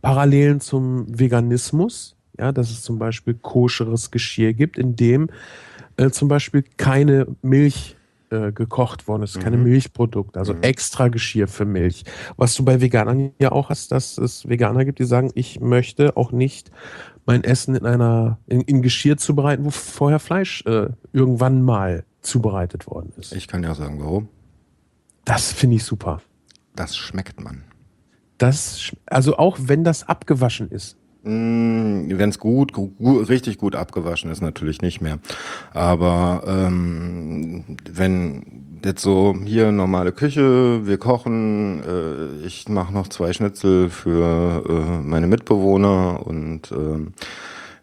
Parallelen zum Veganismus. Ja, dass es zum Beispiel koscheres Geschirr gibt, in dem äh, zum Beispiel keine Milch äh, gekocht worden ist, keine Milchprodukte, also extra Geschirr für Milch. Was du bei Veganern ja auch hast, dass es Veganer gibt, die sagen, ich möchte auch nicht mein Essen in einer in, in Geschirr zubereiten, wo vorher Fleisch äh, irgendwann mal zubereitet worden ist. Ich kann ja sagen, warum. Das finde ich super. Das schmeckt man. Das, also auch wenn das abgewaschen ist. Wenn es gut, gu gu richtig gut abgewaschen ist, natürlich nicht mehr. Aber ähm, wenn jetzt so hier normale Küche, wir kochen, äh, ich mache noch zwei Schnitzel für äh, meine Mitbewohner und ähm,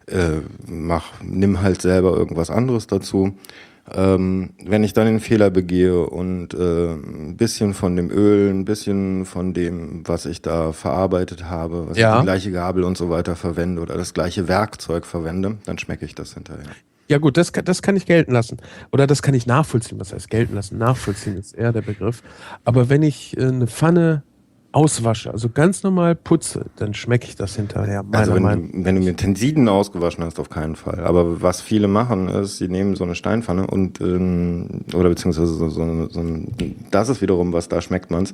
äh, mach, nimm halt selber irgendwas anderes dazu. Ähm, wenn ich dann den Fehler begehe und äh, ein bisschen von dem Öl, ein bisschen von dem, was ich da verarbeitet habe, was Ja. ich die gleiche Gabel und so weiter verwende oder das gleiche Werkzeug verwende, dann schmecke ich das hinterher. Ja gut, das, kann- das kann ich gelten lassen. Oder das kann ich nachvollziehen. Was heißt gelten lassen? Nachvollziehen ist eher der Begriff. Aber wenn ich äh, eine Pfanne auswasche, also ganz normal putze, dann schmecke ich das hinterher. Also wenn Meinung du, wenn du mit Tensiden ausgewaschen hast, auf keinen Fall. Aber was viele machen, ist, sie nehmen so eine Steinpfanne und ähm, oder beziehungsweise so, so, so ein, das ist wiederum, was da schmeckt man's,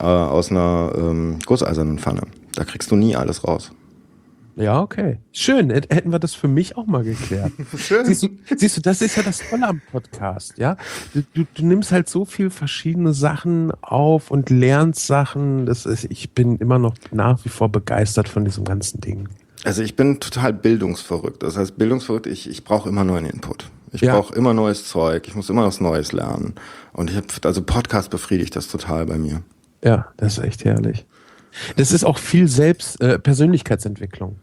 äh, aus einer ähm, gusseisernen Pfanne. Da kriegst du nie alles raus. Ja, okay. Schön. Hät- Hätten wir das für mich auch mal geklärt. Schön. Siehst du, siehst du, das ist ja das Tolle am Podcast, ja? Du, du, du nimmst halt so viel verschiedene Sachen auf und lernst Sachen. Das ist, ich bin immer noch nach wie vor begeistert von diesem ganzen Ding. Also ich bin total bildungsverrückt. Das heißt, bildungsverrückt, ich, ich brauche immer neuen Input. Ich Ja. brauche immer neues Zeug. Ich muss immer was Neues lernen. Und ich habe, also Podcast befriedigt das total bei mir. Ja, das ist echt herrlich. Das ist auch viel Selbst, äh, Persönlichkeitsentwicklung.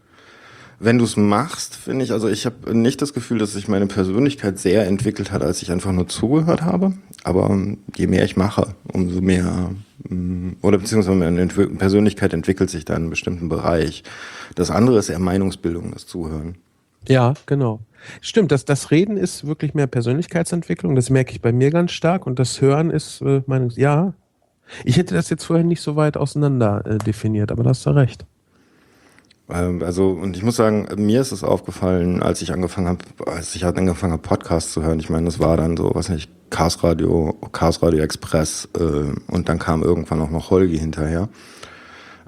Wenn du es machst, finde ich, also ich habe nicht das Gefühl, dass sich meine Persönlichkeit sehr entwickelt hat, als ich einfach nur zugehört habe. Aber ähm, je mehr ich mache, umso mehr, ähm, oder beziehungsweise meine Entwi Persönlichkeit entwickelt sich da in einem bestimmten Bereich. Das andere ist eher Meinungsbildung, das Zuhören. Ja, genau. Stimmt, das, das Reden ist wirklich mehr Persönlichkeitsentwicklung. Das merke ich bei mir ganz stark. Und das Hören ist äh, Meinungs... Ja, ich hätte das jetzt vorher nicht so weit auseinander äh, definiert, aber da hast du recht. Ähm, Also, und ich muss sagen, mir ist es aufgefallen, als ich angefangen habe, als ich halt angefangen habe, Podcasts zu hören. Ich meine, das war dann so, was nicht, Cars Radio, Cars Radio Express, äh, und dann kam irgendwann auch noch Holgi hinterher.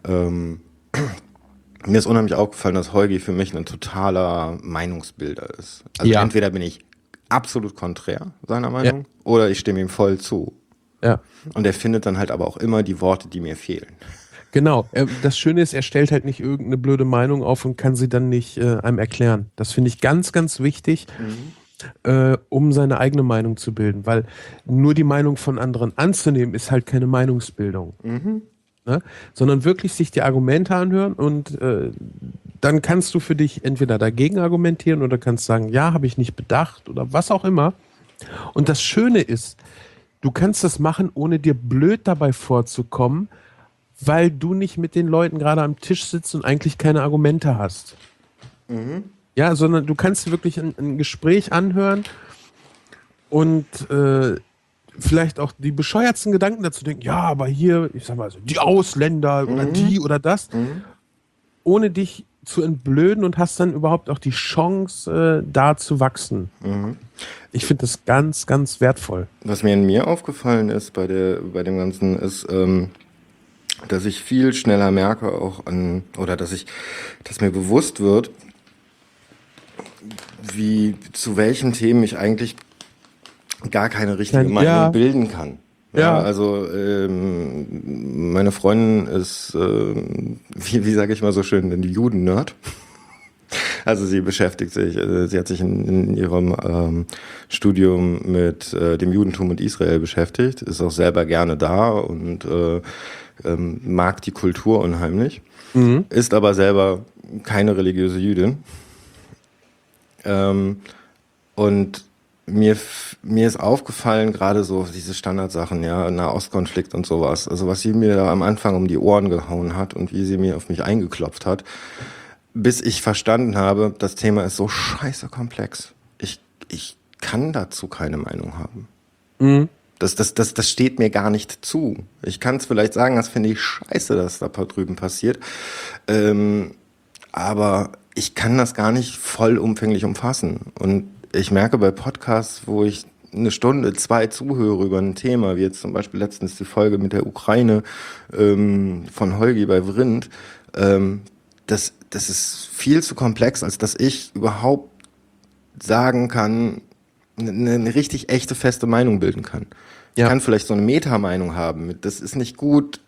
Ähm, mir ist unheimlich aufgefallen, dass Holgi für mich ein totaler Meinungsbilder ist. Also Ja. entweder bin ich absolut konträr seiner Meinung oder ich stimme ihm voll zu. Ja. Und er findet dann halt aber auch immer die Worte, die mir fehlen. Genau. Äh, Das Schöne ist, er stellt halt nicht irgendeine blöde Meinung auf und kann sie dann nicht äh, einem erklären. Das finde ich ganz, ganz wichtig, äh, um seine eigene Meinung zu bilden. Weil nur die Meinung von anderen anzunehmen, ist halt keine Meinungsbildung. Ne? Sondern wirklich sich die Argumente anhören und äh, dann kannst du für dich entweder dagegen argumentieren oder kannst sagen, ja, habe ich nicht bedacht oder was auch immer. Und das Schöne ist, du kannst das machen, ohne dir blöd dabei vorzukommen, weil du nicht mit den Leuten gerade am Tisch sitzt und eigentlich keine Argumente hast. Ja, sondern du kannst wirklich ein, ein Gespräch anhören und äh, vielleicht auch die bescheuertsten Gedanken dazu denken, ja, aber hier, ich sag mal so, die Ausländer oder die oder das, ohne dich zu entblöden und hast dann überhaupt auch die Chance, äh, da zu wachsen. Ich finde das ganz, ganz wertvoll. Was mir in mir aufgefallen ist bei der bei dem Ganzen ist, ähm, dass ich viel schneller merke auch an oder dass ich, dass mir bewusst wird, wie zu welchen Themen ich eigentlich gar keine richtige Meinung ja. bilden kann. Ja. also ähm, meine Freundin ist, ähm, wie, wie sage ich mal so schön, die Juden-Nerd. Also sie beschäftigt sich, äh, sie hat sich in, in ihrem ähm, Studium mit äh, dem Judentum und Israel beschäftigt, ist auch selber gerne da und äh, ähm, mag die Kultur unheimlich, mhm. ist aber selber keine religiöse Jüdin. Ähm, und mir, mir ist aufgefallen, gerade so diese Standardsachen, ja, Nahostkonflikt und sowas. Also was sie mir am Anfang um die Ohren gehauen hat und wie sie mir auf mich eingeklopft hat, bis ich verstanden habe, das Thema ist so scheiße komplex. Ich, ich kann dazu keine Meinung haben. Mhm. Das, das, das, das steht mir gar nicht zu. Ich kann es vielleicht sagen, das finde ich scheiße, dass da drüben passiert. Ähm, aber ich kann das gar nicht vollumfänglich umfassen. Und ich merke bei Podcasts, wo ich eine Stunde, zwei zuhöre über ein Thema, wie jetzt zum Beispiel letztens die Folge mit der Ukraine ähm, von Holgi bei Vrindt, ähm, das, das ist viel zu komplex, als dass ich überhaupt sagen kann, eine, eine richtig echte feste Meinung bilden kann. Ja. Kann vielleicht so eine Metameinung haben. Das ist nicht gut.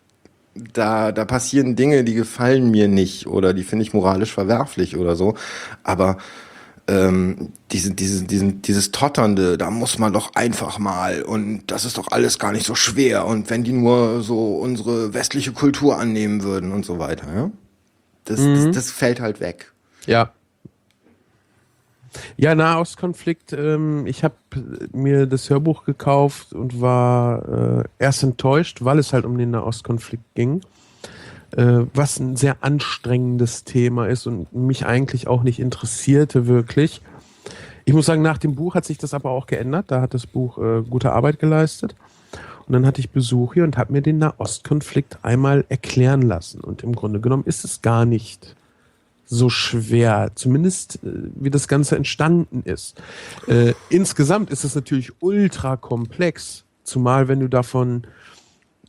Da, da passieren Dinge, die gefallen mir nicht oder die finde ich moralisch verwerflich oder so. Aber ähm, diese, diese, diesen, dieses Totternde, da muss man doch einfach mal und das ist doch alles gar nicht so schwer und wenn die nur so unsere westliche Kultur annehmen würden und so weiter, ja? Das, mhm. das, das fällt halt weg. Ja. Ja, Nahostkonflikt. Ähm, ich habe mir das Hörbuch gekauft und war äh, erst enttäuscht, weil es halt um den Nahostkonflikt ging äh, was ein sehr anstrengendes Thema ist und mich eigentlich auch nicht interessierte wirklich. Ich muss sagen, nach dem Buch hat sich das aber auch geändert. Da hat das Buch äh, gute Arbeit geleistet. Und dann hatte ich Besuch hier und habe mir den Nahostkonflikt einmal erklären lassen. Und im Grunde genommen ist es gar nicht so schwer, zumindest äh, wie das Ganze entstanden ist. Äh, insgesamt ist es natürlich ultra komplex, zumal wenn du davon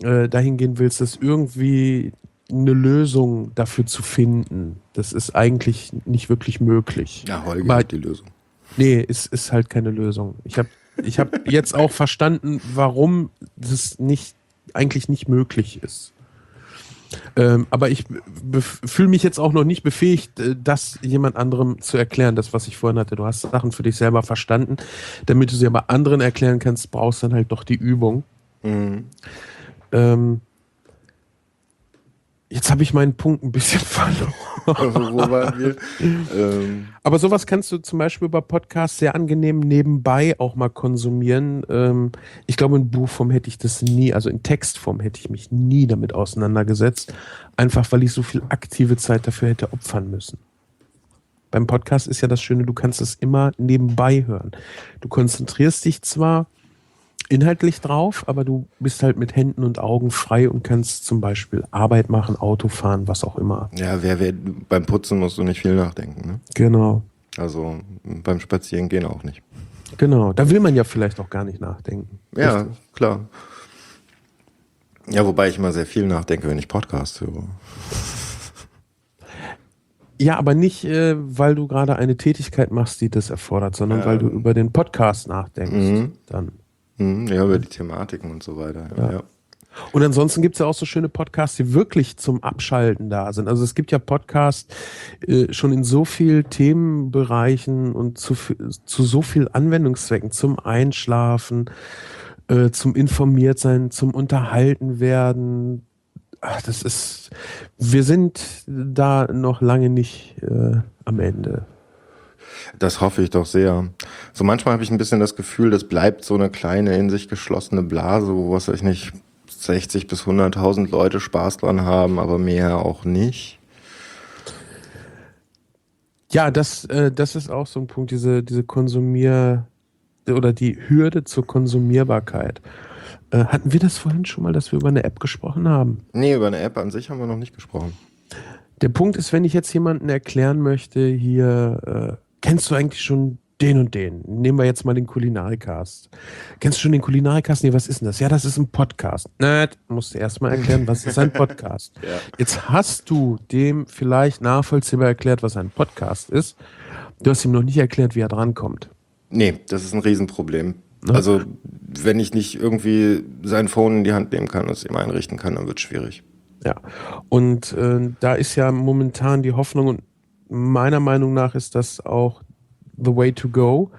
äh, dahin gehen willst, dass irgendwie eine Lösung dafür zu finden. Das ist eigentlich nicht wirklich möglich. Ja, Holger hat die Lösung. Nee, es ist halt keine Lösung. Ich habe ich hab jetzt auch verstanden, warum das nicht, eigentlich nicht möglich ist. Ähm, aber ich fühle mich jetzt auch noch nicht befähigt, äh, das jemand anderem zu erklären, das, was ich vorhin hatte. Du hast Sachen für dich selber verstanden. Damit du sie aber anderen erklären kannst, brauchst du dann halt doch die Übung. Mhm. Ähm, Jetzt habe ich meinen Punkt ein bisschen verloren. Also, wo waren wir? ähm. Aber sowas kannst du zum Beispiel bei Podcasts sehr angenehm nebenbei auch mal konsumieren. Ähm, ich glaube, in Buchform hätte ich das nie, also in Textform hätte ich mich nie damit auseinandergesetzt. Einfach weil ich so viel aktive Zeit dafür hätte opfern müssen. Beim Podcast ist ja das Schöne, du kannst es immer nebenbei hören. Du konzentrierst dich zwar inhaltlich drauf, aber du bist halt mit Händen und Augen frei und kannst zum Beispiel Arbeit machen, Auto fahren, was auch immer. Ja, wer, wer, beim Putzen musst du nicht viel nachdenken. Ne? Genau. Also beim Spazierengehen auch nicht. Genau, da will man ja vielleicht auch gar nicht nachdenken. Ja, Richtig? klar. Ja, wobei ich immer sehr viel nachdenke, wenn ich Podcast höre. Ja, aber nicht, äh, weil du gerade eine Tätigkeit machst, die das erfordert, sondern ähm. weil du über den Podcast nachdenkst. Mhm. Dann. Mhm, ja, über die Thematiken und so weiter. Ja. ja. Und ansonsten gibt es ja auch so schöne Podcasts, die wirklich zum Abschalten da sind. Also es gibt ja Podcasts äh, schon in so vielen Themenbereichen und zu, zu so viel Anwendungszwecken, zum Einschlafen, äh, zum Informiertsein, zum Unterhalten werden. Ach, das ist, wir sind da noch lange nicht äh, am Ende. Das hoffe ich doch sehr. So manchmal habe ich ein bisschen das Gefühl, das bleibt so eine kleine in sich geschlossene Blase, wo was ich nicht 60 bis 100.000 Leute Spaß dran haben, aber mehr auch nicht. Ja, das, äh, das ist auch so ein Punkt, diese, diese Konsumier- oder die Hürde zur Konsumierbarkeit. Äh, hatten wir das vorhin schon mal, dass wir über eine App gesprochen haben? Nee, über eine App an sich haben wir noch nicht gesprochen. Der Punkt ist, wenn ich jetzt jemanden erklären möchte, hier, äh, kennst du eigentlich schon den und den? Nehmen wir jetzt mal den Kulinarikast. Kennst du schon den Kulinarikast? Nee, was ist denn das? Ja, das ist ein Podcast. Nett, musst du erstmal erklären, was ist ein Podcast. ja. Jetzt hast du dem vielleicht nachvollziehbar erklärt, was ein Podcast ist. Du hast ihm noch nicht erklärt, wie er drankommt. Nee, das ist ein Riesenproblem. Ne? Also, wenn ich nicht irgendwie sein Phone in die Hand nehmen kann und es ihm einrichten kann, dann wird es schwierig. Ja, und äh, da ist ja momentan die Hoffnung, und meiner Meinung nach ist das auch the way to go,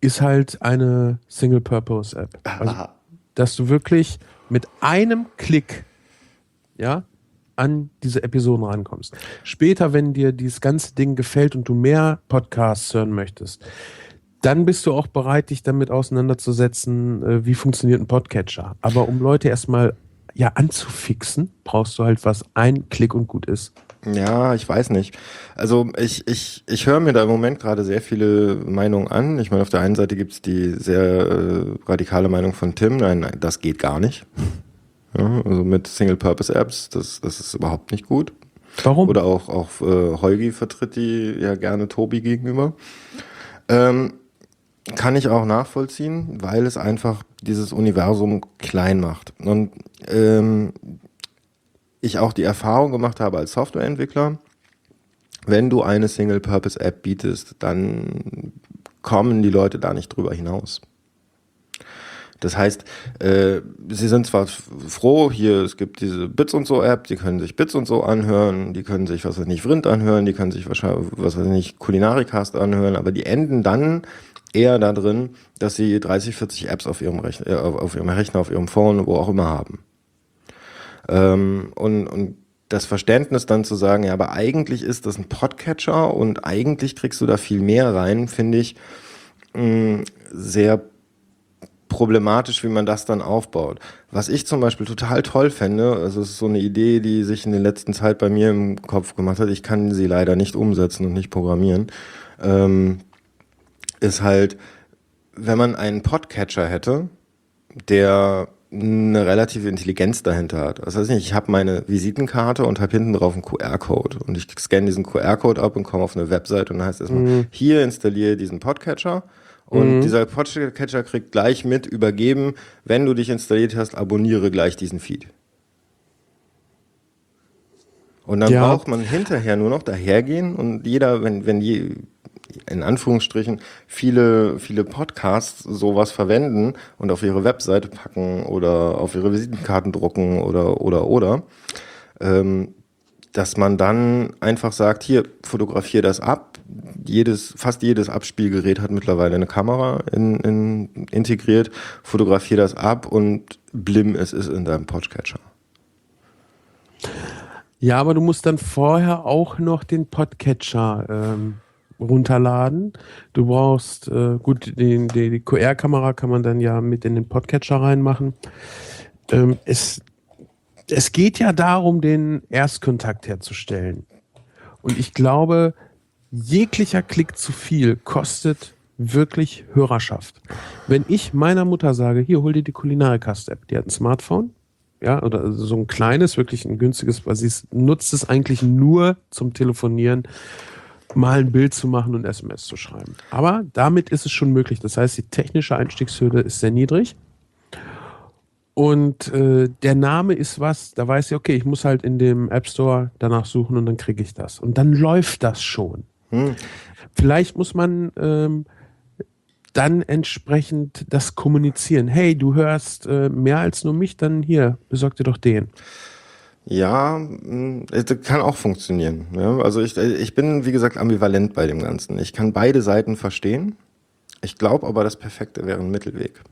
ist halt eine Single-Purpose-App. Also, dass du wirklich mit einem Klick, ja, an diese Episoden rankommst. Später, wenn dir dieses ganze Ding gefällt und du mehr Podcasts hören möchtest, dann bist du auch bereit, dich damit auseinanderzusetzen, äh, wie funktioniert ein Podcatcher. Aber um Leute erstmal ja anzufixen, brauchst du halt was ein Klick und gut ist. Ja, ich weiß nicht. Also ich, ich, ich höre mir da im Moment gerade sehr viele Meinungen an. Ich meine, auf der einen Seite gibt's die sehr äh, radikale Meinung von Tim, nein, nein, das geht gar nicht. Ja, also mit Single-Purpose-Apps, das, das ist überhaupt nicht gut. Warum? Oder auch, auch äh, Heugi vertritt die ja gerne Tobi gegenüber. Ähm, kann ich auch nachvollziehen, weil es einfach dieses Universum klein macht. Und ähm, ich auch die Erfahrung gemacht habe als Softwareentwickler, wenn du eine Single-Purpose-App bietest, dann kommen die Leute da nicht drüber hinaus. Das heißt, äh, sie sind zwar froh, hier, es gibt diese Bits und so App, die können sich Bits und so anhören, die können sich, was weiß ich nicht, Vrind anhören, die können sich wahrscheinlich, was weiß ich nicht, Kulinarikast anhören, aber die enden dann eher da drin, dass sie 30, 40 Apps auf ihrem Rechner, äh, auf ihrem Rechner, auf ihrem Phone, wo auch immer haben. Ähm, und, und das Verständnis dann zu sagen, ja, aber eigentlich ist das ein Podcatcher und eigentlich kriegst du da viel mehr rein, finde ich mh, sehr problematisch, wie man das dann aufbaut. Was ich zum Beispiel total toll fände, also es ist so eine Idee, die sich in der letzten Zeit bei mir im Kopf gemacht hat, ich kann sie leider nicht umsetzen und nicht programmieren, ähm, ist halt, wenn man einen Podcatcher hätte, der eine relative Intelligenz dahinter hat. Das heißt nicht, ich habe meine Visitenkarte und habe hinten drauf einen QR-Code und ich scanne diesen QR-Code ab und komme auf eine Website und dann heißt erstmal, mhm. hier installiere diesen Podcatcher und mhm. dieser Podcatcher kriegt gleich mit übergeben, wenn du dich installiert hast, abonniere gleich diesen Feed. Und dann ja. braucht man hinterher nur noch dahergehen und jeder, wenn, wenn je, in Anführungsstrichen viele, viele Podcasts sowas verwenden und auf ihre Webseite packen oder auf ihre Visitenkarten drucken oder, oder, oder, ähm, dass man dann einfach sagt, hier, fotografiere das ab. Jedes, fast jedes Abspielgerät hat mittlerweile eine Kamera in, in, integriert. Fotografiere das ab und blim, es ist in deinem Podcatcher. Ja, aber du musst dann vorher auch noch den Podcatcher ähm, runterladen. Du brauchst, äh, gut, die, die, die QR-Kamera kann man dann ja mit in den Podcatcher reinmachen. Ähm, es, es geht ja darum, den Erstkontakt herzustellen. Und ich glaube, jeglicher Klick zu viel kostet wirklich Hörerschaft. Wenn ich meiner Mutter sage, hier, hol dir die Kulinarikast-App, die hat ein Smartphone, ja, oder so ein kleines, wirklich ein günstiges, weil sie nutzt es eigentlich nur zum Telefonieren mal ein Bild zu machen und SMS zu schreiben. Aber damit ist es schon möglich. Das heißt, die technische Einstiegshürde ist sehr niedrig. Und äh, der Name ist was, da weiß ich, okay, ich muss halt in dem App Store danach suchen und dann kriege ich das. Und dann läuft das schon. Hm. Vielleicht muss man ähm, dann entsprechend das kommunizieren. Hey, du hörst äh, mehr als nur mich, dann hier, besorg dir doch den. Ja, das kann auch funktionieren. Also ich, ich bin, wie gesagt, ambivalent bei dem Ganzen. Ich kann beide Seiten verstehen. Ich glaube aber, das Perfekte wäre ein Mittelweg.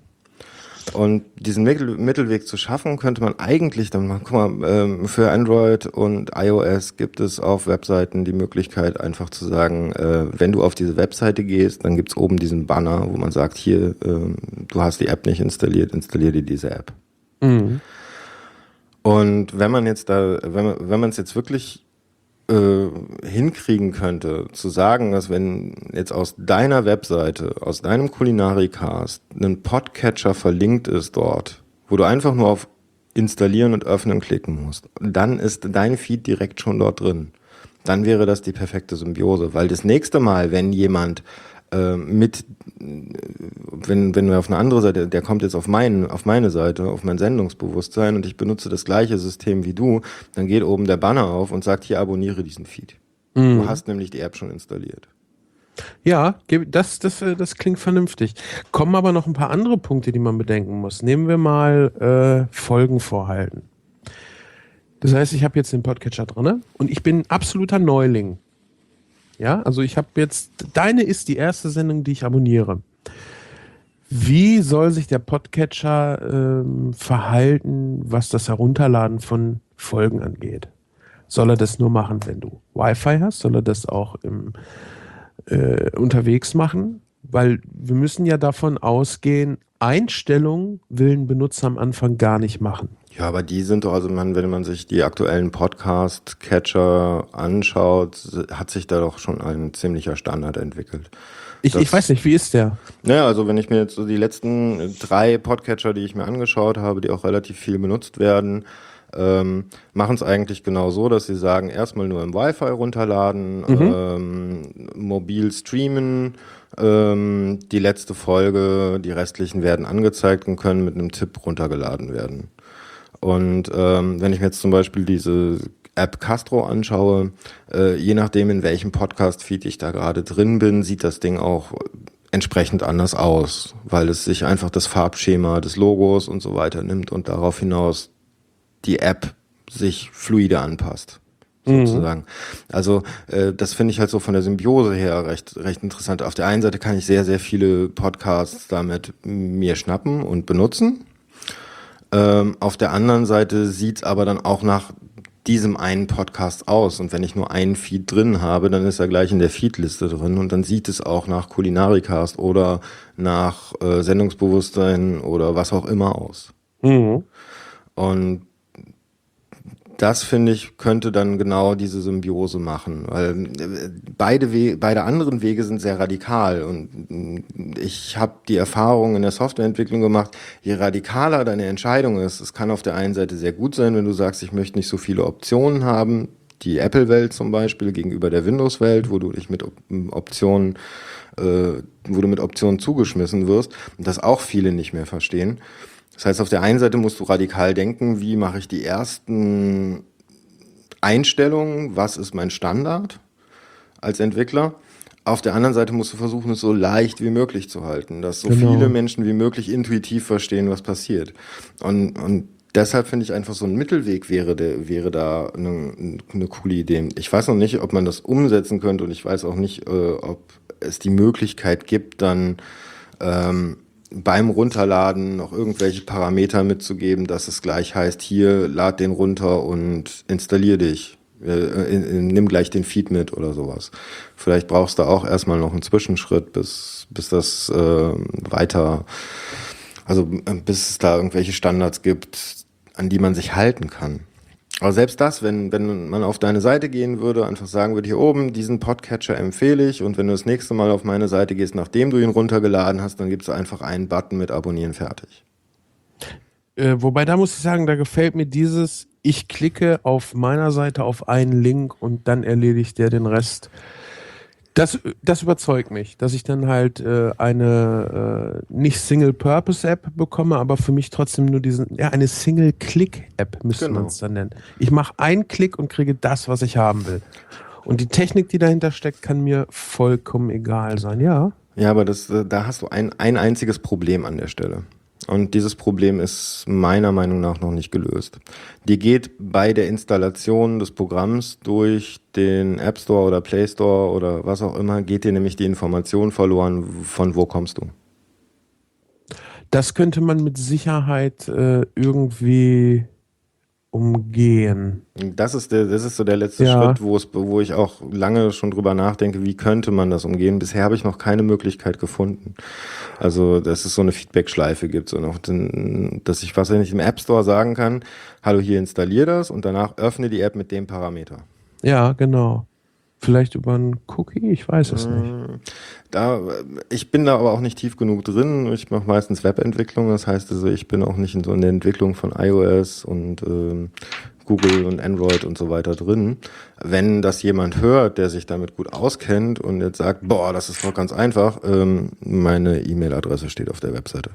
Und diesen Mittel, Mittelweg zu schaffen, könnte man eigentlich dann machen. Guck mal, ähm, für Android und iOS gibt es auf Webseiten die Möglichkeit, einfach zu sagen, äh, wenn du auf diese Webseite gehst, dann gibt's oben diesen Banner, wo man sagt, hier, ähm, du hast die App nicht installiert, installier dir diese App. Mhm. Und wenn man jetzt da, wenn man, wenn man es jetzt wirklich äh, hinkriegen könnte, zu sagen, dass wenn jetzt aus deiner Webseite, aus deinem Kulinarikast ein Podcatcher verlinkt ist dort, wo du einfach nur auf installieren und öffnen klicken musst, dann ist dein Feed direkt schon dort drin. Dann wäre das die perfekte Symbiose, weil das nächste Mal, wenn jemand äh, mit, wenn, wenn wir auf eine andere Seite, der kommt jetzt auf, mein, auf meine Seite, auf mein Sendungsbewusstsein und ich benutze das gleiche System wie du, dann geht oben der Banner auf und sagt, hier abonniere diesen Feed. Mhm. Du hast nämlich die App schon installiert. Ja, das, das, äh, das klingt vernünftig. Kommen aber noch ein paar andere Punkte, die man bedenken muss. Nehmen wir mal äh, Folgen vorhalten. Das heißt, ich habe jetzt den Podcatcher drin und ich bin absoluter Neuling. Ja, also ich habe jetzt, deine ist die erste Sendung, die ich abonniere. Wie soll sich der Podcatcher ähm, verhalten, was das Herunterladen von Folgen angeht? Soll er das nur machen, wenn du Wi-Fi hast? Soll er das auch im, äh, unterwegs machen? Weil wir müssen ja davon ausgehen, Einstellungen will ein Benutzer am Anfang gar nicht machen. Ja, aber die sind doch, also man, wenn man sich die aktuellen Podcast-Catcher anschaut, hat sich da doch schon ein ziemlicher Standard entwickelt. Ich, Das- ich weiß nicht, wie ist der? Naja, also wenn ich mir jetzt so die letzten drei Podcatcher, die ich mir angeschaut habe, die auch relativ viel benutzt werden, ähm, machen es eigentlich genau so, dass sie sagen, erstmal nur im Wi-Fi runterladen, ähm, mobil streamen, ähm, die letzte Folge, die restlichen werden angezeigt und können mit einem Tipp runtergeladen werden. Und ähm, wenn ich mir jetzt zum Beispiel diese App Castro anschaue, äh, je nachdem, in welchem Podcast-Feed ich da gerade drin bin, sieht das Ding auch entsprechend anders aus, weil es sich einfach das Farbschema des Logos und so weiter nimmt und darauf hinaus die App sich fluide anpasst. Sozusagen. Also äh, das finde ich halt so von der Symbiose her recht, recht interessant. Auf der einen Seite kann ich sehr, sehr viele Podcasts damit mir schnappen und benutzen. Ähm, auf der anderen Seite sieht's aber dann auch nach diesem einen Podcast aus. Und wenn ich nur einen Feed drin habe, dann ist er gleich in der Feedliste drin und dann sieht es auch nach Kulinarikast oder nach äh, Sendungsbewusstsein oder was auch immer aus. Und das finde ich könnte dann genau diese Symbiose machen, weil äh, beide We beide anderen Wege sind sehr radikal und mm, ich habe die Erfahrung in der Softwareentwicklung gemacht, je radikaler deine Entscheidung ist, es kann auf der einen Seite sehr gut sein, wenn du sagst, ich möchte nicht so viele Optionen haben, die Apple-Welt zum Beispiel gegenüber der Windows-Welt, wo du dich mit Op Optionen, äh, wo du mit Optionen zugeschmissen wirst, und das auch viele nicht mehr verstehen. Das heißt, auf der einen Seite musst du radikal denken, wie mache ich die ersten Einstellungen, was ist mein Standard als Entwickler. Auf der anderen Seite musst du versuchen, es so leicht wie möglich zu halten, dass so Genau. viele Menschen wie möglich intuitiv verstehen, was passiert. Und, und deshalb finde ich einfach so ein Mittelweg wäre, wäre da eine, eine coole Idee. Ich weiß noch nicht, ob man das umsetzen könnte und ich weiß auch nicht, äh, ob es die Möglichkeit gibt, dann ähm, beim Runterladen noch irgendwelche Parameter mitzugeben, dass es gleich heißt, hier lad den runter und installier dich. Äh, nimm gleich den Feed mit oder sowas. Vielleicht brauchst du auch erstmal noch einen Zwischenschritt, bis, bis das äh, weiter, also äh, bis es da irgendwelche Standards gibt, an die man sich halten kann. Aber selbst das, wenn, wenn man auf deine Seite gehen würde, einfach sagen würde, hier oben, diesen Podcatcher empfehle ich und wenn du das nächste Mal auf meine Seite gehst, nachdem du ihn runtergeladen hast, dann gibst du einfach einen Button mit Abonnieren fertig. Äh, wobei da muss ich sagen, da gefällt mir dieses, ich klicke auf meiner Seite auf einen Link und dann erledigt der den Rest. Das, das überzeugt mich, dass ich dann halt äh, eine äh, nicht Single-Purpose-App bekomme, aber für mich trotzdem nur diesen, ja, eine Single-Click-App müsste Genau. man es dann nennen. Ich mache einen Klick und kriege das, was ich haben will. Und die Technik, die dahinter steckt, kann mir vollkommen egal sein, ja. Ja, aber das, äh, da hast du ein, ein einziges Problem an der Stelle. Und dieses Problem ist meiner Meinung nach noch nicht gelöst. Die geht bei der Installation des Programms durch den App Store oder Play Store oder was auch immer, geht dir nämlich die Information verloren, von wo kommst du. Das könnte man mit Sicherheit äh, irgendwie umgehen. Das ist der, das ist so der letzte Ja. Schritt, wo es, wo ich auch lange schon drüber nachdenke, wie könnte man das umgehen. Bisher habe ich noch keine Möglichkeit gefunden. Also, dass es so eine Feedback-Schleife gibt, so noch, den- dass ich was, ich im App Store sagen kann, hallo, hier installier das und danach öffne die App mit dem Parameter. Ja, genau. Vielleicht über einen Cookie, ich weiß es nicht. Da, ich bin da aber auch nicht tief genug drin. Ich mache meistens Webentwicklung, das heißt also, ich bin auch nicht in so in der Entwicklung von iOS und ähm, Google und Android und so weiter drin. Wenn das jemand hört, der sich damit gut auskennt und jetzt sagt, boah, das ist doch ganz einfach, ähm, meine E-Mail-Adresse steht auf der Webseite.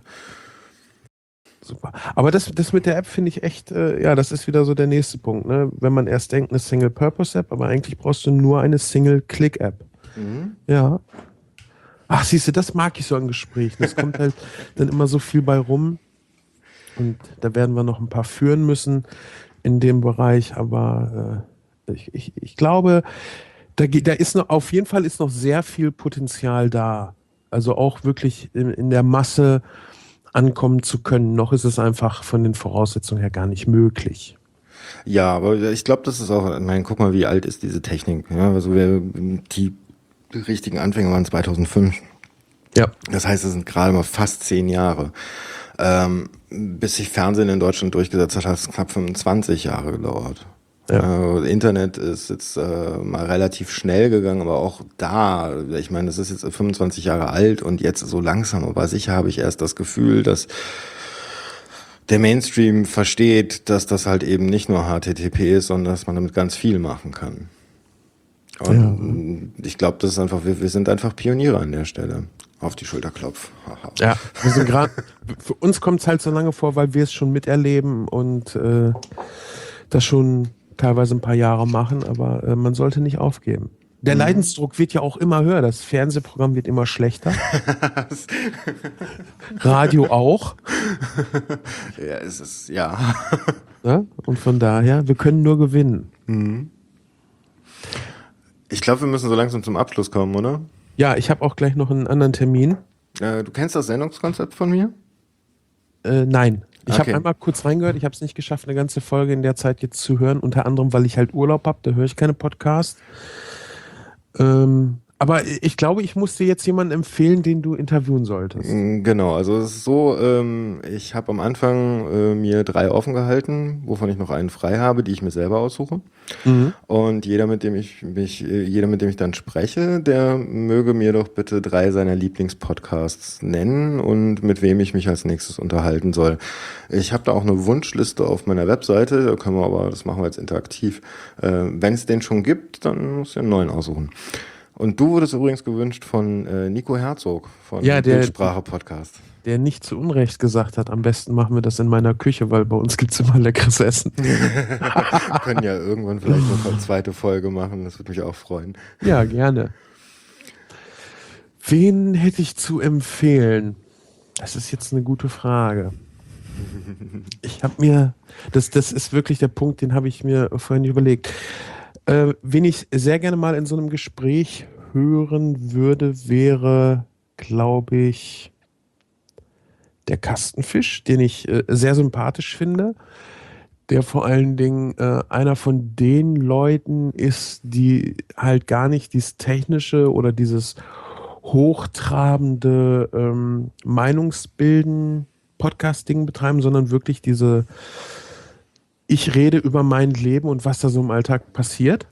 Super. Aber das, das mit der App finde ich echt, äh, ja, das ist wieder so der nächste Punkt. Ne? Wenn man erst denkt, eine Single-Purpose-App, aber eigentlich brauchst du nur eine Single-Click-App. Ja. Ach, siehst du, das mag ich so an Gesprächen. Es kommt halt dann immer so viel bei rum. Und da werden wir noch ein paar führen müssen in dem Bereich. Aber äh, ich, ich, ich glaube, Da, geht- da ist noch, auf jeden Fall ist noch sehr viel Potenzial da. Also auch wirklich in, in der Masse ankommen zu können. Noch ist es einfach von den Voraussetzungen her gar nicht möglich. Ja, aber ich glaube, das ist auch, ich meine, guck mal, wie alt ist diese Technik. Ja, also wir, die richtigen Anfänge waren 2005. Ja. Das heißt, es sind gerade mal fast zehn Jahre. Ähm, bis sich Fernsehen in Deutschland durchgesetzt hat, hat es knapp 25 Jahre gedauert. Ja. Äh, Internet ist jetzt äh, mal relativ schnell gegangen, aber auch da, ich meine, das ist jetzt 25 Jahre alt und jetzt so langsam, aber sicher habe ich erst das Gefühl, dass der Mainstream versteht, dass das halt eben nicht nur HTTP ist, sondern dass man damit ganz viel machen kann. Und ich glaube, das ist einfach, wir, wir sind einfach Pioniere an der Stelle. Auf die Schulter klopf. Ja, wir sind gerade, für uns kommt es halt so lange vor, weil wir es schon miterleben und äh, das schon teilweise ein paar Jahre machen, aber äh, man sollte nicht aufgeben. Der Leidensdruck wird ja auch immer höher, das Fernsehprogramm wird immer schlechter. Radio auch. Ja, es ist, ja. Ne? Und von daher, wir können nur gewinnen. Ich glaube, wir müssen so langsam zum Abschluss kommen, oder? Ja, ich habe auch gleich noch einen anderen Termin. Äh, du kennst das Sendungskonzept von mir? Äh, nein. Ich Okay. habe einmal kurz reingehört, ich habe es nicht geschafft, eine ganze Folge in der Zeit jetzt zu hören, unter anderem, weil ich halt Urlaub habe, da höre ich keine Podcasts. Ähm, aber ich glaube, ich muss dir jetzt jemanden empfehlen, den du interviewen solltest. Mm, Genau, also es ist so, ähm, ich habe am Anfang äh, mir drei offen gehalten, wovon ich noch einen frei habe, die ich mir selber aussuche. Mhm. Und jeder, mit dem ich mich, äh, jeder, mit dem ich dann spreche, der möge mir doch bitte drei seiner Lieblingspodcasts nennen und mit wem ich mich als nächstes unterhalten soll. Ich habe da auch eine Wunschliste auf meiner Webseite, da können wir aber, das machen wir jetzt interaktiv. Äh, Wenn es den schon gibt, dann muss ich einen neuen aussuchen. Und du wurdest übrigens gewünscht von äh, Nico Herzog von Ja, der- Bildsprache Podcast. Der nicht zu Unrecht gesagt hat, am besten machen wir das in meiner Küche, weil bei uns gibt's immer leckeres Essen. Wir können ja irgendwann vielleicht noch eine zweite Folge machen, das würde mich auch freuen. Ja, gerne. Wen hätte ich zu empfehlen? Das ist jetzt eine gute Frage. Ich habe mir, das, das ist wirklich der Punkt, den habe ich mir vorhin überlegt. Äh, wen ich sehr gerne mal in so einem Gespräch hören würde, wäre, glaube ich, der Kastenfisch, den ich äh, sehr sympathisch finde der vor allen Dingen äh, einer von den Leuten ist, die halt gar nicht dieses technische oder dieses hochtrabende ähm, Meinungsbilden Podcasting betreiben, sondern wirklich diese ich rede über mein Leben und was da so im Alltag passiert.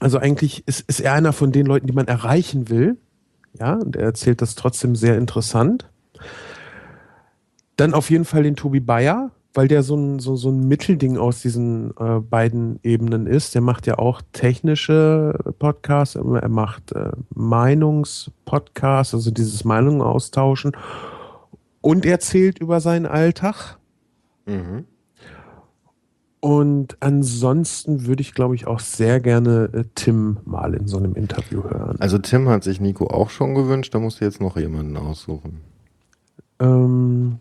Also eigentlich ist, ist er einer von den Leuten, die man erreichen will. Ja, und er erzählt das trotzdem sehr interessant. Dann auf jeden Fall den Tobi Bayer, weil der so ein, so, so ein Mittelding aus diesen äh, beiden Ebenen ist. Der macht ja auch technische Podcasts, er macht äh, Meinungspodcasts, also dieses Meinungen austauschen und erzählt über seinen Alltag. Mhm. Und ansonsten würde ich, glaube ich, auch sehr gerne äh, Tim mal in so einem Interview hören. Also Tim hat sich Nico auch schon gewünscht, da musst du jetzt noch jemanden aussuchen. Ähm,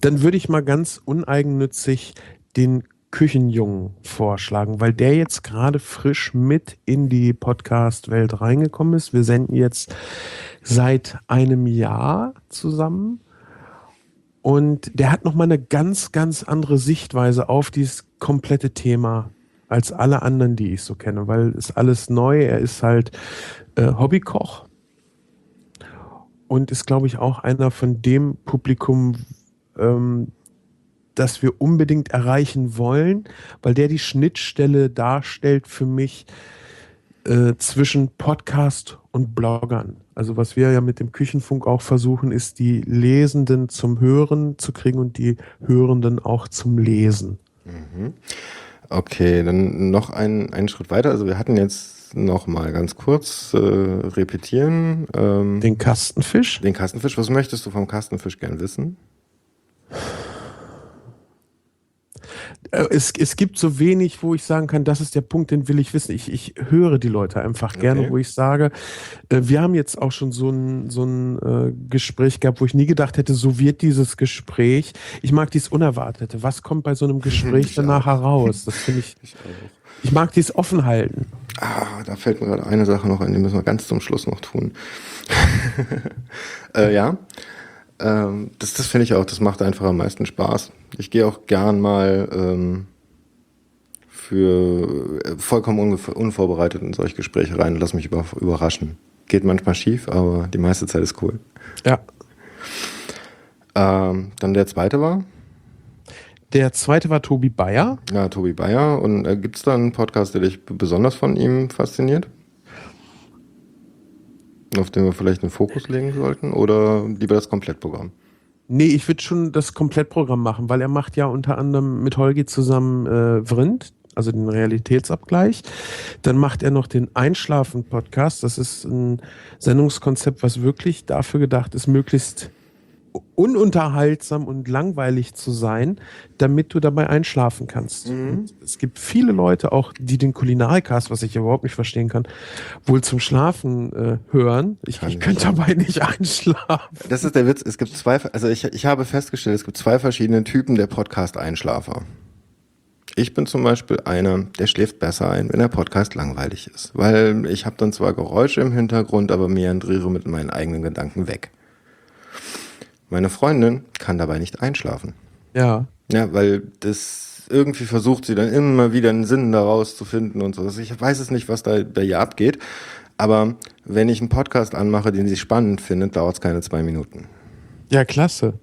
dann würde ich mal ganz uneigennützig den Küchenjungen vorschlagen, weil der jetzt gerade frisch mit in die Podcast-Welt reingekommen ist. Wir senden jetzt seit einem Jahr zusammen und der hat nochmal eine ganz, ganz andere Sichtweise auf dieses komplette Thema als alle anderen, die ich so kenne, weil es alles neu. Er ist halt äh, Hobbykoch und ist, glaube ich, auch einer von dem Publikum, ähm, das wir unbedingt erreichen wollen, weil der die Schnittstelle darstellt für mich äh, zwischen Podcast und Bloggern. Also was wir ja mit dem Küchenfunk auch versuchen, ist die Lesenden zum Hören zu kriegen und die Hörenden auch zum Lesen. Okay, dann noch ein, einen Schritt weiter. Also wir hatten jetzt noch mal ganz kurz äh, repetieren. Ähm, den, Den Kastenfisch. den Kastenfisch. Was möchtest du vom Kastenfisch gern wissen? Äh, es, es gibt so wenig, wo ich sagen kann, das ist der Punkt, den will ich wissen. Ich, ich höre die Leute einfach gerne, Okay. wo ich sage, äh, wir haben jetzt auch schon so ein, so ein äh, Gespräch gehabt, wo ich nie gedacht hätte, so wird dieses Gespräch. Ich mag dies Unerwartete. Was kommt bei so einem Gespräch Ich danach auch. heraus? Das finde ich, ich mag dies offen halten. Ah, da fällt mir gerade eine Sache noch ein, die müssen wir ganz zum Schluss noch tun. äh, ja, ähm, das, das finde ich auch, das macht einfach am meisten Spaß. Ich gehe auch gern mal ähm, für äh, vollkommen unvorbereitet in solche Gespräche rein und lass mich über, überraschen. Geht manchmal schief, aber die meiste Zeit ist cool. Ja. Ähm, dann der zweite war, Der zweite war Tobi Bayer. ja, Tobi Bayer. Und äh, gibt es da einen Podcast, der dich besonders von ihm fasziniert? Auf den wir vielleicht einen Fokus legen sollten? Oder lieber das Komplettprogramm? Nee, ich würde schon das Komplettprogramm machen, weil er macht ja unter anderem mit Holgi zusammen äh, Vrind, also den Realitätsabgleich. Dann macht er noch den Einschlafen-Podcast. Das ist ein Sendungskonzept, was wirklich dafür gedacht ist, möglichst ununterhaltsam und langweilig zu sein, damit du dabei einschlafen kannst. Und es gibt viele Leute auch, die den Kulinarikast, was ich überhaupt nicht verstehen kann, wohl zum Schlafen äh, hören. Ich, Kann ich könnte dabei nicht einschlafen. Das ist der Witz. Es gibt zwei, also ich, ich habe festgestellt, es gibt zwei verschiedene Typen der Podcast-Einschlafer. Ich bin zum Beispiel einer, der schläft besser ein, wenn der Podcast langweilig ist. Weil ich habe dann zwar Geräusche im Hintergrund, aber meandriere mit meinen eigenen Gedanken weg. Meine Freundin kann dabei nicht einschlafen. Ja. Ja, weil das irgendwie versucht sie dann immer wieder einen Sinn daraus zu finden und so. Also Ich weiß es nicht, was da bei ihr abgeht. Aber wenn ich einen Podcast anmache, den sie spannend findet, dauert es keine zwei Minuten. Ja, klasse.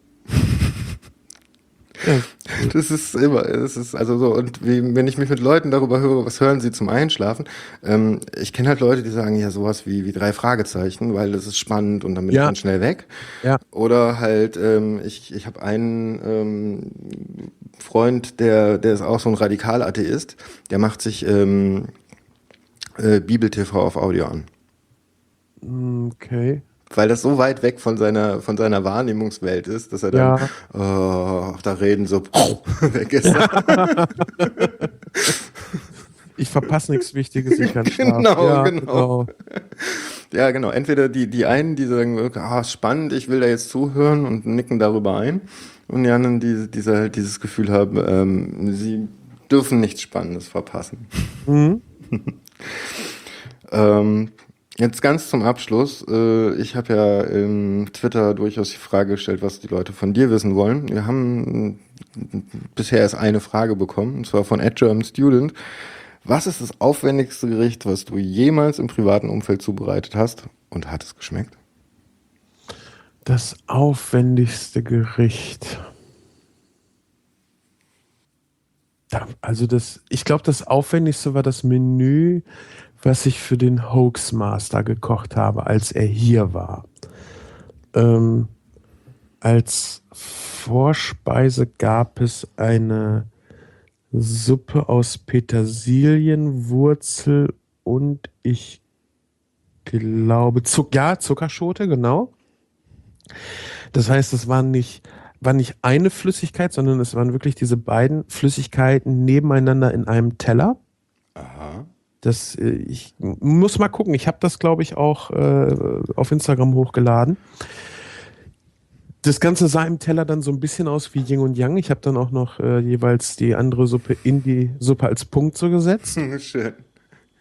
Das ist immer, das ist also so, und wie, wenn ich mich mit Leuten darüber höre, was hören sie zum Einschlafen, ähm, ich kenne halt Leute, die sagen ja sowas wie, wie drei Fragezeichen, weil das ist spannend und dann bin Ja. ich dann schnell weg. Ja. Oder halt, ähm, ich, ich habe einen ähm, Freund, der, der ist auch so ein Radikalatheist, der macht sich ähm, äh, Bibel-TV auf Audio an. okay. Weil das so weit weg von seiner, von seiner Wahrnehmungswelt ist, dass er dann, oh, da reden so weg ist. Ich verpasse nichts Wichtiges, ich kann schlafen. Genau, ja, genau. Ja, genau. Entweder die, die einen, die sagen, ah, spannend, ich will da jetzt zuhören und nicken darüber ein. Und die anderen, die, die halt dieses Gefühl haben, ähm, sie dürfen nichts Spannendes verpassen. Mhm. Ähm, jetzt ganz zum Abschluss. Äh, ich habe ja im Twitter durchaus die Frage gestellt, was die Leute von dir wissen wollen. Wir haben äh, bisher erst eine Frage bekommen, und zwar von Ed Student. Was ist das aufwendigste Gericht, was du jemals im privaten Umfeld zubereitet hast und hat es geschmeckt? Das aufwendigste Gericht. Also das, ich glaube, das aufwendigste war das Menü, was ich für den Hoaxmaster gekocht habe, als er hier war. Ähm, als Vorspeise gab es eine Suppe aus Petersilienwurzel und ich glaube, Zuck ja, Zuckerschote, genau. Das heißt, es waren nicht, war nicht eine Flüssigkeit, sondern es waren wirklich diese beiden Flüssigkeiten nebeneinander in einem Teller. Aha. Das, äh, ich muss mal gucken. Ich habe das, glaube ich, auch äh, auf Instagram hochgeladen. Das Ganze sah im Teller dann so ein bisschen aus wie Yin und Yang. Ich habe dann auch noch äh, jeweils die andere Suppe in die Suppe als Punkt so gesetzt. Schön.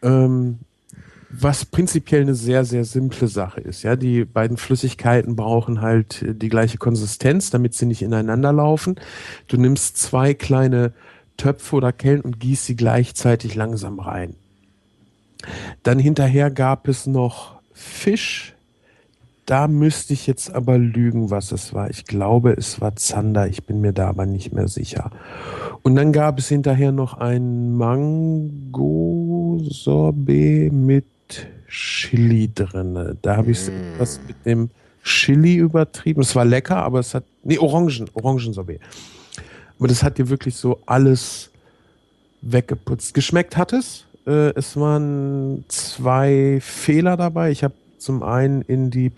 Ähm, was prinzipiell eine sehr, sehr simple Sache ist. Ja, die beiden Flüssigkeiten brauchen halt äh, die gleiche Konsistenz, damit sie nicht ineinander laufen. Du nimmst zwei kleine Töpfe oder Kellen und gießt sie gleichzeitig langsam rein. Dann hinterher gab es noch Fisch. Da müsste ich jetzt aber lügen, was es war. Ich glaube, es war Zander. Ich bin mir da aber nicht mehr sicher. Und dann gab es hinterher noch ein Mango-Sorbet mit Chili drinne. Da habe ich Mm. was mit dem Chili übertrieben. Es war lecker, aber es hat. Nee, Orangen, Orangensorbet. Aber das hat dir wirklich so alles weggeputzt. Geschmeckt hat es. Äh, es waren zwei Fehler dabei. Ich habe zum einen in die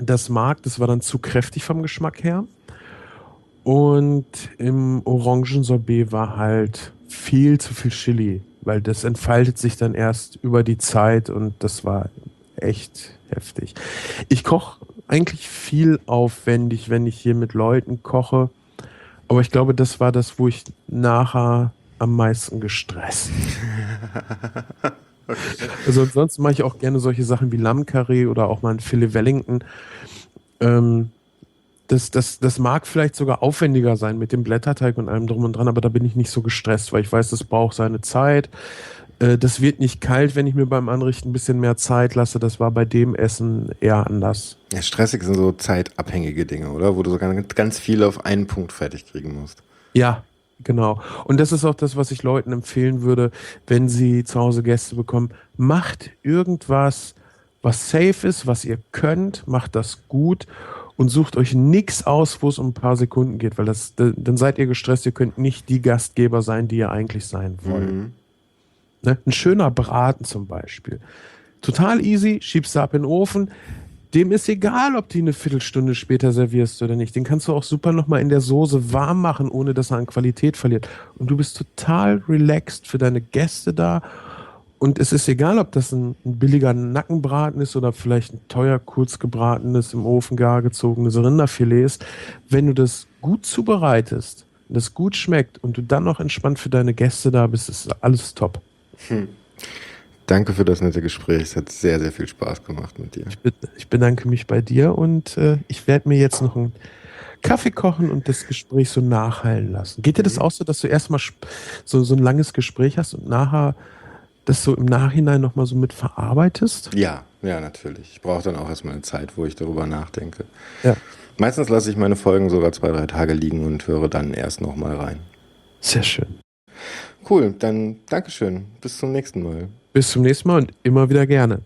Das Mark, das war dann zu kräftig vom Geschmack her. Und im Orangensorbet war halt viel zu viel Chili, weil das entfaltet sich dann erst über die Zeit und das war echt heftig. Ich koche eigentlich viel aufwendig, wenn ich hier mit Leuten koche. Aber ich glaube, das war das, wo ich nachher am meisten gestresst. Also ansonsten mache ich auch gerne solche Sachen wie Lammkarree oder auch mal ein Filet Wellington. Ähm, das, das, das mag vielleicht sogar aufwendiger sein mit dem Blätterteig und allem drum und dran, aber da bin ich nicht so gestresst, weil ich weiß, das braucht seine Zeit. Äh, das wird nicht kalt, wenn ich mir beim Anrichten ein bisschen mehr Zeit lasse. Das war bei dem Essen eher anders. Ja, stressig sind so zeitabhängige Dinge, oder? Wo du so ganz, ganz viel auf einen Punkt fertig kriegen musst. Ja, genau. Und das ist auch das, was ich Leuten empfehlen würde, wenn sie zu Hause Gäste bekommen. Macht irgendwas, was safe ist, was ihr könnt, macht das gut und sucht euch nichts aus, wo es um ein paar Sekunden geht, weil das, dann seid ihr gestresst, ihr könnt nicht die Gastgeber sein, die ihr eigentlich sein wollt. Mhm. Ne? Ein schöner Braten zum Beispiel. Total easy, schiebst du ab in den Ofen. Dem ist egal, ob die eine Viertelstunde später servierst oder nicht. Den kannst du auch super nochmal in der Soße warm machen, ohne dass er an Qualität verliert. Und du bist total relaxed für deine Gäste da. Und es ist egal, ob das ein, ein billiger Nackenbraten ist oder vielleicht ein teuer, kurz gebratenes, im Ofen gar gezogenes Rinderfilet ist. Wenn du das gut zubereitest, das gut schmeckt und du dann noch entspannt für deine Gäste da bist, ist alles top. Hm. Danke für das nette Gespräch. Es hat sehr, sehr viel Spaß gemacht mit dir. Ich, be ich bedanke mich bei dir und äh, ich werde mir jetzt noch einen Kaffee kochen und das Gespräch so nachhallen lassen. Geht dir das mhm. auch so, dass du erstmal so, so ein langes Gespräch hast und nachher das so im Nachhinein nochmal so mit verarbeitest? Ja, ja, natürlich. Ich brauche dann auch erstmal eine Zeit, wo ich darüber nachdenke. Ja. Meistens lasse ich meine Folgen sogar zwei, drei Tage liegen und höre dann erst nochmal rein. Sehr schön. Cool, dann Dankeschön. Bis zum nächsten Mal. Bis zum nächsten Mal und immer wieder gerne.